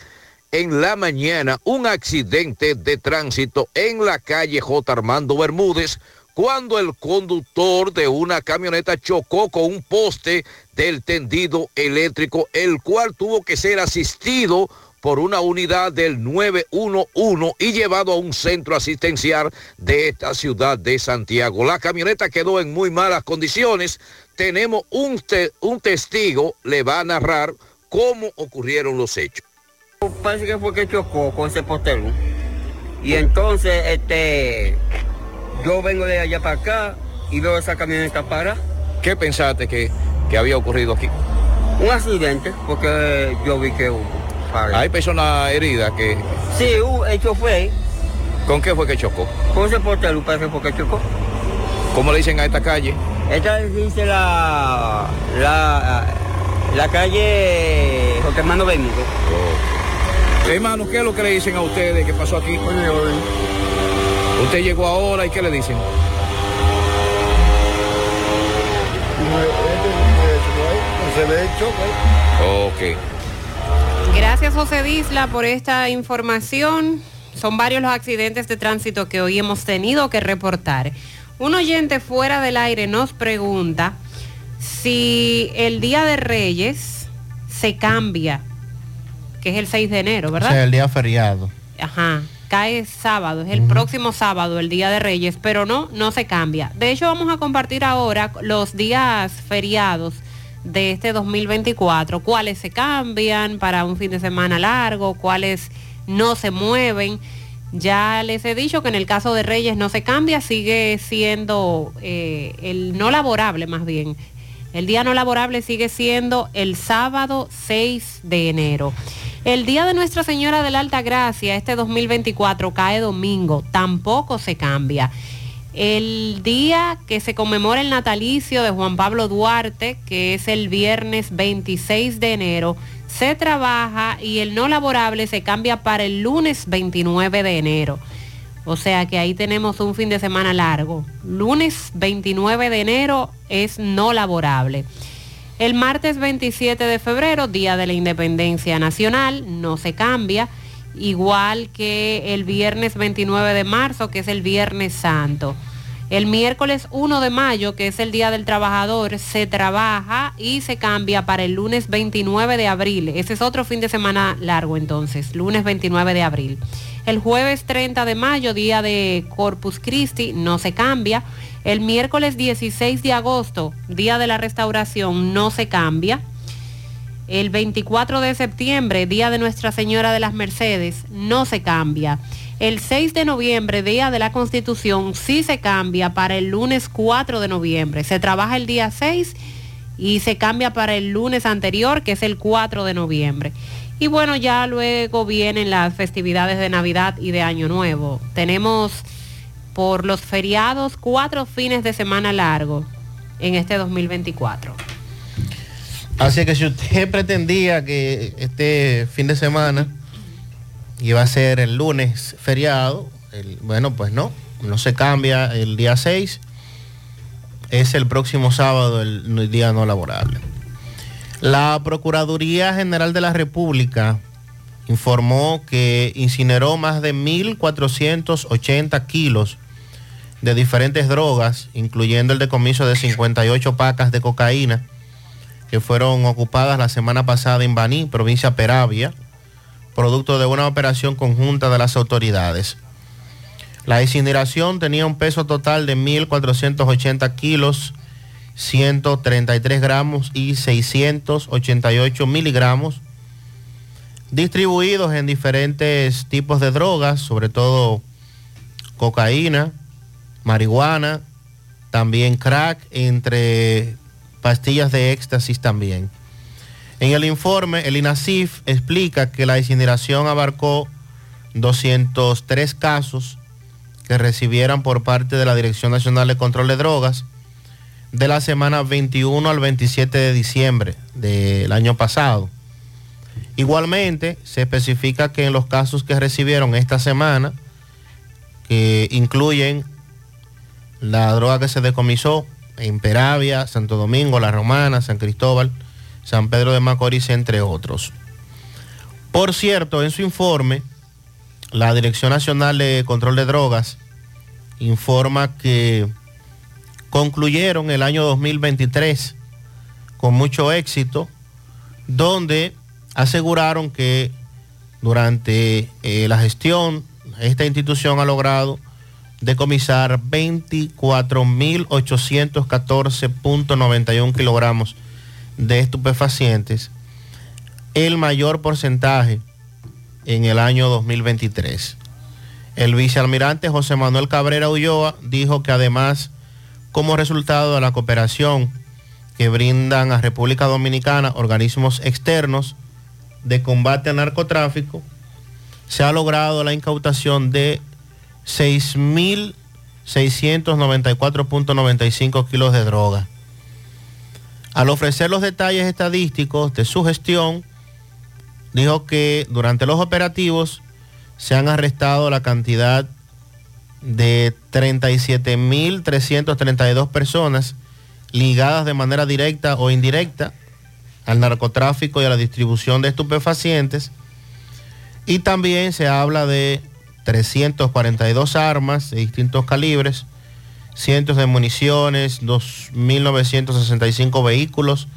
en la mañana un accidente de tránsito en la calle J. Armando Bermúdez cuando el conductor de una camioneta chocó con un poste del tendido eléctrico, el cual tuvo que ser asistido por una unidad del 911 y llevado a un centro asistencial de esta ciudad de Santiago. La camioneta quedó en muy malas condiciones. Tenemos un, un testigo, le va a narrar cómo ocurrieron los hechos. Parece que fue que chocó con ese postero. Y entonces, este, yo vengo de allá para acá y veo esa camioneta para. ¿Qué pensaste que, que había ocurrido aquí? Un accidente, porque yo vi que hubo. Hay personas heridas que... Sí, el chofer, ¿Con qué fue que chocó? con ese postero parece que fue que chocó. ¿Cómo le dicen a esta calle? Esta dice la, la, la calle José Hermano Benito. Hermano, ¿qué es lo que le dicen a ustedes que pasó aquí? Usted llegó ahora y ¿qué le dicen? Ok. Gracias José Disla por esta información. Son varios los accidentes de tránsito que hoy hemos tenido que reportar. Un oyente fuera del aire nos pregunta si el Día de Reyes se cambia, que es el 6 de enero, O ¿verdad? sea, el día feriado. Ajá, cae sábado, es el próximo sábado, el Día de Reyes, pero no, no se cambia. De hecho, vamos a compartir ahora los días feriados de este 2024, cuáles se cambian para un fin de semana largo, cuáles no se mueven. Ya les he dicho que en el caso de Reyes no se cambia, sigue siendo eh, el no laborable más bien. El día no laborable sigue siendo el sábado 6 de enero. El día de Nuestra Señora de la Alta Gracia, este 2024, cae domingo, tampoco se cambia. El día que se conmemora el natalicio de Juan Pablo Duarte, que es el viernes 26 de enero, se trabaja y el no laborable se cambia para el lunes 29 de enero. O sea que ahí tenemos un fin de semana largo. Lunes 29 de enero es no laborable. El martes 27 de febrero, Día de la Independencia Nacional, no se cambia, igual que el viernes 29 de marzo, que es el Viernes Santo. El miércoles 1 de mayo, que es el Día del Trabajador, se trabaja y se cambia para el lunes 29 de abril. Ese es otro fin de semana largo entonces, lunes 29 de abril. El jueves 30 de mayo, día de Corpus Christi, no se cambia. El miércoles 16 de agosto, día de la restauración, no se cambia. El 24 de septiembre, día de Nuestra Señora de las Mercedes, no se cambia. El 6 de noviembre, día de la Constitución, sí se cambia para el lunes 4 de noviembre. Se trabaja el día 6 y se cambia para el lunes anterior, que es el 4 de noviembre. Y bueno, ya luego vienen las festividades de Navidad y de Año Nuevo. Tenemos por los feriados cuatro fines de semana largo en este 2024. Así que si usted pretendía que este fin de semana iba a ser el lunes feriado, bueno, pues no, no se cambia el día 6, es el próximo sábado el día no laborable. La Procuraduría General de la República informó que incineró más de 1.480 kilos de diferentes drogas, incluyendo el decomiso de 58 pacas de cocaína que fueron ocupadas la semana pasada en Baní, provincia Peravia, producto de una operación conjunta de las autoridades. La incineración tenía un peso total de 1.480 kilos, 133 gramos y 688 miligramos, distribuidos en diferentes tipos de drogas, sobre todo cocaína, marihuana, también crack, entre pastillas de éxtasis también. En el informe, el INASIF explica que la incineración abarcó 203 casos que recibieran por parte de la Dirección Nacional de Control de Drogas de la semana 21 al 27 de diciembre del año pasado. Igualmente, se especifica que en los casos que recibieron esta semana, que incluyen la droga que se decomisó en Peravia, Santo Domingo, La Romana, San Cristóbal, San Pedro de Macorís, entre otros. Por cierto, en su informe, la Dirección Nacional de Control de Drogas informa que concluyeron el año 2023 con mucho éxito, donde aseguraron que durante eh, la gestión, esta institución ha logrado decomisar 24.814.91 kilogramos de estupefacientes, el mayor porcentaje en el año 2023. El vicealmirante José Manuel Cabrera Ulloa dijo que además, como resultado de la cooperación que brindan a República Dominicana organismos externos de combate al narcotráfico, se ha logrado la incautación de 6.694.95 kilos de droga. Al ofrecer los detalles estadísticos de su gestión, dijo que durante los operativos se han arrestado la cantidad de 37.332 personas ligadas de manera directa o indirecta al narcotráfico y a la distribución de estupefacientes. Y también se habla de 342 armas de distintos calibres, cientos de municiones, 2.965 vehículos,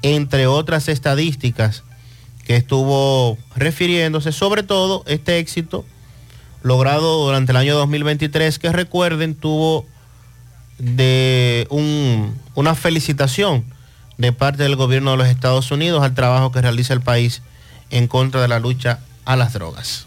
entre otras estadísticas que estuvo refiriéndose, sobre todo este éxito logrado durante el año 2023, que recuerden tuvo de un, una felicitación de parte del gobierno de los Estados Unidos al trabajo que realiza el país en contra de la lucha a las drogas.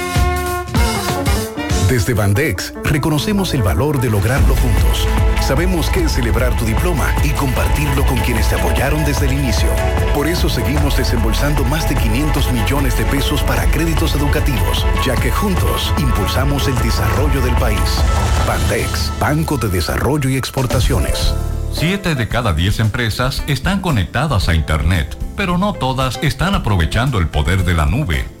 Desde Bandex reconocemos el valor de lograrlo juntos. Sabemos que es celebrar tu diploma y compartirlo con quienes te apoyaron desde el inicio. Por eso seguimos desembolsando más de 500 millones de pesos para créditos educativos, ya que juntos impulsamos el desarrollo del país. Bandex, Banco de Desarrollo y Exportaciones. Siete de cada diez empresas están conectadas a Internet, pero no todas están aprovechando el poder de la nube.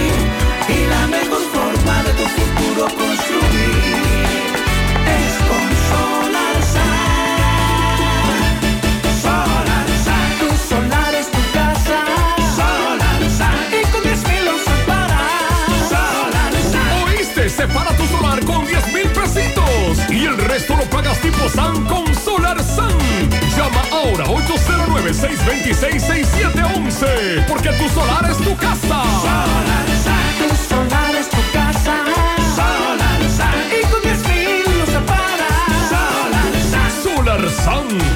de tu futuro construir es con Solar Sun. Tu solar es tu casa. Solar Sun. Y con 10 mil lo separas. Solar Sun. ¿Oíste? Separa tu solar con 10 mil pesitos. Y el resto lo pagas tipo SAN con Solar SAN. ahora 809-626-6711. Porque tu solar es tu casa. Solar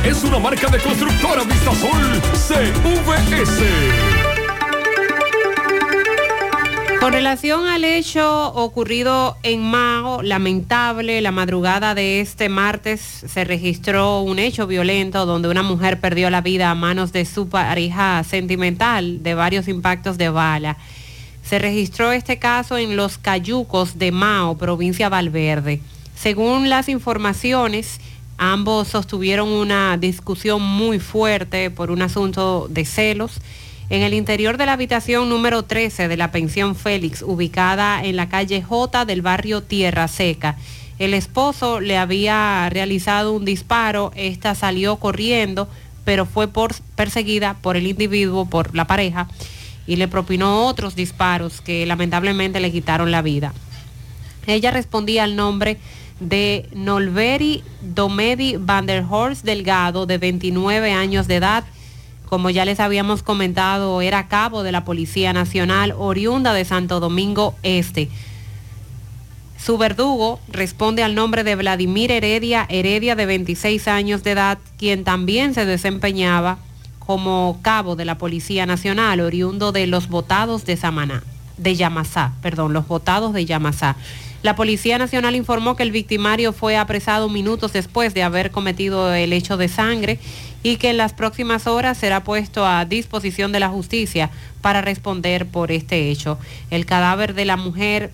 es una marca de constructora Vista Sol CVS. Con relación al hecho ocurrido en Mao, lamentable, la madrugada de este martes se registró un hecho violento donde una mujer perdió la vida a manos de su pareja sentimental de varios impactos de bala. Se registró este caso en Los Cayucos de Mao, provincia Valverde. Según las informaciones, ambos sostuvieron una discusión muy fuerte por un asunto de celos en el interior de la habitación número 13 de la pensión Félix, ubicada en la calle J del barrio Tierra Seca. El esposo le había realizado un disparo, esta salió corriendo, pero fue perseguida por el individuo, por la pareja, y le propinó otros disparos que lamentablemente le quitaron la vida. Ella respondía al nombre de Nolveri Domedi van der Horst Delgado, de 29 años de edad, como ya les habíamos comentado, era cabo de la Policía Nacional oriunda de Santo Domingo Este. Su verdugo responde al nombre de Vladimir Heredia, Heredia de 26 años de edad, quien también se desempeñaba como cabo de la Policía Nacional, oriundo de los votados de Samaná, de Yamasá, perdón, los votados de Yamasá. La Policía Nacional informó que el victimario fue apresado minutos después de haber cometido el hecho de sangre y que en las próximas horas será puesto a disposición de la justicia para responder por este hecho. El cadáver de la mujer,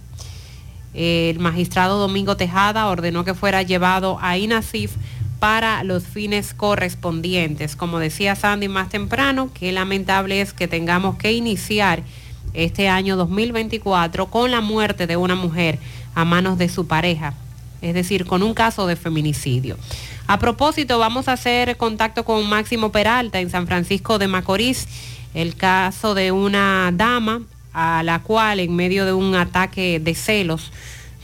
el magistrado Domingo Tejada ordenó que fuera llevado a INASIF para los fines correspondientes. Como decía Sandy más temprano, qué lamentable es que tengamos que iniciar este año 2024 con la muerte de una mujer a manos de su pareja, es decir, con un caso de feminicidio. A propósito, vamos a hacer contacto con Máximo Peralta en San Francisco de Macorís, el caso de una dama a la cual en medio de un ataque de celos,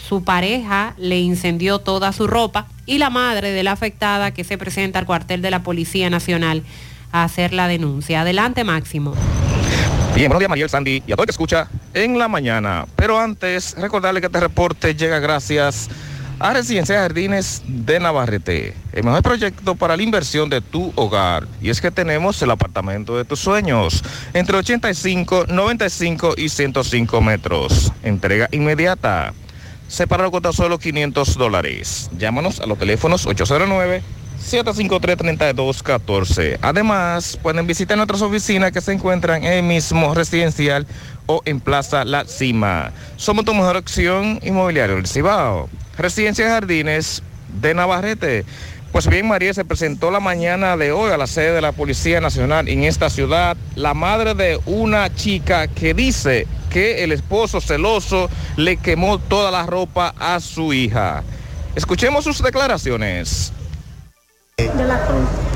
su pareja le incendió toda su ropa y la madre de la afectada que se presenta al cuartel de la Policía Nacional a hacer la denuncia. Adelante, Máximo. Bien, buenos días Mariel Sandy y a todo el que escucha en la mañana. Pero antes, recordarle que este reporte llega gracias a Residencia Jardines de Navarrete, el mejor proyecto para la inversión de tu hogar. Y es que tenemos el apartamento de tus sueños, entre 85, 95 y 105 metros. Entrega inmediata. Separado con solo 500 dólares. Llámanos a los teléfonos 809 753-3214. Además, pueden visitar nuestras oficinas que se encuentran en el mismo residencial o en Plaza La Cima. Somos tu mejor opción inmobiliaria del Cibao. Residencia Jardines de Navarrete. Pues bien, María se presentó la mañana de hoy a la sede de la Policía Nacional en esta ciudad la madre de una chica que dice que el esposo celoso le quemó toda la ropa a su hija. Escuchemos sus declaraciones.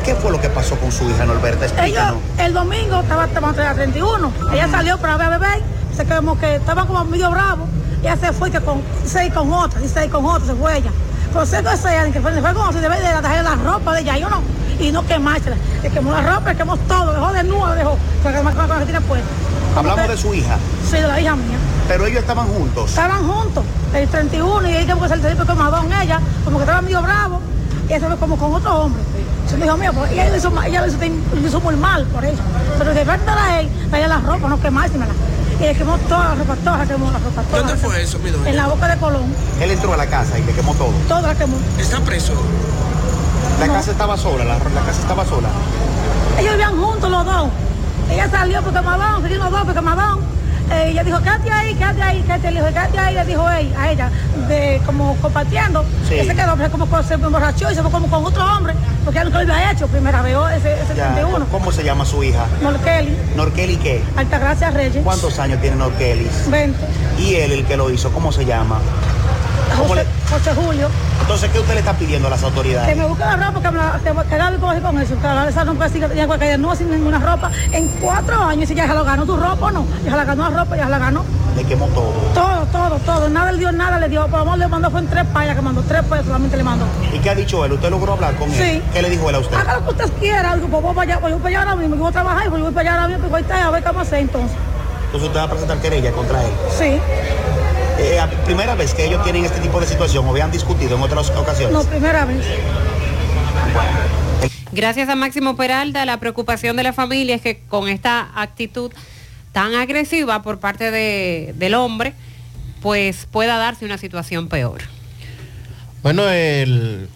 ¿Qué fue lo que pasó con su hija Norberta? Ellos, el domingo estaba tomando la 31. Ella salió para ver a bebé, se quedó que estaba como medio bravo. Ella se fue que con seis con otra, y seis con otra se fue ella. Pero sé que se que fue, se fue como si debe de dejar la ropa de ella, y no, y no quemársela. Le quemó la ropa, le quemó todo, dejó de nuevo, dejó, con la que tiene puesta. Hablamos de su hija. Sí, de la hija mía. Pero ellos estaban juntos. Estaban juntos, el 31, y ella que salir con ella, como que estaba medio bravo y eso como con otro hombre. Yo me dijo, mío, pues ella lo hizo, ella lo hizo, muy mal por eso. Pero de verdad a él, traía la ropa, no quemársemela. Y le quemó toda la ropa, toda la quemó la ropa. Toda ¿Dónde fue eso, mi En la boca de Colón. Él entró a la casa y le quemó todo. Todo la quemó. ¿Está preso? La casa estaba sola, la, casa estaba sola. Ellos vivían juntos los dos. Ella salió porque Madón, se los dos porque Madón ella dijo, quédate ahí, quédate ahí, quédate, le dijo, quédate ahí, le dijo ella, a ella, de, como compartiendo, sí. se quedó como se emborrachó y se fue como con otro hombre, porque él nunca lo había hecho, primera vez ese, ese 31. ¿Cómo se llama su hija? Norkeli. ¿Norkeli qué? Altagracia Reyes. ¿Cuántos años tiene Norkeli? 20. ¿Y él, el que lo hizo, cómo se llama? José, José Julio. Entonces, ¿qué usted le está pidiendo a las Que autoridades? me busque la ropa, que, me la, que, que Gaby coge con eso. Que la esa no puede decir que que no sin ninguna ropa. En cuatro años, si ya se lo ganó tu ropa o no. Ya se la ganó la ropa, ya se la ganó. Le quemó todo. Todo, todo, todo. Nada le dio, nada le dio. Por menos le mandó fue en tres payas que mandó. Tres payas solamente le mandó. ¿Y qué ha dicho él? ¿Usted logró hablar con él? Sí. ¿Qué le dijo él a usted? Haga lo que usted quiera. Digo, pues voy para allá, pues voy para allá ahora mismo. Voy a trabajar y pues yo voy para allá ahora mismo. Pues ahorita a ver qué vamos a hacer entonces. Entonces usted va a presentar querella contra él. Sí. Eh, ¿a- ¿Primera vez que ellos tienen este tipo de situación o habían discutido en otras ocasiones? No, primera vez. Gracias a Máximo Peralta, la preocupación de la familia es que con esta actitud tan agresiva por parte de- del hombre, pues pueda darse una situación peor. Bueno, el,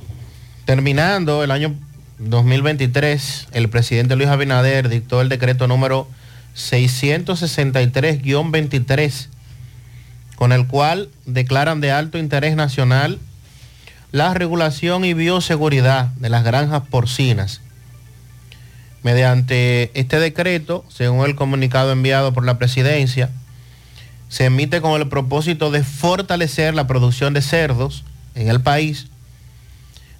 terminando el año 2023, el presidente Luis Abinader dictó el decreto número 663-23, con el cual declaran de alto interés nacional la regulación y bioseguridad de las granjas porcinas. Mediante este decreto, según el comunicado enviado por la presidencia, se emite con el propósito de fortalecer la producción de cerdos en el país,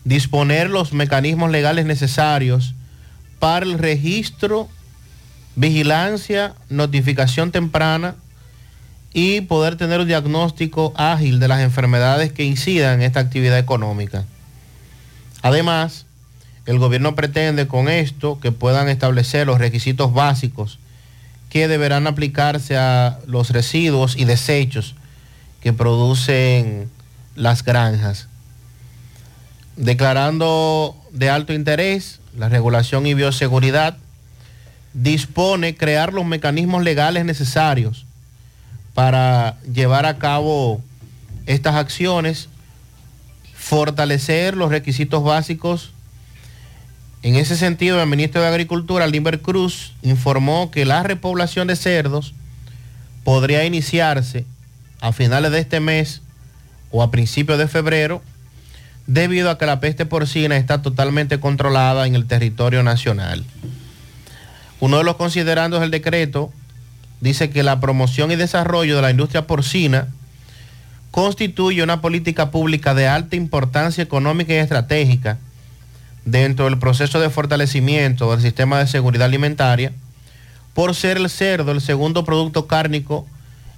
disponer los mecanismos legales necesarios para el registro, vigilancia, notificación temprana y poder tener un diagnóstico ágil de las enfermedades que incidan en esta actividad económica. Además, el gobierno pretende con esto que puedan establecer los requisitos básicos que deberán aplicarse a los residuos y desechos que producen las granjas. Declarando de alto interés la regulación y bioseguridad, dispone crear los mecanismos legales necesarios para llevar a cabo estas acciones, fortalecer los requisitos básicos. En ese sentido, el ministro de Agricultura, Limber Cruz, informó que la repoblación de cerdos podría iniciarse a finales de este mes o a principios de febrero, debido a que la peste porcina está totalmente controlada en el territorio nacional. Uno de los considerandos del decreto dice que la promoción y desarrollo de la industria porcina constituye una política pública de alta importancia económica y estratégica dentro del proceso de fortalecimiento del sistema de seguridad alimentaria, por ser el cerdo el segundo producto cárnico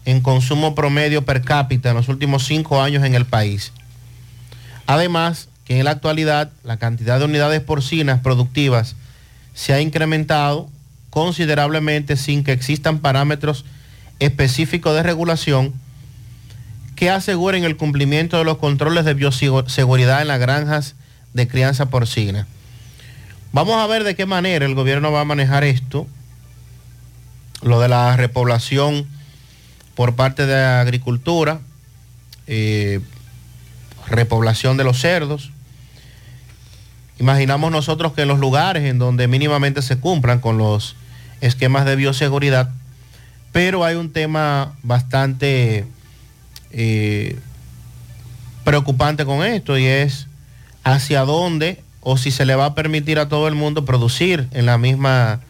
en consumo promedio per cápita en los últimos cinco años en el país. Además, que en la actualidad la cantidad de unidades porcinas productivas se ha incrementado considerablemente sin que existan parámetros específicos de regulación que aseguren el cumplimiento de los controles de bioseguridad en las granjas de crianza porcina. Vamos a ver de qué manera el gobierno va a manejar esto, lo de la repoblación por parte de agricultura, eh, repoblación de los cerdos. Imaginamos nosotros que en los lugares en donde mínimamente se cumplan con los esquemas de bioseguridad, pero hay un tema bastante eh, preocupante con esto y es hacia dónde o si se le va a permitir a todo el mundo producir en la misma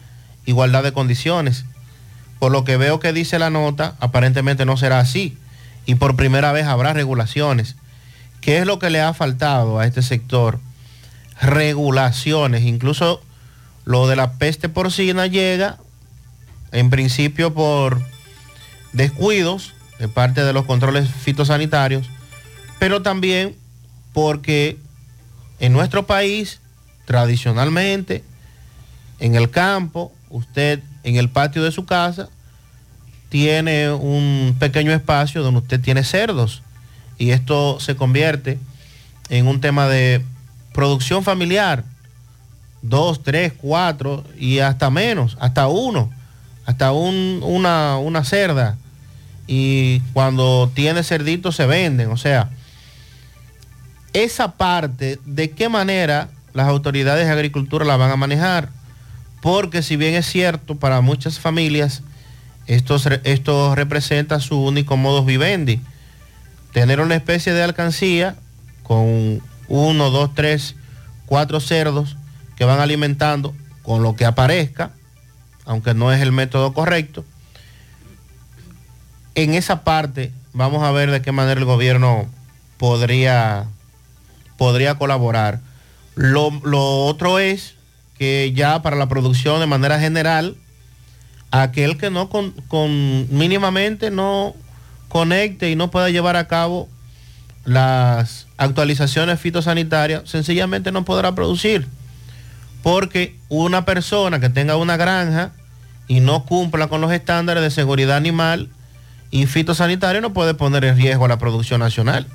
igualdad de condiciones. Por lo que veo que dice la nota, aparentemente no será así y por primera vez habrá regulaciones. ¿Qué es lo que le ha faltado a este sector? Regulaciones, incluso lo de la peste porcina llega en principio por descuidos de parte de los controles fitosanitarios, pero también porque en nuestro país, tradicionalmente, en el campo, usted en el patio de su casa tiene un pequeño espacio donde usted tiene cerdos y esto se convierte en un tema de producción familiar, dos, tres, cuatro y hasta menos, hasta uno, hasta un- una, una cerda. Y cuando tiene cerditos se venden, o sea, esa parte, ¿de qué manera las autoridades de agricultura la van a manejar? Porque si bien es cierto, para muchas familias esto representa su único modus vivendi, tener una especie de alcancía con uno, dos, tres, cuatro cerdos que van alimentando con lo que aparezca, aunque no es el método correcto. En esa parte vamos a ver de qué manera el gobierno podría, podría colaborar. Lo, otro es que ya para la producción de manera general, aquel que no con, con mínimamente no conecte y no pueda llevar a cabo las actualizaciones fitosanitarias, sencillamente no podrá producir. Porque una persona que tenga una granja y no cumpla con los estándares de seguridad animal y fitosanitario no puede poner en riesgo a la producción nacional.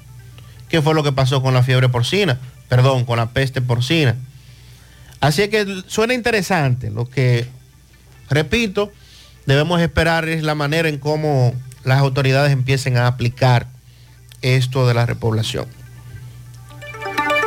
¿Qué fue lo que pasó con la fiebre porcina? Perdón, con la peste porcina. Así que suena interesante. Lo que, repito, debemos esperar es la manera en cómo las autoridades empiecen a aplicar esto de la repoblación.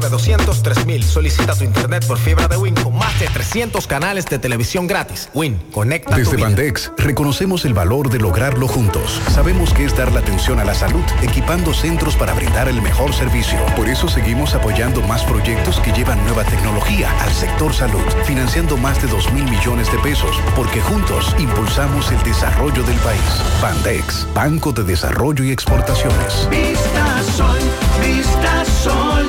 809-200-3000. Solicita tu internet por fibra de Win con más de 300 canales de televisión gratis. Win, conecta tu Desde vida. Bandex reconocemos el valor de lograrlo juntos. Sabemos que es dar la atención a la salud, equipando centros para brindar el mejor servicio. Por eso seguimos apoyando más proyectos que llevan nueva tecnología al sector salud, financiando más de 2 mil millones de pesos, porque juntos impulsamos el desarrollo del país. Bandex, Banco de Desarrollo y Exportaciones. Vista Sol, Vista Sol,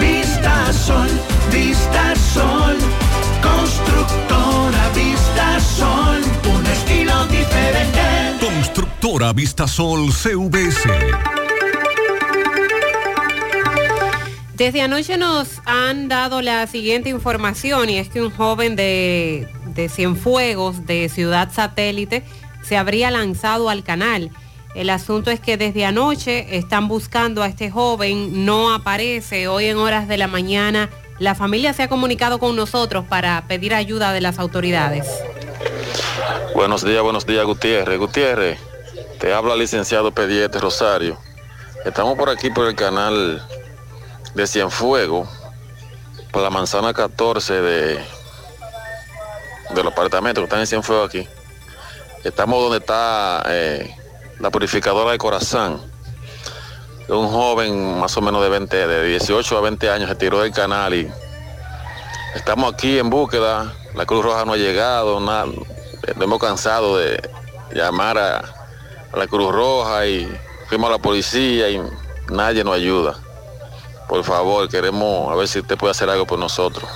Vista Sol, Vista Sol, constructora Vista Sol, un estilo diferente. Constructora Vistasol CVS. Desde anoche nos han dado la siguiente información y es que un joven de, de Cienfuegos, de Ciudad Satélite, se habría lanzado al canal. El asunto es que desde anoche están buscando a este joven, no aparece. Hoy en horas de la mañana la familia se ha comunicado con nosotros para pedir ayuda de las autoridades. Buenos días, buenos días, Gutiérrez. Gutiérrez, te habla licenciado Pediete Rosario. Estamos por aquí por el canal de Cienfuegos, por la manzana 14 de, de los que están en Cienfuegos aquí. Estamos donde está eh, la purificadora de corazón. Un joven más o menos de 20, de 18 a 20 años se tiró del canal y estamos aquí en búsqueda. La Cruz Roja no ha llegado, nada, hemos cansado de llamar a, a la Cruz Roja y fuimos a la policía y nadie nos ayuda. Por favor, queremos a ver si usted puede hacer algo por nosotros.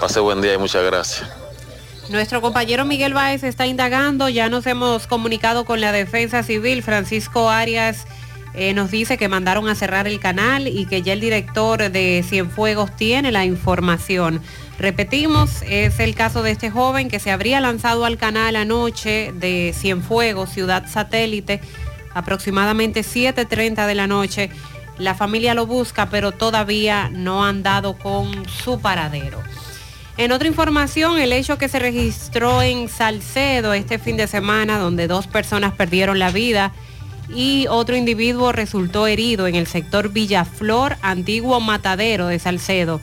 Pase buen día y muchas gracias. Nuestro compañero Miguel Báez está indagando, ya nos hemos comunicado con la defensa civil, Francisco Arias eh, nos dice que mandaron a cerrar el canal y que ya el director de Cienfuegos tiene la información. Repetimos, es el caso de este joven que se habría lanzado al canal anoche de Cienfuegos, ciudad satélite, aproximadamente 7.30 de la noche. La familia lo busca, pero todavía no han dado con su paradero. En otra información, el hecho que se registró en Salcedo este fin de semana, donde dos personas perdieron la vida y otro individuo resultó herido en el sector Villaflor, antiguo matadero de Salcedo,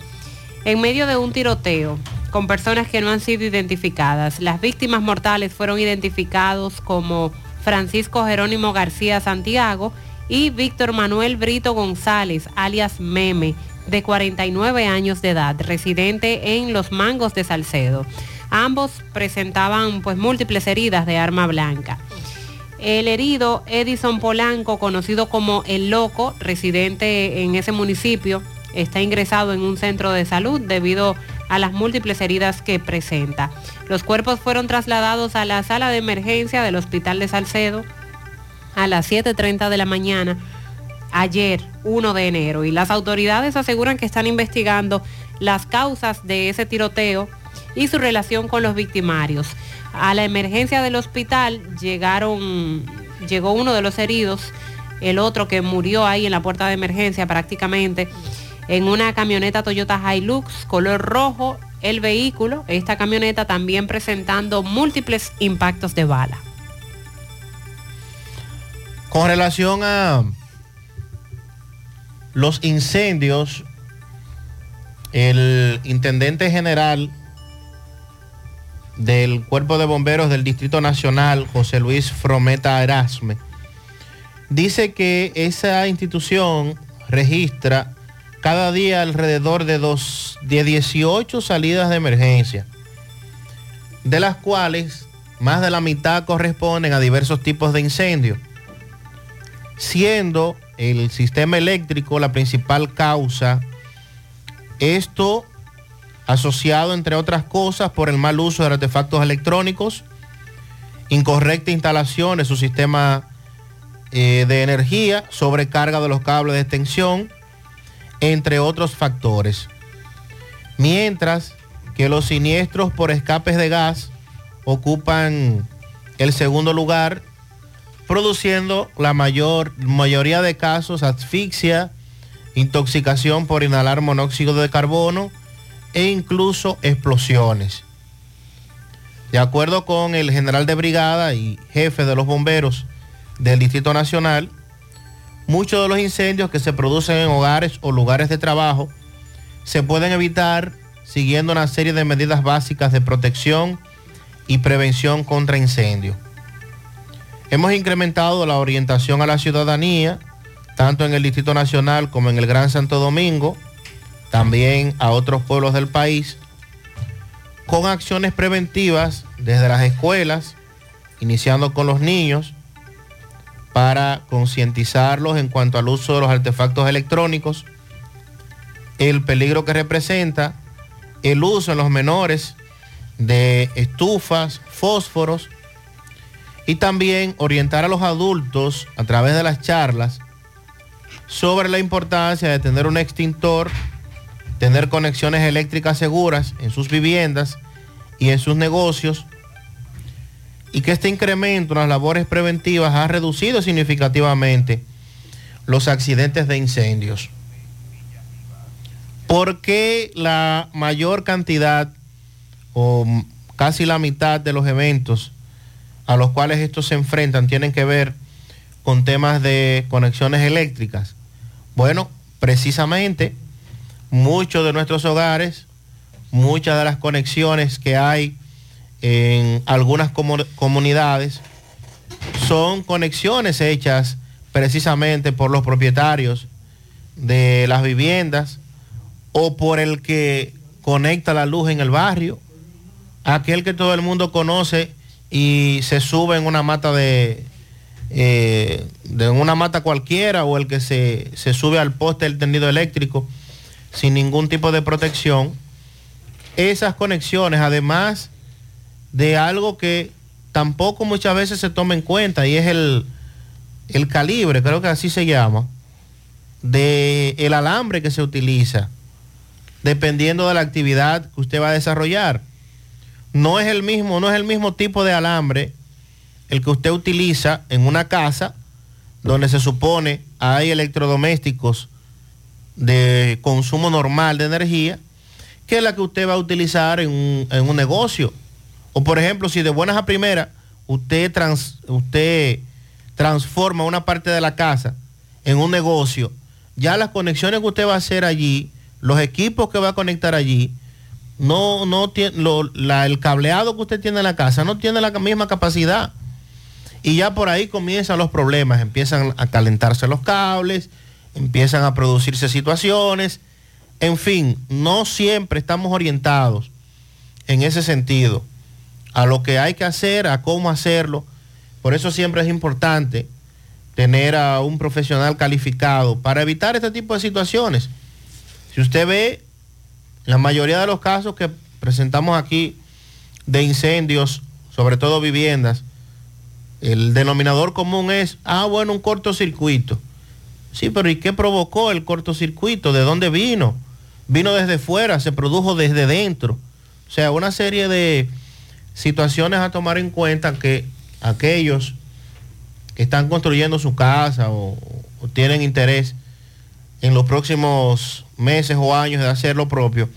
en medio de un tiroteo con personas que no han sido identificadas. Las víctimas mortales fueron identificados como Francisco Jerónimo García Santiago y Víctor Manuel Brito González, alias Meme, de 49 años de edad, residente en Los Mangos de Salcedo. Ambos presentaban pues múltiples heridas de arma blanca. El herido Edison Polanco, conocido como El Loco, residente en ese municipio, está ingresado en un centro de salud debido a las múltiples heridas que presenta. Los cuerpos fueron trasladados a la sala de emergencia del Hospital de Salcedo a las 7.30 de la mañana ayer, 1 de enero, y las autoridades aseguran que están investigando las causas de ese tiroteo y su relación con los victimarios. A la emergencia del hospital llegaron, llegó uno de los heridos, el otro que murió ahí en la puerta de emergencia prácticamente, en una camioneta Toyota Hilux color rojo, el vehículo, esta camioneta también presentando múltiples impactos de bala. Con relación a los incendios, el intendente general del Cuerpo de Bomberos del Distrito Nacional, José Luis Frometa Erasme, dice que esa institución registra cada día alrededor de, dos, de 18 salidas de emergencia, de las cuales más de la mitad corresponden a diversos tipos de incendios, siendo el sistema eléctrico la principal causa. Esto asociado, entre otras cosas, por el mal uso de artefactos electrónicos, incorrecta instalación de su sistema eh, de energía, sobrecarga de los cables de extensión, entre otros factores. Mientras que los siniestros por escapes de gas ocupan el segundo lugar, produciendo la mayor, mayoría de casos asfixia, intoxicación por inhalar monóxido de carbono, e incluso explosiones. De acuerdo con el general de brigada y jefe de los bomberos del Distrito Nacional, muchos de los incendios que se producen en hogares o lugares de trabajo se pueden evitar siguiendo una serie de medidas básicas de protección y prevención contra incendios. Hemos incrementado la orientación a la ciudadanía, tanto en el Distrito Nacional como en el Gran Santo Domingo, también a otros pueblos del país, con acciones preventivas desde las escuelas, iniciando con los niños, para concientizarlos en cuanto al uso de los artefactos electrónicos, el peligro que representa, el uso en los menores de estufas, fósforos, y también orientar a los adultos a través de las charlas sobre la importancia de tener un extintor tener conexiones eléctricas seguras en sus viviendas y en sus negocios y que este incremento en las labores preventivas ha reducido significativamente los accidentes de incendios. ¿Por qué la mayor cantidad o casi la mitad de los eventos a los cuales estos se enfrentan tienen que ver con temas de conexiones eléctricas? Bueno, precisamente muchos de nuestros hogares, muchas de las conexiones que hay en algunas comunidades son conexiones hechas precisamente por los propietarios de las viviendas o por el que conecta la luz en el barrio, aquel que todo el mundo conoce y se sube en una mata de, eh, de una mata cualquiera o el que se, se sube al poste del tendido eléctrico sin ningún tipo de protección, esas conexiones, además de algo que tampoco muchas veces se toma en cuenta y es el, el calibre, creo que así se llama, de el alambre que se utiliza, dependiendo de la actividad que usted va a desarrollar. No es el mismo, no es el mismo tipo de alambre el que usted utiliza en una casa donde se supone hay electrodomésticos de consumo normal de energía, que la que usted va a utilizar en un, en un negocio. O por ejemplo, si de buenas a primeras usted, trans, usted transforma una parte de la casa en un negocio, ya las conexiones que usted va a hacer allí, los equipos que va a conectar allí, no, no tiene, lo- la- el cableado que usted tiene en la casa no tiene la misma capacidad. Y ya por ahí comienzan los problemas, empiezan a calentarse los cables, empiezan a producirse situaciones. En fin, no siempre estamos orientados en ese sentido a lo que hay que hacer, a cómo hacerlo. Por eso siempre es importante tener a un profesional calificado para evitar este tipo de situaciones. Si usted ve la mayoría de los casos que presentamos aquí de incendios, sobre todo viviendas, el denominador común es, ah, bueno, un cortocircuito. Sí, pero ¿y qué provocó el cortocircuito? ¿De dónde vino? Vino desde fuera, se produjo desde dentro. O sea, una serie de situaciones a tomar en cuenta que aquellos que están construyendo su casa o, o tienen interés en los próximos meses o años de hacer lo propio,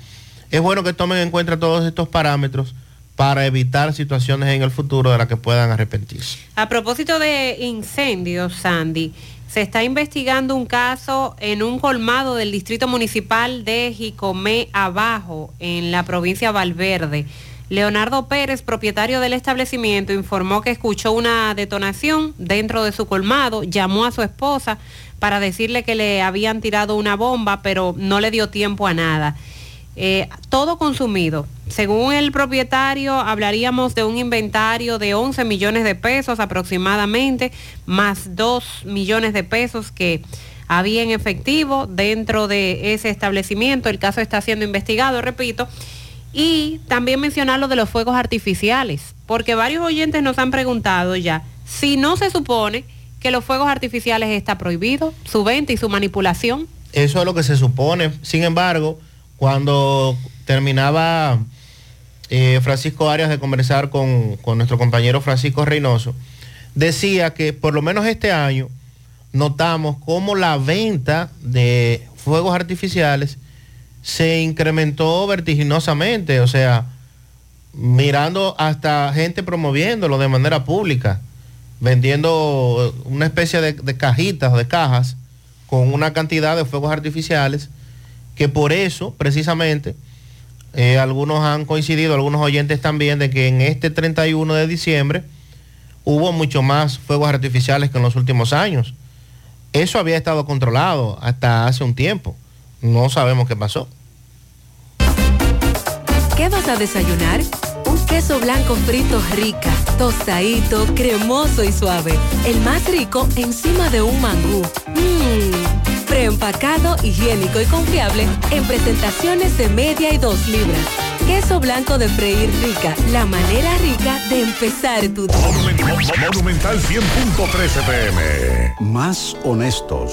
es bueno que tomen en cuenta todos estos parámetros para evitar situaciones en el futuro de las que puedan arrepentirse. A propósito de incendios, Sandy, se está investigando un caso en un colmado del distrito municipal de Jicomé Abajo, en la provincia Valverde. Leonardo Pérez, propietario del establecimiento, informó que escuchó una detonación dentro de su colmado, llamó a su esposa para decirle que le habían tirado una bomba, pero no le dio tiempo a nada. Eh, todo consumido. Según el propietario, hablaríamos de un inventario de 11 millones de pesos aproximadamente, más 2 millones de pesos que había en efectivo dentro de ese establecimiento. El caso está siendo investigado, repito. Y también mencionar lo de los fuegos artificiales, porque varios oyentes nos han preguntado ya si no se supone que los fuegos artificiales está prohibido, su venta y su manipulación. Eso es lo que se supone. Sin embargo, cuando terminaba eh, Francisco Arias de conversar con, con nuestro compañero Francisco Reynoso, decía que por lo menos este año notamos cómo la venta de fuegos artificiales se incrementó vertiginosamente, o sea, mirando hasta gente promoviéndolo de manera pública, vendiendo una especie de, de cajitas o de cajas con una cantidad de fuegos artificiales que por eso, precisamente, eh, algunos han coincidido, algunos oyentes también, de que en este 31 de diciembre hubo mucho más fuegos artificiales que en los últimos años. Eso había estado controlado hasta hace un tiempo. No sabemos qué pasó. ¿Qué vas a desayunar? Un queso blanco frito rica, tostadito, cremoso y suave. El más rico encima de un mangú. Mmm, preempacado, higiénico y confiable en presentaciones de media y dos libras. Queso blanco de freír rica, la manera rica de empezar tu día. Monumental 100.13 pm. Más honestos.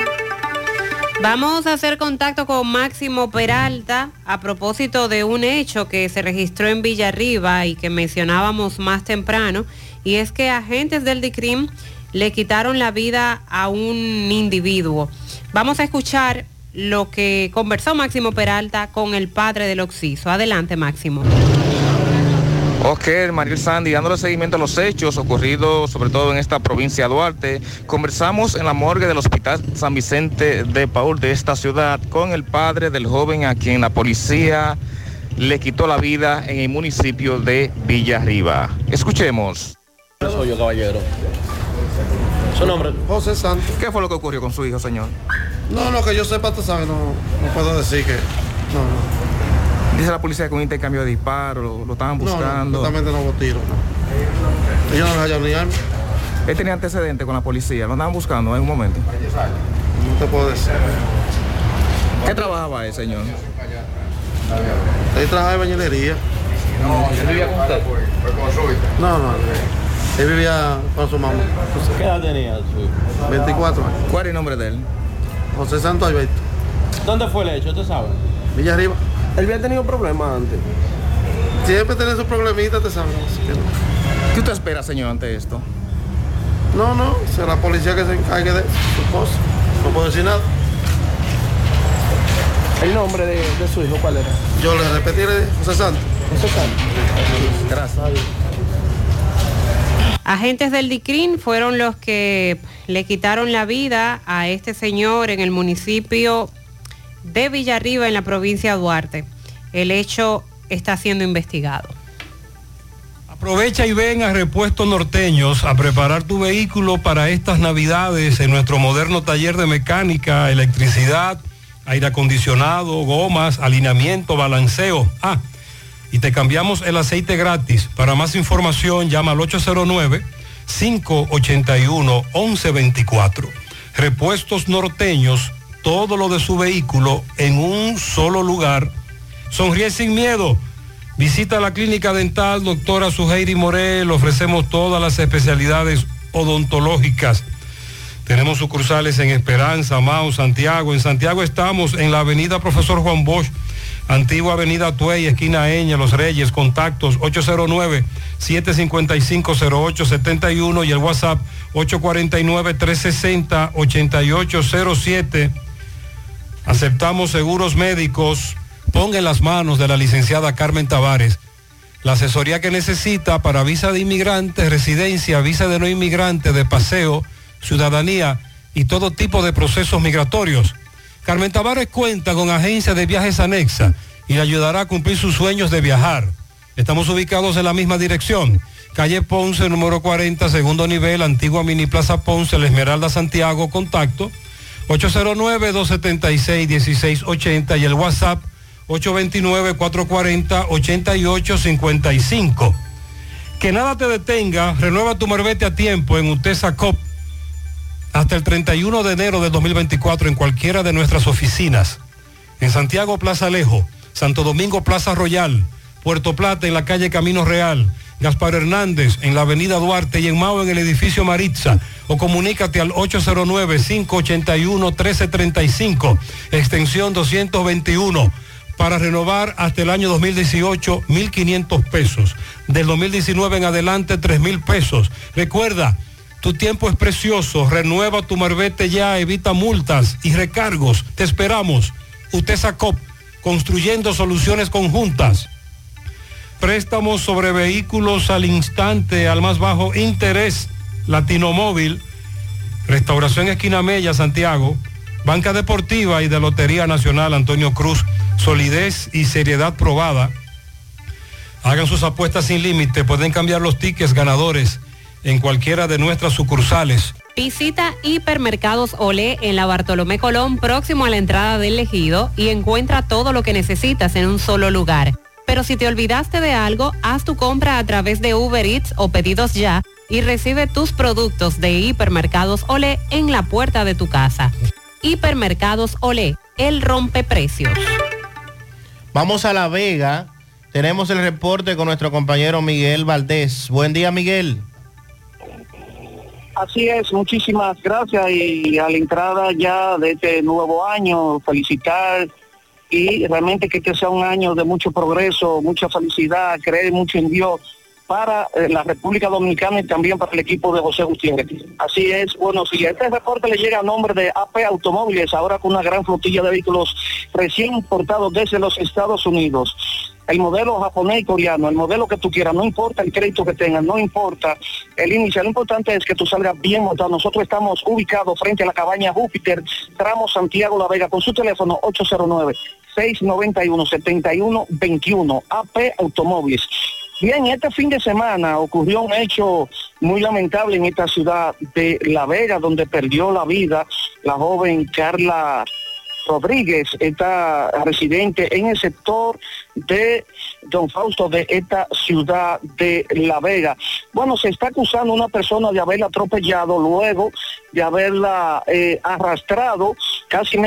Vamos a hacer contacto con Máximo Peralta a propósito de un hecho que se registró en Villarriba y que mencionábamos más temprano, y es que agentes del DICRIM le quitaron la vida a un individuo. Vamos a escuchar lo que conversó Máximo Peralta con el padre del Oxiso. Adelante, Máximo. Ok, Mariel Sandy, dándole seguimiento a los hechos ocurridos sobre todo en esta provincia de Duarte, conversamos en la morgue del Hospital San Vicente de Paul de esta ciudad con el padre del joven a quien la policía le quitó la vida en el municipio de Villarriba. Escuchemos. Soy yo, caballero. ¿Su nombre? José Santos. ¿Qué fue lo que ocurrió con su hijo, señor? No, no, que yo sepa, tú sabes, no, no puedo decir que... No, no. Dice la policía que un intercambio de disparos, lo, lo estaban No, no, buscando. totalmente no hubo tiro. no. Ellos no les hallaron ni arma. Él tenía antecedentes con la policía, lo andaban buscando en un momento. No te puedo decir. ¿Qué trabajaba él, señor? Él trabajaba en bañilería. ¿Él vivía con usted? No, no. Él vivía con su mamá. ¿Qué edad tenía? 24 años. ¿Cuál es el nombre de él? José Santos Alberto. ¿Dónde fue el hecho? ¿Usted sabe? Villa Arriba. Él había tenido problemas antes. Siempre tiene sus problemitas, te sabes. ¿Qué usted espera, señor, ante esto? No, no, será la policía que se encargue de su cosa. No puedo decir nada. ¿El nombre de, su hijo cuál era? Yo le repetiré José Santos. José Santos. Gracias. Agentes del DICRIN fueron los que le quitaron la vida a este señor en el municipio de Villarriba, en la provincia de Duarte. El hecho está siendo investigado. Aprovecha y ven a Repuestos Norteños a preparar tu vehículo para estas navidades en nuestro moderno taller de mecánica, electricidad, aire acondicionado, gomas, alineamiento, balanceo. Ah, y te cambiamos el aceite gratis. Para más información llama al 809-581-1124. Repuestos Norteños, todo lo de su vehículo en un solo lugar. Sonríe sin miedo. Visita la clínica dental doctora Suheiri Morel. Ofrecemos todas las especialidades odontológicas. Tenemos sucursales en Esperanza, Mao, Santiago. En Santiago estamos en la avenida Profesor Juan Bosch, antigua avenida Tuey, esquina Eña, Los Reyes, contactos 809-755-0871 y el WhatsApp 849-360-8807. Aceptamos seguros médicos. Ponga en las manos de la licenciada Carmen Tavares la asesoría que necesita para visa de inmigrante, residencia, visa de no inmigrante, de paseo, ciudadanía y todo tipo de procesos migratorios. Carmen Tavares cuenta con agencia de viajes anexa y le ayudará a cumplir sus sueños de viajar. Estamos ubicados en la misma dirección. Calle Ponce, número 40, segundo nivel, antigua Mini Plaza Ponce, La Esmeralda, Santiago, contacto 809-276-1680 y el WhatsApp 829-440-8855. Que nada te detenga, renueva tu marbete a tiempo en Utesa Cop hasta el 31 de enero de 2024 en cualquiera de nuestras oficinas. En Santiago Plaza Alejo, Santo Domingo Plaza Royal, Puerto Plata en la calle Camino Real, Gaspar Hernández en la avenida Duarte y en Mao en el edificio Maritza o comunícate al 809-581-1335, extensión 221 para renovar hasta el año 2018 1.500 pesos. Del 2019 en adelante 3.000 pesos. Recuerda, tu tiempo es precioso. Renueva tu marbete ya, evita multas y recargos. Te esperamos. Utesa Cop, construyendo soluciones conjuntas. Préstamos sobre vehículos al instante, al más bajo interés. Latino Móvil, Restauración Esquina Mella, Santiago. Banca Deportiva y de Lotería Nacional Antonio Cruz. Solidez y seriedad probada. Hagan sus apuestas sin límite. Pueden cambiar los tickets ganadores en cualquiera de nuestras sucursales. Visita Hipermercados Olé en la Bartolomé Colón, próximo a la entrada del Ejido, y encuentra todo lo que necesitas en un solo lugar. Pero si te olvidaste de algo, haz tu compra a través de Uber Eats o Pedidos Ya y recibe tus productos de Hipermercados Olé en la puerta de tu casa. Hipermercados Olé, el rompeprecios. Vamos a La Vega. Tenemos el reporte con nuestro compañero Miguel Valdés. Buen día, Miguel. Así es, muchísimas gracias y a la entrada ya de este nuevo año, felicitar y realmente que este sea un año de mucho progreso, mucha felicidad, creer mucho en Dios para eh, la República Dominicana y también para el equipo de José Gutiérrez. Así es, bueno, si este reporte le llega a nombre de AP Automóviles, ahora con una gran flotilla de vehículos recién importados desde los Estados Unidos. El modelo japonés y coreano, el modelo que tú quieras, no importa el crédito que tengas, no importa el índice, lo importante es que tú salgas bien montado. Nosotros estamos ubicados frente a la cabaña Júpiter, tramo Santiago La Vega, con su teléfono 809 691-7121, AP Automóviles. Bien, este fin de semana ocurrió un hecho muy lamentable en esta ciudad de La Vega, donde perdió la vida la joven Carla Rodríguez, esta residente en el sector de Don Fausto de esta ciudad de La Vega. Bueno, se está acusando a una persona de haberla atropellado luego de haberla eh, arrastrado casi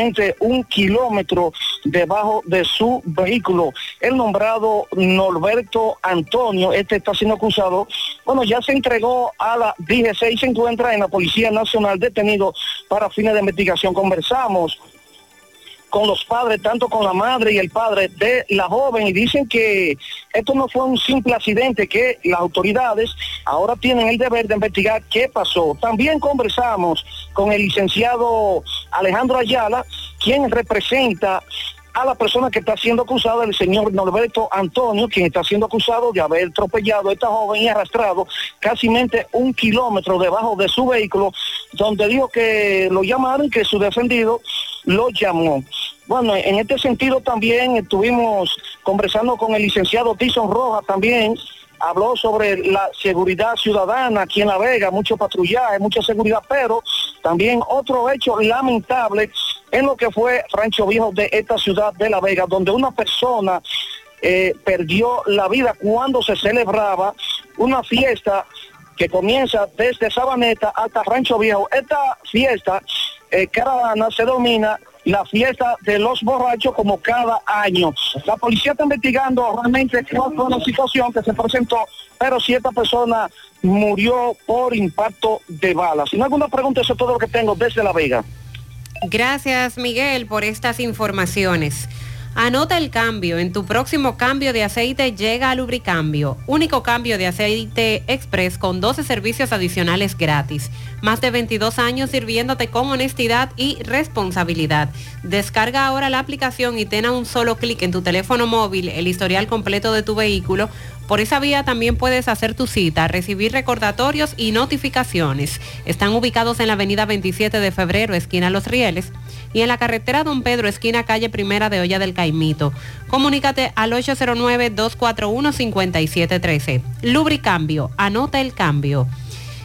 un kilómetro debajo de su vehículo. El nombrado Norberto Antonio, este está siendo acusado, bueno, ya se entregó a la DGC y se encuentra en la Policía Nacional detenido para fines de investigación. Conversamos con los padres, tanto con la madre y el padre de la joven, y dicen que esto no fue un simple accidente, que las autoridades ahora tienen el deber de investigar qué pasó. También conversamos con el licenciado Alejandro Ayala, quien representa a la persona que está siendo acusada, el señor Norberto Antonio, quien está siendo acusado de haber atropellado a esta joven y arrastrado casi un kilómetro debajo de su vehículo, donde dijo que lo llamaron que su defendido lo llamó. Bueno, en este sentido también estuvimos conversando con el licenciado Tison Rojas también, habló sobre la seguridad ciudadana aquí en La Vega, mucho patrullaje, mucha seguridad, pero también otro hecho lamentable en lo que fue Rancho Viejo de esta ciudad de La Vega, donde una persona eh, perdió la vida cuando se celebraba una fiesta que comienza desde Sabaneta hasta Rancho Viejo. Esta fiesta eh, caravana se domina la fiesta de los borrachos como cada año. La policía está investigando realmente cuál fue la situación que se presentó, pero si esta persona murió por impacto de balas. Si no hay alguna pregunta, eso es todo lo que tengo desde La Vega. Gracias, Miguel, por estas informaciones. Anota el cambio. En tu próximo cambio de aceite llega a Lubricambio. Único cambio de aceite express con 12 servicios adicionales gratis. Más de 22 años sirviéndote con honestidad y responsabilidad. Descarga ahora la aplicación y ten a un solo clic en tu teléfono móvil el historial completo de tu vehículo. Por esa vía también puedes hacer tu cita, recibir recordatorios y notificaciones. Están ubicados en la avenida 27 de febrero, esquina Los Rieles y en la carretera Don Pedro, esquina calle Primera de Olla del Caimito. Comunícate al 809-241-5713. Lubricambio, anota el cambio.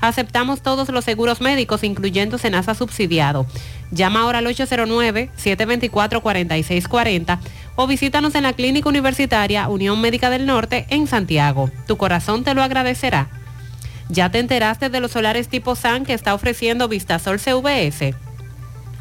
Aceptamos todos los seguros médicos, incluyendo Senasa subsidiado. Llama ahora al 809-724-4640 o visítanos en la Clínica Universitaria Unión Médica del Norte en Santiago. Tu corazón te lo agradecerá. ¿Ya te enteraste de los solares tipo SAN que está ofreciendo Vistasol CVS?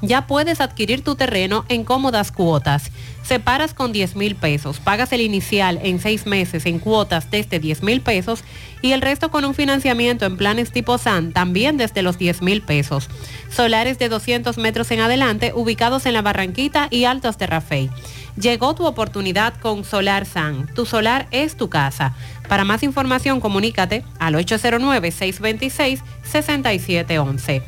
ya puedes adquirir tu terreno en cómodas cuotas. Separas con 10 mil pesos, pagas el inicial en seis meses en cuotas desde 10 mil pesos y el resto con un financiamiento en planes tipo SAN también desde los 10 mil pesos. Solares de 200 metros en adelante ubicados en la Barranquita y Altos de Rafey. Llegó tu oportunidad con Solar SAN. Tu solar es tu casa. Para más información comunícate al 809-626-6711.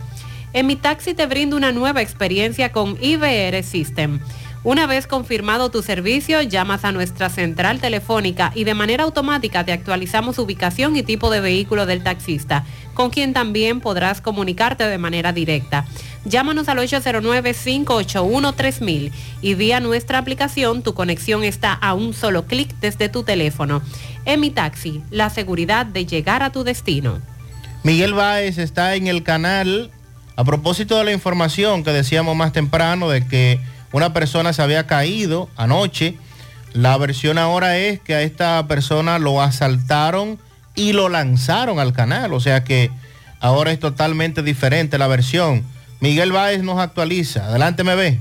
En mi taxi te brindo una nueva experiencia con IBR System. Una vez confirmado tu servicio, llamas a nuestra central telefónica y de manera automática te actualizamos ubicación y tipo de vehículo del taxista, con quien también podrás comunicarte de manera directa. Llámanos al 809-581-3000 y vía nuestra aplicación tu conexión está a un solo clic desde tu teléfono. En mi taxi, la seguridad de llegar a tu destino. Miguel Báez está en el canal a propósito de la información que decíamos más temprano de que una persona se había caído anoche, la versión ahora es que a esta persona lo asaltaron y lo lanzaron al canal. O sea que Ahora es totalmente diferente la versión. Miguel Báez nos actualiza. Adelante, MB.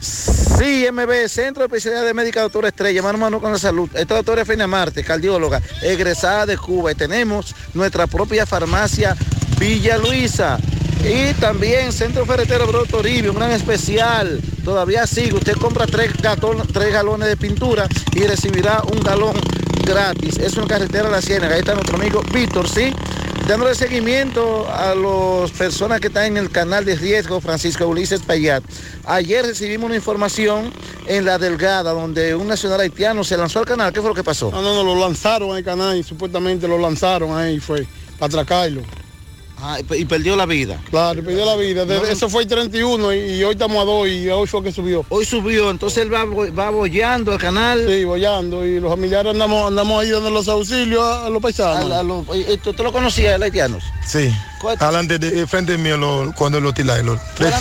Sí, MB, Centro de Especialidad Médica Doctora Estrella, mano mano con la salud. Esta doctora Fina Marte, cardióloga, egresada de Cuba. Y tenemos nuestra propia farmacia Villa Luisa. Y también Centro Ferretero Bro Toribio, un gran especial. Todavía sigue. Usted compra tres, gatón- tres galones de pintura y recibirá un galón gratis. Es una carretera de la Ciénaga. Ahí está nuestro amigo Víctor, ¿sí? Dándole seguimiento a las personas que están en el canal de riesgo Francisco Ulises Payat. Ayer recibimos una información en La Delgada, donde un nacional haitiano se lanzó al canal. ¿Qué fue lo que pasó? No, no, no, lo lanzaron al canal y supuestamente lo lanzaron ahí, fue, para atracarlo. Ah, y perdió la vida. Claro, perdió la vida. No. Eso fue el 31 y, y hoy estamos a 2 y hoy fue que subió. Hoy subió, entonces él va, va bollando al canal. Sí, bollando y los familiares andamos, andamos ahí dando los auxilios a, los paisanos. A- a los- oye, ¿Tú, tú lo conocías, el haitianos? Sí. Adelante, de, frente mío, lo- cuando lo tiraron. Los tres.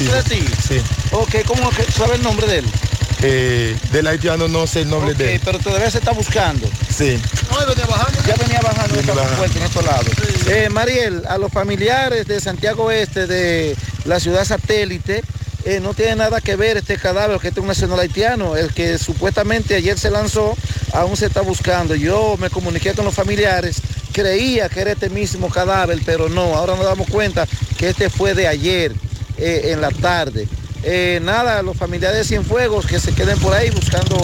Sí. Ok, ¿cómo sabe el nombre de él? Eh, del haitiano no sé el nombre de él. pero todavía se está buscando. Sí. Ya venía bajando esta fuerte en estos lados. Eh, Mariel, a los familiares de Santiago Este, de la ciudad satélite, eh, no tiene nada que ver este cadáver, que este es un nacional haitiano, el que supuestamente ayer se lanzó, aún se está buscando. Yo me comuniqué con los familiares, creía que era este mismo cadáver, pero no, ahora nos damos cuenta que este fue de ayer, eh, en la tarde. Eh, nada, los familiares de Cienfuegos que se queden por ahí buscando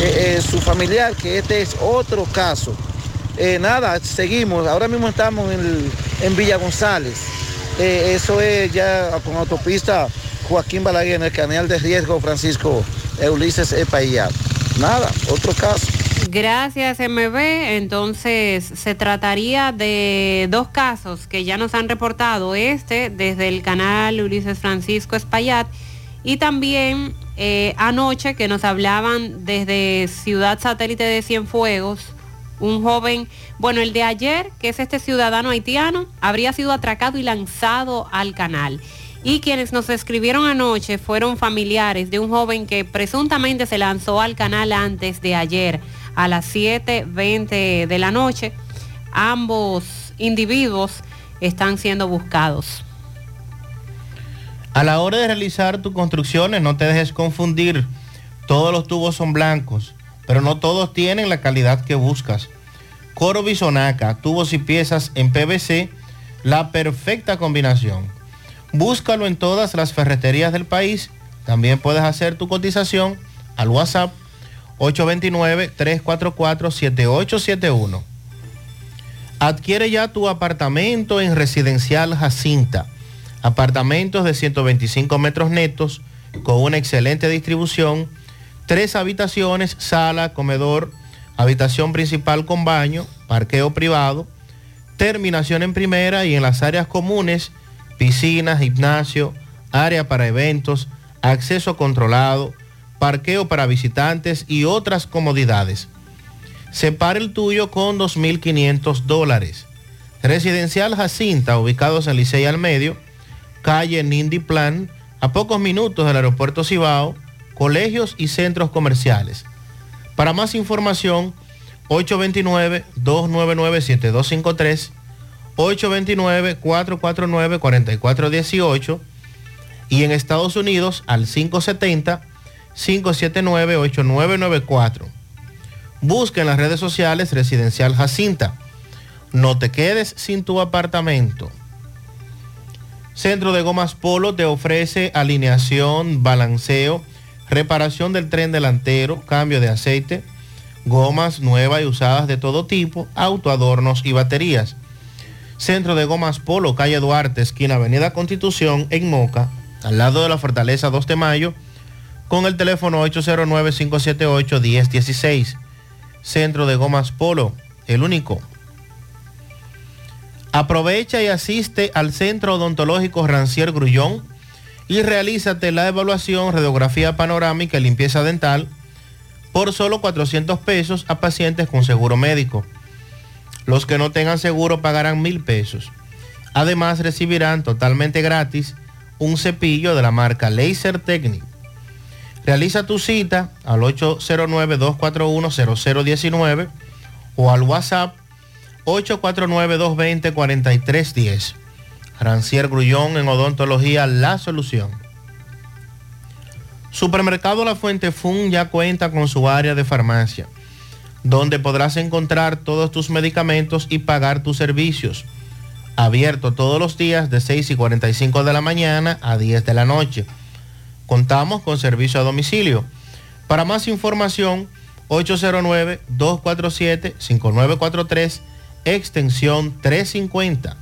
eh, eh, su familiar, que este es otro caso. Nada, seguimos. Ahora mismo estamos en, en Villa González. Eso es ya con autopista Joaquín Balaguer en el canal de riesgo Francisco Ulises Epaía. Nada, otro caso. Gracias, MB. Entonces, se trataría de dos casos que ya nos han reportado. Este, desde el canal Ulises Francisco Espaillat, y también eh, anoche que nos hablaban desde Ciudad Satélite de Cienfuegos, un joven, bueno, el de ayer, que es este ciudadano haitiano, habría sido atracado y lanzado al canal. Y quienes nos escribieron anoche fueron familiares de un joven que presuntamente se lanzó al canal antes de ayer a las 7.20 de la noche. Ambos individuos están siendo buscados. A la hora de realizar tus construcciones, no te dejes confundir. Todos los tubos son blancos, pero no todos tienen la calidad que buscas. Coro Bisonaca, tubos y piezas en PVC, la perfecta combinación. Búscalo en todas las ferreterías del país. También puedes hacer tu cotización al WhatsApp 829-344-7871. Adquiere ya tu apartamento en Residencial Jacinta. Apartamentos de 125 metros netos con una excelente distribución, tres habitaciones, sala, comedor, habitación principal con baño, parqueo privado, terminación en primera y en las áreas comunes, piscina, gimnasio, área para eventos, acceso controlado, parqueo para visitantes y otras comodidades. Separa el tuyo con 2.500 dólares. Residencial Jacinta, ubicados en Licey al Medio, calle Nindy Plan, a pocos minutos del aeropuerto Cibao, colegios y centros comerciales. Para más información, 829-299-7253, 829-449-4418 y en Estados Unidos al 570-579-8994. Busca en las redes sociales Residencial Jacinta. No te quedes sin tu apartamento. Centro de Gomas Polo te ofrece alineación, balanceo, reparación del tren delantero, cambio de aceite, gomas nuevas y usadas de todo tipo, autoadornos y baterías. Centro de Gomas Polo, calle Duarte, esquina Avenida Constitución, en Moca, al lado de la Fortaleza 2 de Mayo, con el teléfono 809-578-1016. Centro de Gomas Polo, el único. Aprovecha y asiste al Centro Odontológico Rancier Grullón y realízate la evaluación, radiografía panorámica y limpieza dental por solo 400 pesos a pacientes con seguro médico. Los que no tengan seguro pagarán mil pesos. Además recibirán totalmente gratis un cepillo de la marca Laser Technic. Realiza tu cita al 809-241-0019 o al WhatsApp 849-220-4310. Rancier Grullón en Odontología La Solución. Supermercado La Fuente Fun ya cuenta con su área de farmacia, donde podrás encontrar todos tus medicamentos y pagar tus servicios. Abierto todos los días de 6 y 45 de la mañana a 10 de la noche. Contamos con servicio a domicilio. Para más información, 809-247-5943, extensión 350.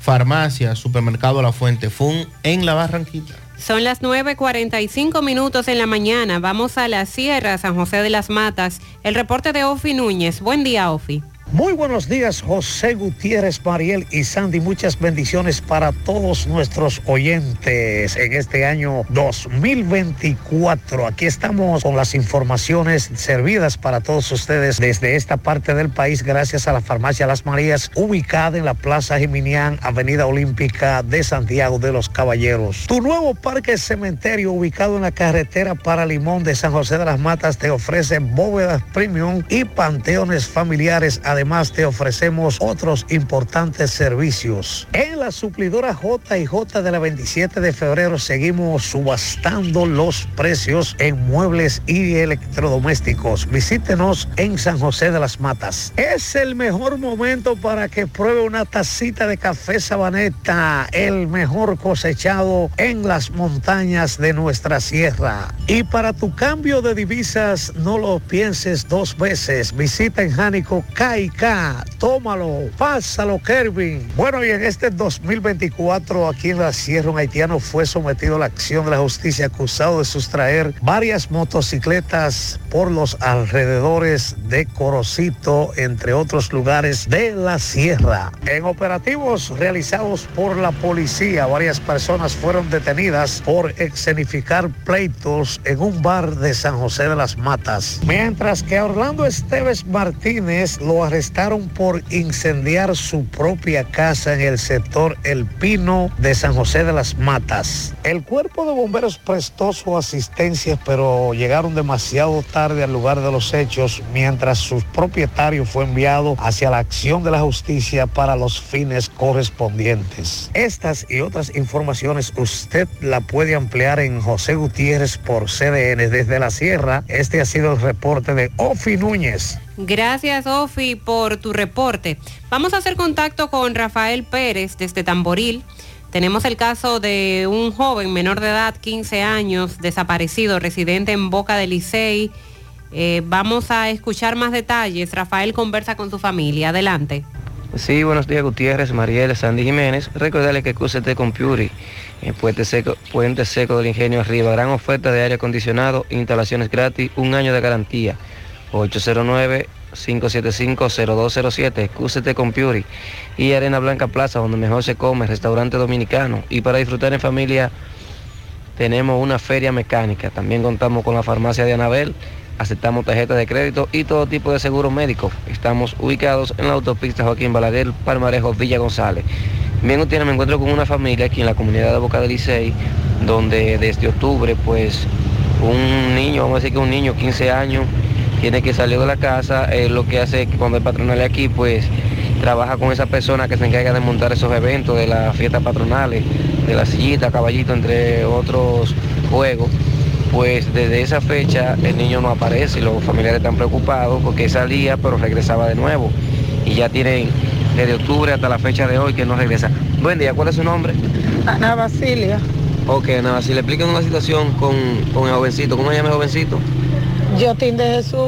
Farmacia, Supermercado La Fuente Fun en La Barranquita. Son las 9.45 minutos en la mañana. Vamos a la Sierra, San José de las Matas. El reporte de Ofi Núñez. Buen día, Ofi. Muy buenos días, José Gutiérrez, Mariel y Sandy. Muchas bendiciones para todos nuestros oyentes en este año 2024. Aquí estamos con las informaciones servidas para todos ustedes desde esta parte del país, gracias a la farmacia Las Marías, ubicada en la Plaza Geminián, Avenida Olímpica de Santiago de los Caballeros. Tu nuevo parque cementerio, ubicado en la carretera para Limón de San José de las Matas, te ofrece bóvedas premium y panteones familiares. Además, te ofrecemos otros importantes servicios. En la suplidora J y J de la 27 de febrero seguimos subastando los precios en muebles y electrodomésticos. Visítenos en San José de las Matas. Es el mejor momento para que pruebe una tacita de café sabaneta, el mejor cosechado en las montañas de nuestra sierra. Y para tu cambio de divisas, no lo pienses dos veces. Visita en Jánico Tómalo, pásalo, Kervin. Bueno, y en este 2024, aquí en la Sierra, un haitiano fue sometido a la acción de la justicia acusado de sustraer varias motocicletas por los alrededores de Corocito, entre otros lugares de la Sierra. En operativos realizados por la policía, varias personas fueron detenidas por escenificar pleitos en un bar de San José de las Matas. Mientras que a Orlando Esteves Martínez lo arrestaron por incendiar su propia casa en el sector El Pino de San José de las Matas. El cuerpo de bomberos prestó su asistencia, pero llegaron demasiado tarde al lugar de los hechos, mientras su propietario fue enviado hacia la acción de la justicia para los fines correspondientes. Estas y otras informaciones usted la puede ampliar en José Gutiérrez por CDN desde la Sierra. Este ha sido el reporte de Ofi Núñez. Gracias, Ofi, por tu reporte. Vamos a hacer contacto con Rafael Pérez desde Tamboril. Tenemos el caso de un joven menor de edad, 15 años, desaparecido, residente en Boca del Licey. Eh, vamos a escuchar más detalles. Rafael conversa con su familia. Adelante. Sí, buenos días Gutiérrez, Mariel, Sandy Jiménez. Recordarle que QCT Computer, en Puente Seco, Puente Seco del Ingenio Arriba, gran oferta de aire acondicionado, instalaciones gratis, un año de garantía. 809-575-0207, QCT Computer y Arena Blanca Plaza, donde mejor se come, restaurante dominicano. Y para disfrutar en familia tenemos una feria mecánica. También contamos con la farmacia de Anabel aceptamos tarjetas de crédito y todo tipo de seguros médicos. Estamos ubicados en la autopista Joaquín Balaguer, Palmarejo, Villa González. Bien, me encuentro con una familia aquí en la comunidad de Boca del Licey, donde desde octubre, pues, un niño, vamos a decir que un niño, 15 años, tiene que salir de la casa. Eh, lo que hace que cuando el patronal es aquí, pues, trabaja con esa persona que se encarga de montar esos eventos de las fiestas patronales, de la sillita, caballito, entre otros juegos pues desde esa fecha el niño no aparece y los familiares están preocupados porque salía pero regresaba de nuevo y ya tienen desde octubre hasta la fecha de hoy que no regresa. Buen día, ¿cuál es su nombre? Ana Basilia. Ok, Ana Basilia, explíquenos una situación con, con el jovencito. ¿Cómo se llama el jovencito? Jotín de Jesús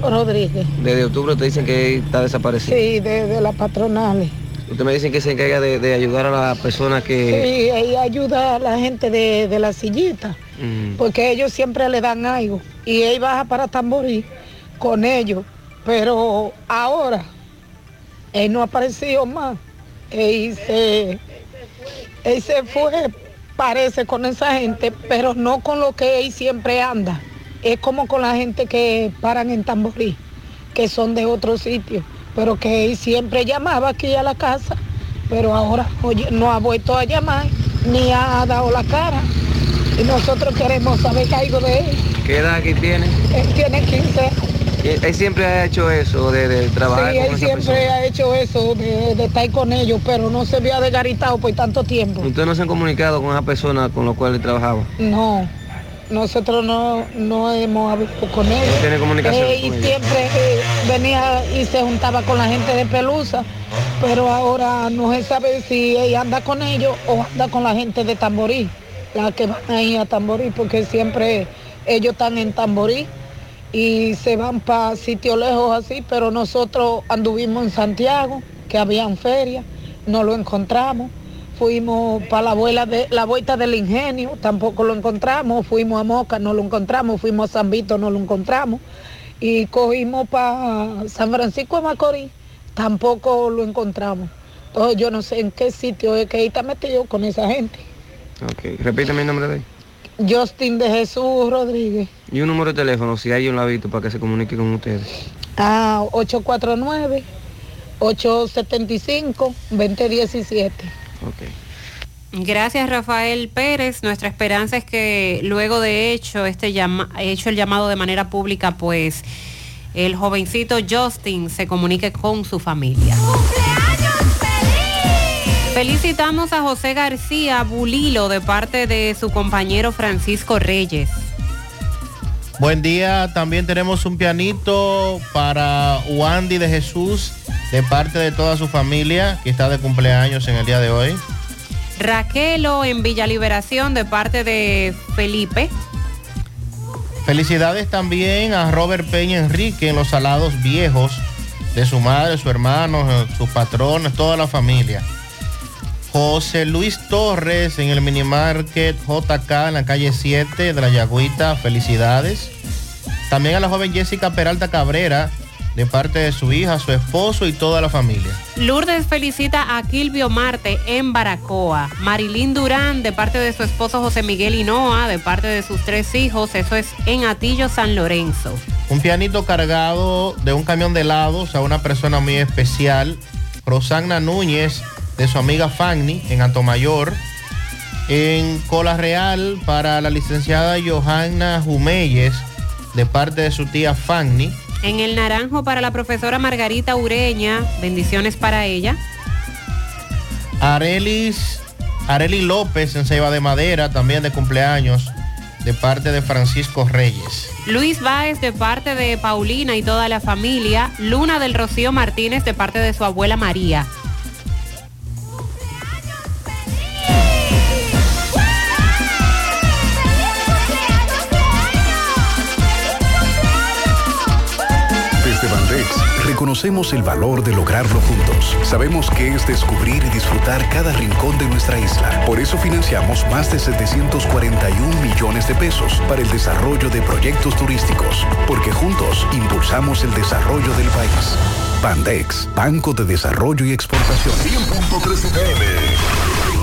Rodríguez. Desde octubre te dicen que está desaparecido. Sí, de, de las patronales. Usted me dicen que se encarga de, de ayudar a la persona que... Sí, ayuda a la gente de, de la sillita, Mm. porque ellos siempre le dan algo. Y él baja para Tamborí con ellos. Pero ahora, él no ha aparecido más. Él se, él se fue, parece, con esa gente, pero no con lo que él siempre anda. Es como con la gente que paran en Tamborí, que son de otro sitio, pero que él siempre llamaba aquí a la casa, pero ahora oye, no ha vuelto a llamar, ni ha dado la cara. Y nosotros queremos saber algo de él. ¿Qué edad aquí tiene? Él tiene 15 Eh, Él siempre ha hecho eso, de, de trabajar Sí, con él siempre persona. ha hecho eso de, de estar con ellos, pero no se había desgaritado por tanto tiempo. ¿Ustedes no se han comunicado con esa persona con la cual él trabajaba? No, nosotros no, no hemos hablado con él. No tiene comunicación Eh, y con siempre eh, venía y se juntaba con la gente de Pelusa, pero ahora no se sabe si ella anda con ellos o anda con la gente de Tamborí, la que van ahí a Tamborí, porque siempre ellos están en Tamborí y se van para sitios lejos así, pero nosotros anduvimos en Santiago, que habían ferias, no lo encontramos. Fuimos para la abuela de la vuelta del ingenio, tampoco lo encontramos. Fuimos a Moca, no lo encontramos. Fuimos a San Vito, no lo encontramos. Y cogimos para San Francisco de Macorís, tampoco lo encontramos. Entonces yo no sé en qué sitio es que ahí está metido con esa gente. Ok, repíteme el nombre de él. Justin de Jesús Rodríguez. Y un número de teléfono, si hay un lavito para que se comunique con ustedes. Ah, 849 875 2017. Gracias Rafael Pérez. Nuestra esperanza es que luego de hecho este llama, hecho el llamado de manera pública, pues el jovencito Justin se comunique con su familia. Felicitamos a José García Bulilo de parte de su compañero Francisco Reyes. Buen día, también tenemos un pianito para Wandy de Jesús de parte de toda su familia que está de cumpleaños en el día de hoy. Raquelo en Villa Liberación de parte de Felipe. Felicidades también a Robert Peña Enrique en los salados viejos de su madre, su hermano, sus patrones, toda la familia. José Luis Torres en el minimarket JK en la calle 7 de la Yagüita, felicidades. También a la joven Jessica Peralta Cabrera de parte de su hija, su esposo y toda la familia. Lourdes felicita a Kilvio Marte en Baracoa. Marilyn Durán de parte de su esposo José Miguel Hinoa, de parte de sus tres hijos, eso es en Atillo, San Lorenzo. Un pianito cargado de un camión de helados a una persona muy especial, Rosagna Núñez, de su amiga Fanny, en Antomayor. En Cola Real, para la licenciada Johanna Jumeyes, de parte de su tía Fanny. En el Naranjo para la profesora Margarita Ureña, bendiciones para ella. Arelis, Areli López, en Ceiba de Madera, también de cumpleaños, de parte de Francisco Reyes. Luis Báez de parte de Paulina y toda la familia. Luna del Rocío Martínez de parte de su abuela María. Reconocemos el valor de lograrlo juntos. Sabemos que es descubrir y disfrutar cada rincón de nuestra isla. Por eso financiamos más de 741 millones de pesos para el desarrollo de proyectos turísticos, porque juntos impulsamos el desarrollo del país. Bandex, Banco de Desarrollo y Exportación. 100.3 FM,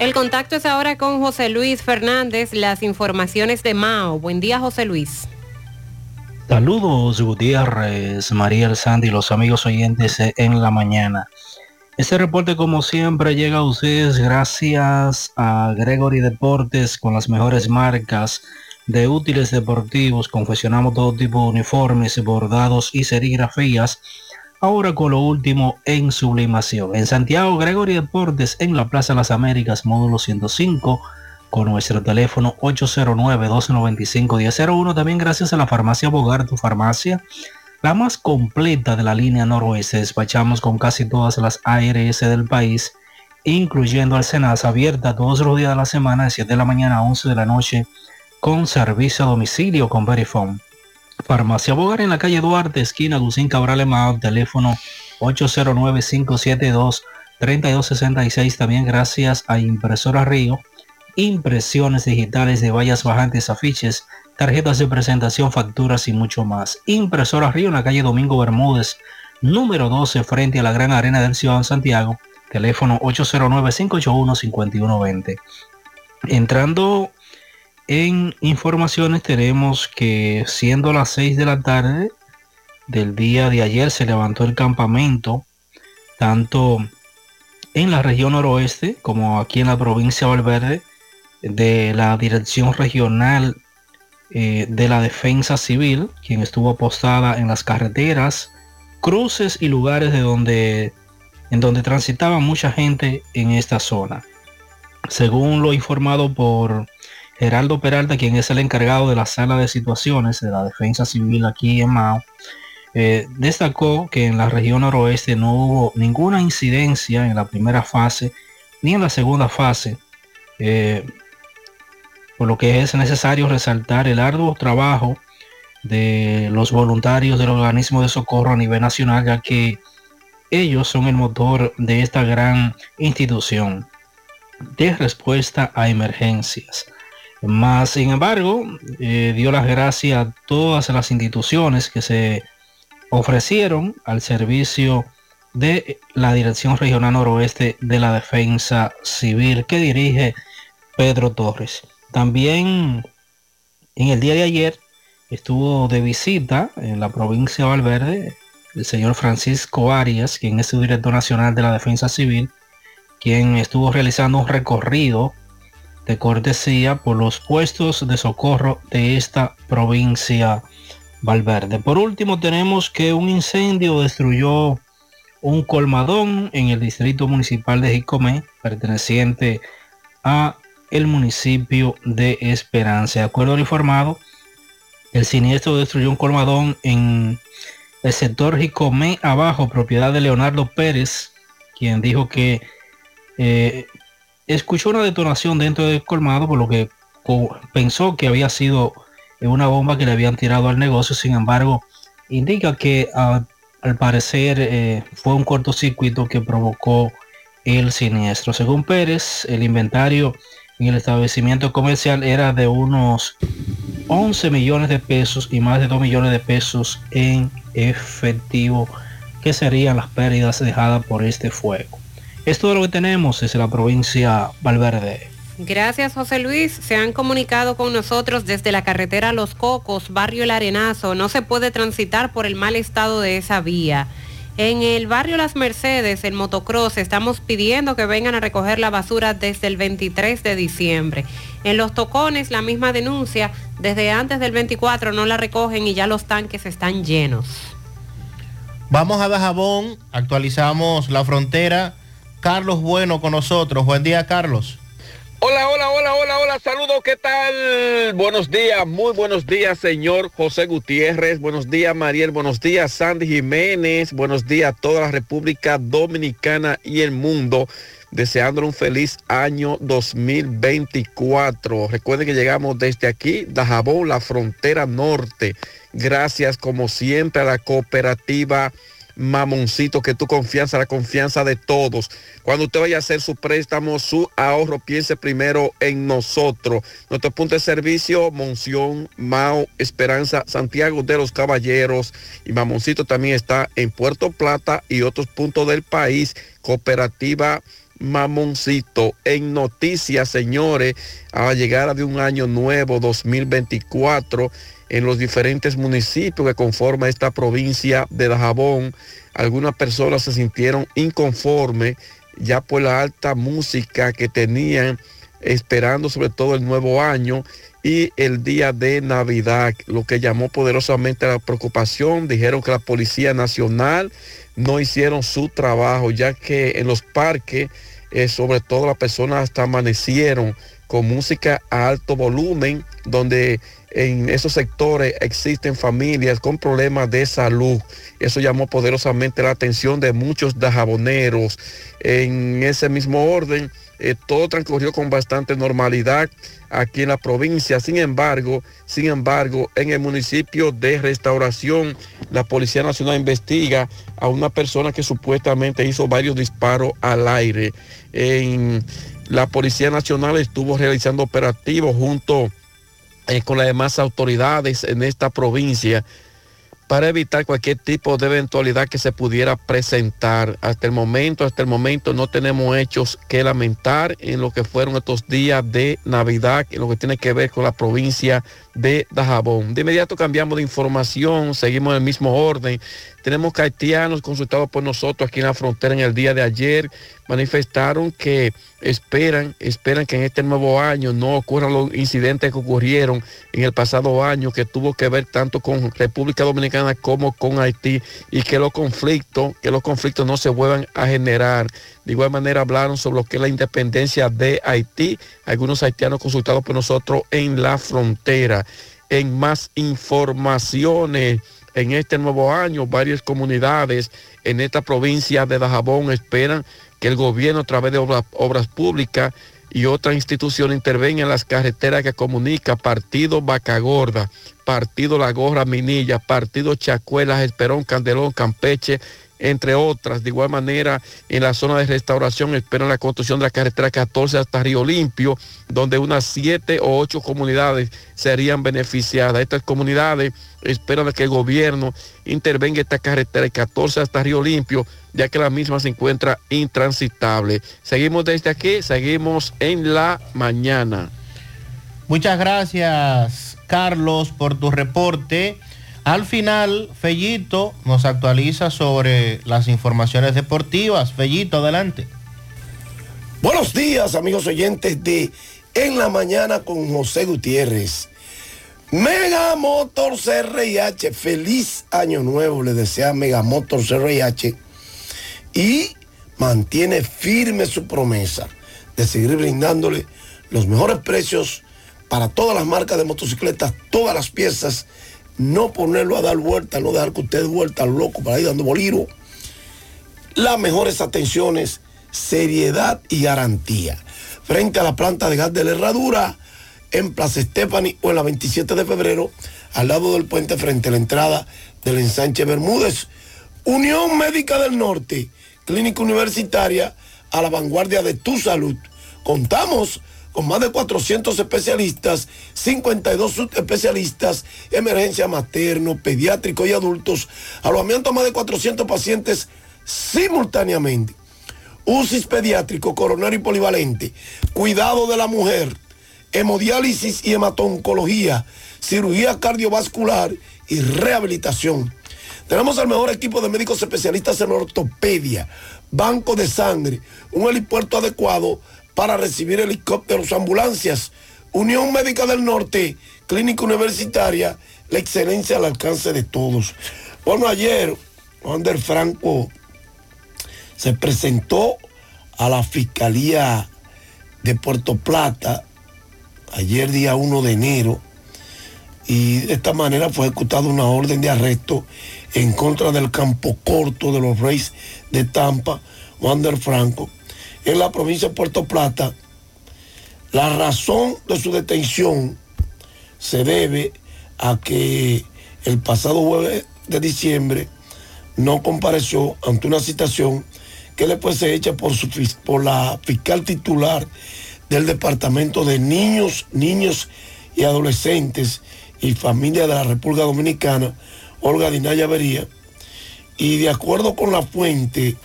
El contacto es ahora con José Luis Fernández, las informaciones de Mao. Buen día, José Luis. Saludos Gutiérrez, María El Sandy y los amigos oyentes en la mañana. Este reporte como siempre llega a ustedes gracias a Gregory Deportes con las mejores marcas de útiles deportivos. Confeccionamos todo tipo de uniformes, bordados y serigrafías. Ahora con lo último en sublimación. En Santiago, Gregory Deportes en la Plaza las Américas, módulo 105 con nuestro teléfono 809-295-1001. También gracias a la farmacia Bogar, tu farmacia, la más completa de la línea noroeste. Despachamos con casi todas las ARS del país, incluyendo al Senasa, abierta todos los días de la semana de 7 de la mañana a 11 de la noche con servicio a domicilio con Verifone. Farmacia Bogar en la calle Duarte, esquina Lucín Cabral Emao, teléfono 809-572-3266. También gracias a Impresora Río impresiones digitales de vallas bajantes, afiches, tarjetas de presentación, facturas y mucho más. Impresora Río en la calle Domingo Bermúdez, número 12, frente a la Gran Arena del Ciudad Santiago, teléfono 809-581-5120. Entrando en informaciones tenemos que siendo las 6 de la tarde del día de ayer se levantó el campamento tanto en la región noroeste como aquí en la provincia de Valverde de la Dirección Regional eh, de la Defensa Civil, quien estuvo apostada en las carreteras, cruces y lugares de donde, en donde transitaba mucha gente en esta zona. Según lo informado por Geraldo Peralta, quien es el encargado de la sala de situaciones de la Defensa Civil aquí en Mao, eh, destacó que en la región noroeste no hubo ninguna incidencia en la primera fase ni en la segunda fase. Eh, por lo que es necesario resaltar el arduo trabajo de los voluntarios del organismo de socorro a nivel nacional, ya que ellos son el motor de esta gran institución de respuesta a emergencias. Más sin embargo, eh, dio las gracias a todas las instituciones que se ofrecieron al servicio de la Dirección Regional Noroeste de la Defensa Civil que dirige Pedro Torres. También en el día de ayer estuvo de visita en la provincia de Valverde el señor Francisco Arias, quien es su director nacional de la Defensa Civil, quien estuvo realizando un recorrido de cortesía por los puestos de socorro de esta provincia Valverde. Por último, tenemos que un incendio destruyó un colmadón en el distrito municipal de Jicomé, perteneciente a el municipio de Esperanza. De acuerdo al informado, el siniestro destruyó un colmadón en el sector Jicomé abajo, propiedad de Leonardo Pérez, quien dijo que eh, escuchó una detonación dentro del colmado, por lo que pensó que había sido una bomba que le habían tirado al negocio. Sin embargo, indica que al parecer eh, fue un cortocircuito que provocó el siniestro. Según Pérez, el inventario en el establecimiento comercial era de unos 11 millones de pesos y más de 2 millones de pesos en efectivo, que serían las pérdidas dejadas por este fuego. Esto es lo que tenemos desde la provincia Valverde. Gracias José Luis. Se han comunicado con nosotros desde la carretera Los Cocos, barrio El Arenazo. No se puede transitar por el mal estado de esa vía. En el barrio Las Mercedes, el motocross, estamos pidiendo que vengan a recoger la basura desde el 23 de diciembre. En los tocones, la misma denuncia, desde antes del 24 no la recogen y ya los tanques están llenos. Vamos a Dajabón, actualizamos la frontera. Carlos Bueno con nosotros. Buen día, Carlos. Hola, hola, hola, hola, hola, saludos, ¿qué tal? Buenos días, muy buenos días, señor José Gutiérrez, buenos días, Mariel, buenos días, Sandy Jiménez, buenos días a toda la República Dominicana y el mundo, deseándole un feliz año 2024. Recuerden que llegamos desde aquí, Dajabón, la frontera norte. Gracias, como siempre, a la cooperativa mamoncito, que tu confianza, la confianza de todos. Cuando usted vaya a hacer su préstamo, su ahorro, piense primero en nosotros. Nuestro punto de servicio, Monción, Mao, Esperanza, Santiago de los Caballeros y Mamoncito también está en Puerto Plata y otros puntos del país. Cooperativa Mamoncito. En noticias, señores, a la llegada de un año nuevo 2024 en los diferentes municipios que conforman esta provincia de Dajabón, algunas personas se sintieron inconformes ya por la alta música que tenían esperando sobre todo el nuevo año y el día de Navidad, lo que llamó poderosamente la preocupación. Dijeron que la Policía Nacional no hicieron su trabajo, ya que en los parques, eh, sobre todo las personas hasta amanecieron con música a alto volumen, donde en esos sectores existen familias con problemas de salud. Eso llamó poderosamente la atención de muchos dajaboneros. En ese mismo orden, eh, todo transcurrió con bastante normalidad aquí en la provincia. Sin embargo, sin embargo, en el municipio de Restauración, la Policía Nacional investiga a una persona que supuestamente hizo varios disparos al aire. La Policía Nacional estuvo realizando operativos junto eh, con las demás autoridades en esta provincia para evitar cualquier tipo de eventualidad que se pudiera presentar. Hasta el momento, hasta el momento no tenemos hechos que lamentar en lo que fueron estos días de Navidad, en lo que tiene que ver con la provincia de Dajabón. De inmediato cambiamos de información, seguimos en el mismo orden. Tenemos que haitianos consultados por nosotros aquí en la frontera en el día de ayer manifestaron que esperan, esperan que en este nuevo año no ocurran los incidentes que ocurrieron en el pasado año que tuvo que ver tanto con República Dominicana como con Haití y que los conflictos, que los conflictos no se vuelvan a generar. De igual manera hablaron sobre lo que es la independencia de Haití, algunos haitianos consultados por nosotros en la frontera. En más informaciones. En este nuevo año, varias comunidades en esta provincia de Dajabón esperan que el gobierno a través de obras, públicas y otra institución intervenga en las carreteras que comunica Partido Vaca Gorda, Partido La Gorra Minilla, Partido Chacuelas, Esperón, Candelón, Campeche, entre otras. De igual manera, en la zona de restauración esperan la construcción de la carretera 14 hasta Río Limpio, donde unas siete o ocho comunidades serían beneficiadas. Estas comunidades esperan que el gobierno intervenga esta carretera 14 hasta Río Limpio, ya que la misma se encuentra intransitable. Seguimos desde aquí, seguimos en la mañana. Muchas gracias, Carlos, por tu reporte. Al final, Fellito nos actualiza sobre las informaciones deportivas. Fellito, adelante. Buenos días, amigos oyentes de En la Mañana con José Gutiérrez. Mega Motors CRIH, feliz año nuevo, le desea Mega Motors CRIH y mantiene firme su promesa de seguir brindándole los mejores precios para todas las marcas de motocicletas, todas las piezas no ponerlo a dar vuelta, no dejar que usted vuelta loco para ir dando boliro. Las mejores atenciones, seriedad y garantía. Frente a la planta de gas de la Herradura, en Plaza Estefani o en la 27 de febrero, al lado del puente frente a la entrada del ensanche Bermúdez. Unión Médica del Norte, clínica universitaria a la vanguardia de tu salud. Contamos con más de 400 especialistas, 52 subespecialistas, emergencia materno, pediátrico y adultos, alojamiento a más de 400 pacientes simultáneamente. UCIS pediátrico, coronario y polivalente, cuidado de la mujer, hemodiálisis y hematoncología, cirugía cardiovascular y rehabilitación. Tenemos el mejor equipo de médicos especialistas en ortopedia, banco de sangre, un helipuerto adecuado para recibir helicópteros, ambulancias. Unión Médica del Norte, Clínica Universitaria, la excelencia al alcance de todos. Bueno, ayer Wander Franco se presentó a la Fiscalía de Puerto Plata ayer día 1 de enero y de esta manera fue ejecutada una orden de arresto en contra del campo corto de los Reyes de Tampa, Wander Franco, en la provincia de Puerto Plata, la razón de su detención se debe a que el pasado jueves de diciembre no compareció ante una citación que después se echa por, su, por la fiscal titular del Departamento de Niños, Niños y Adolescentes y Familia de la República Dominicana, Olga Dinaya Vería, y de acuerdo con la fuente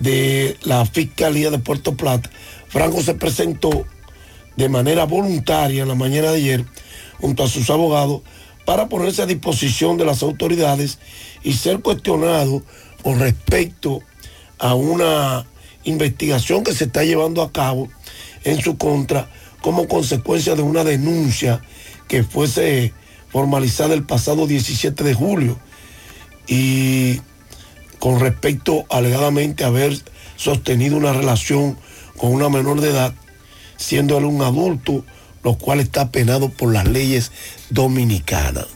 de la Fiscalía de Puerto Plata, Franco se presentó de manera voluntaria en la mañana de ayer junto a sus abogados para ponerse a disposición de las autoridades y ser cuestionado con respecto a una investigación que se está llevando a cabo en su contra como consecuencia de una denuncia que fuese formalizada el pasado 17 de julio. Y con respecto alegadamente haber sostenido una relación con una menor de edad, siendo él un adulto, lo cual está penado por las leyes dominicanas.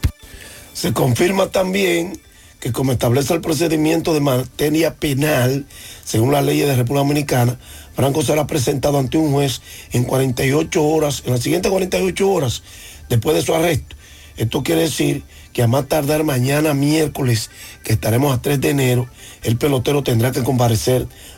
Se confirma también que como establece el procedimiento de materia penal, según las leyes de República Dominicana, Franco será presentado ante un juez en 48 horas, en las siguientes 48 horas después de su arresto. Esto quiere decir que a más tardar mañana miércoles, que estaremos a 3 de enero, el pelotero tendrá que comparecer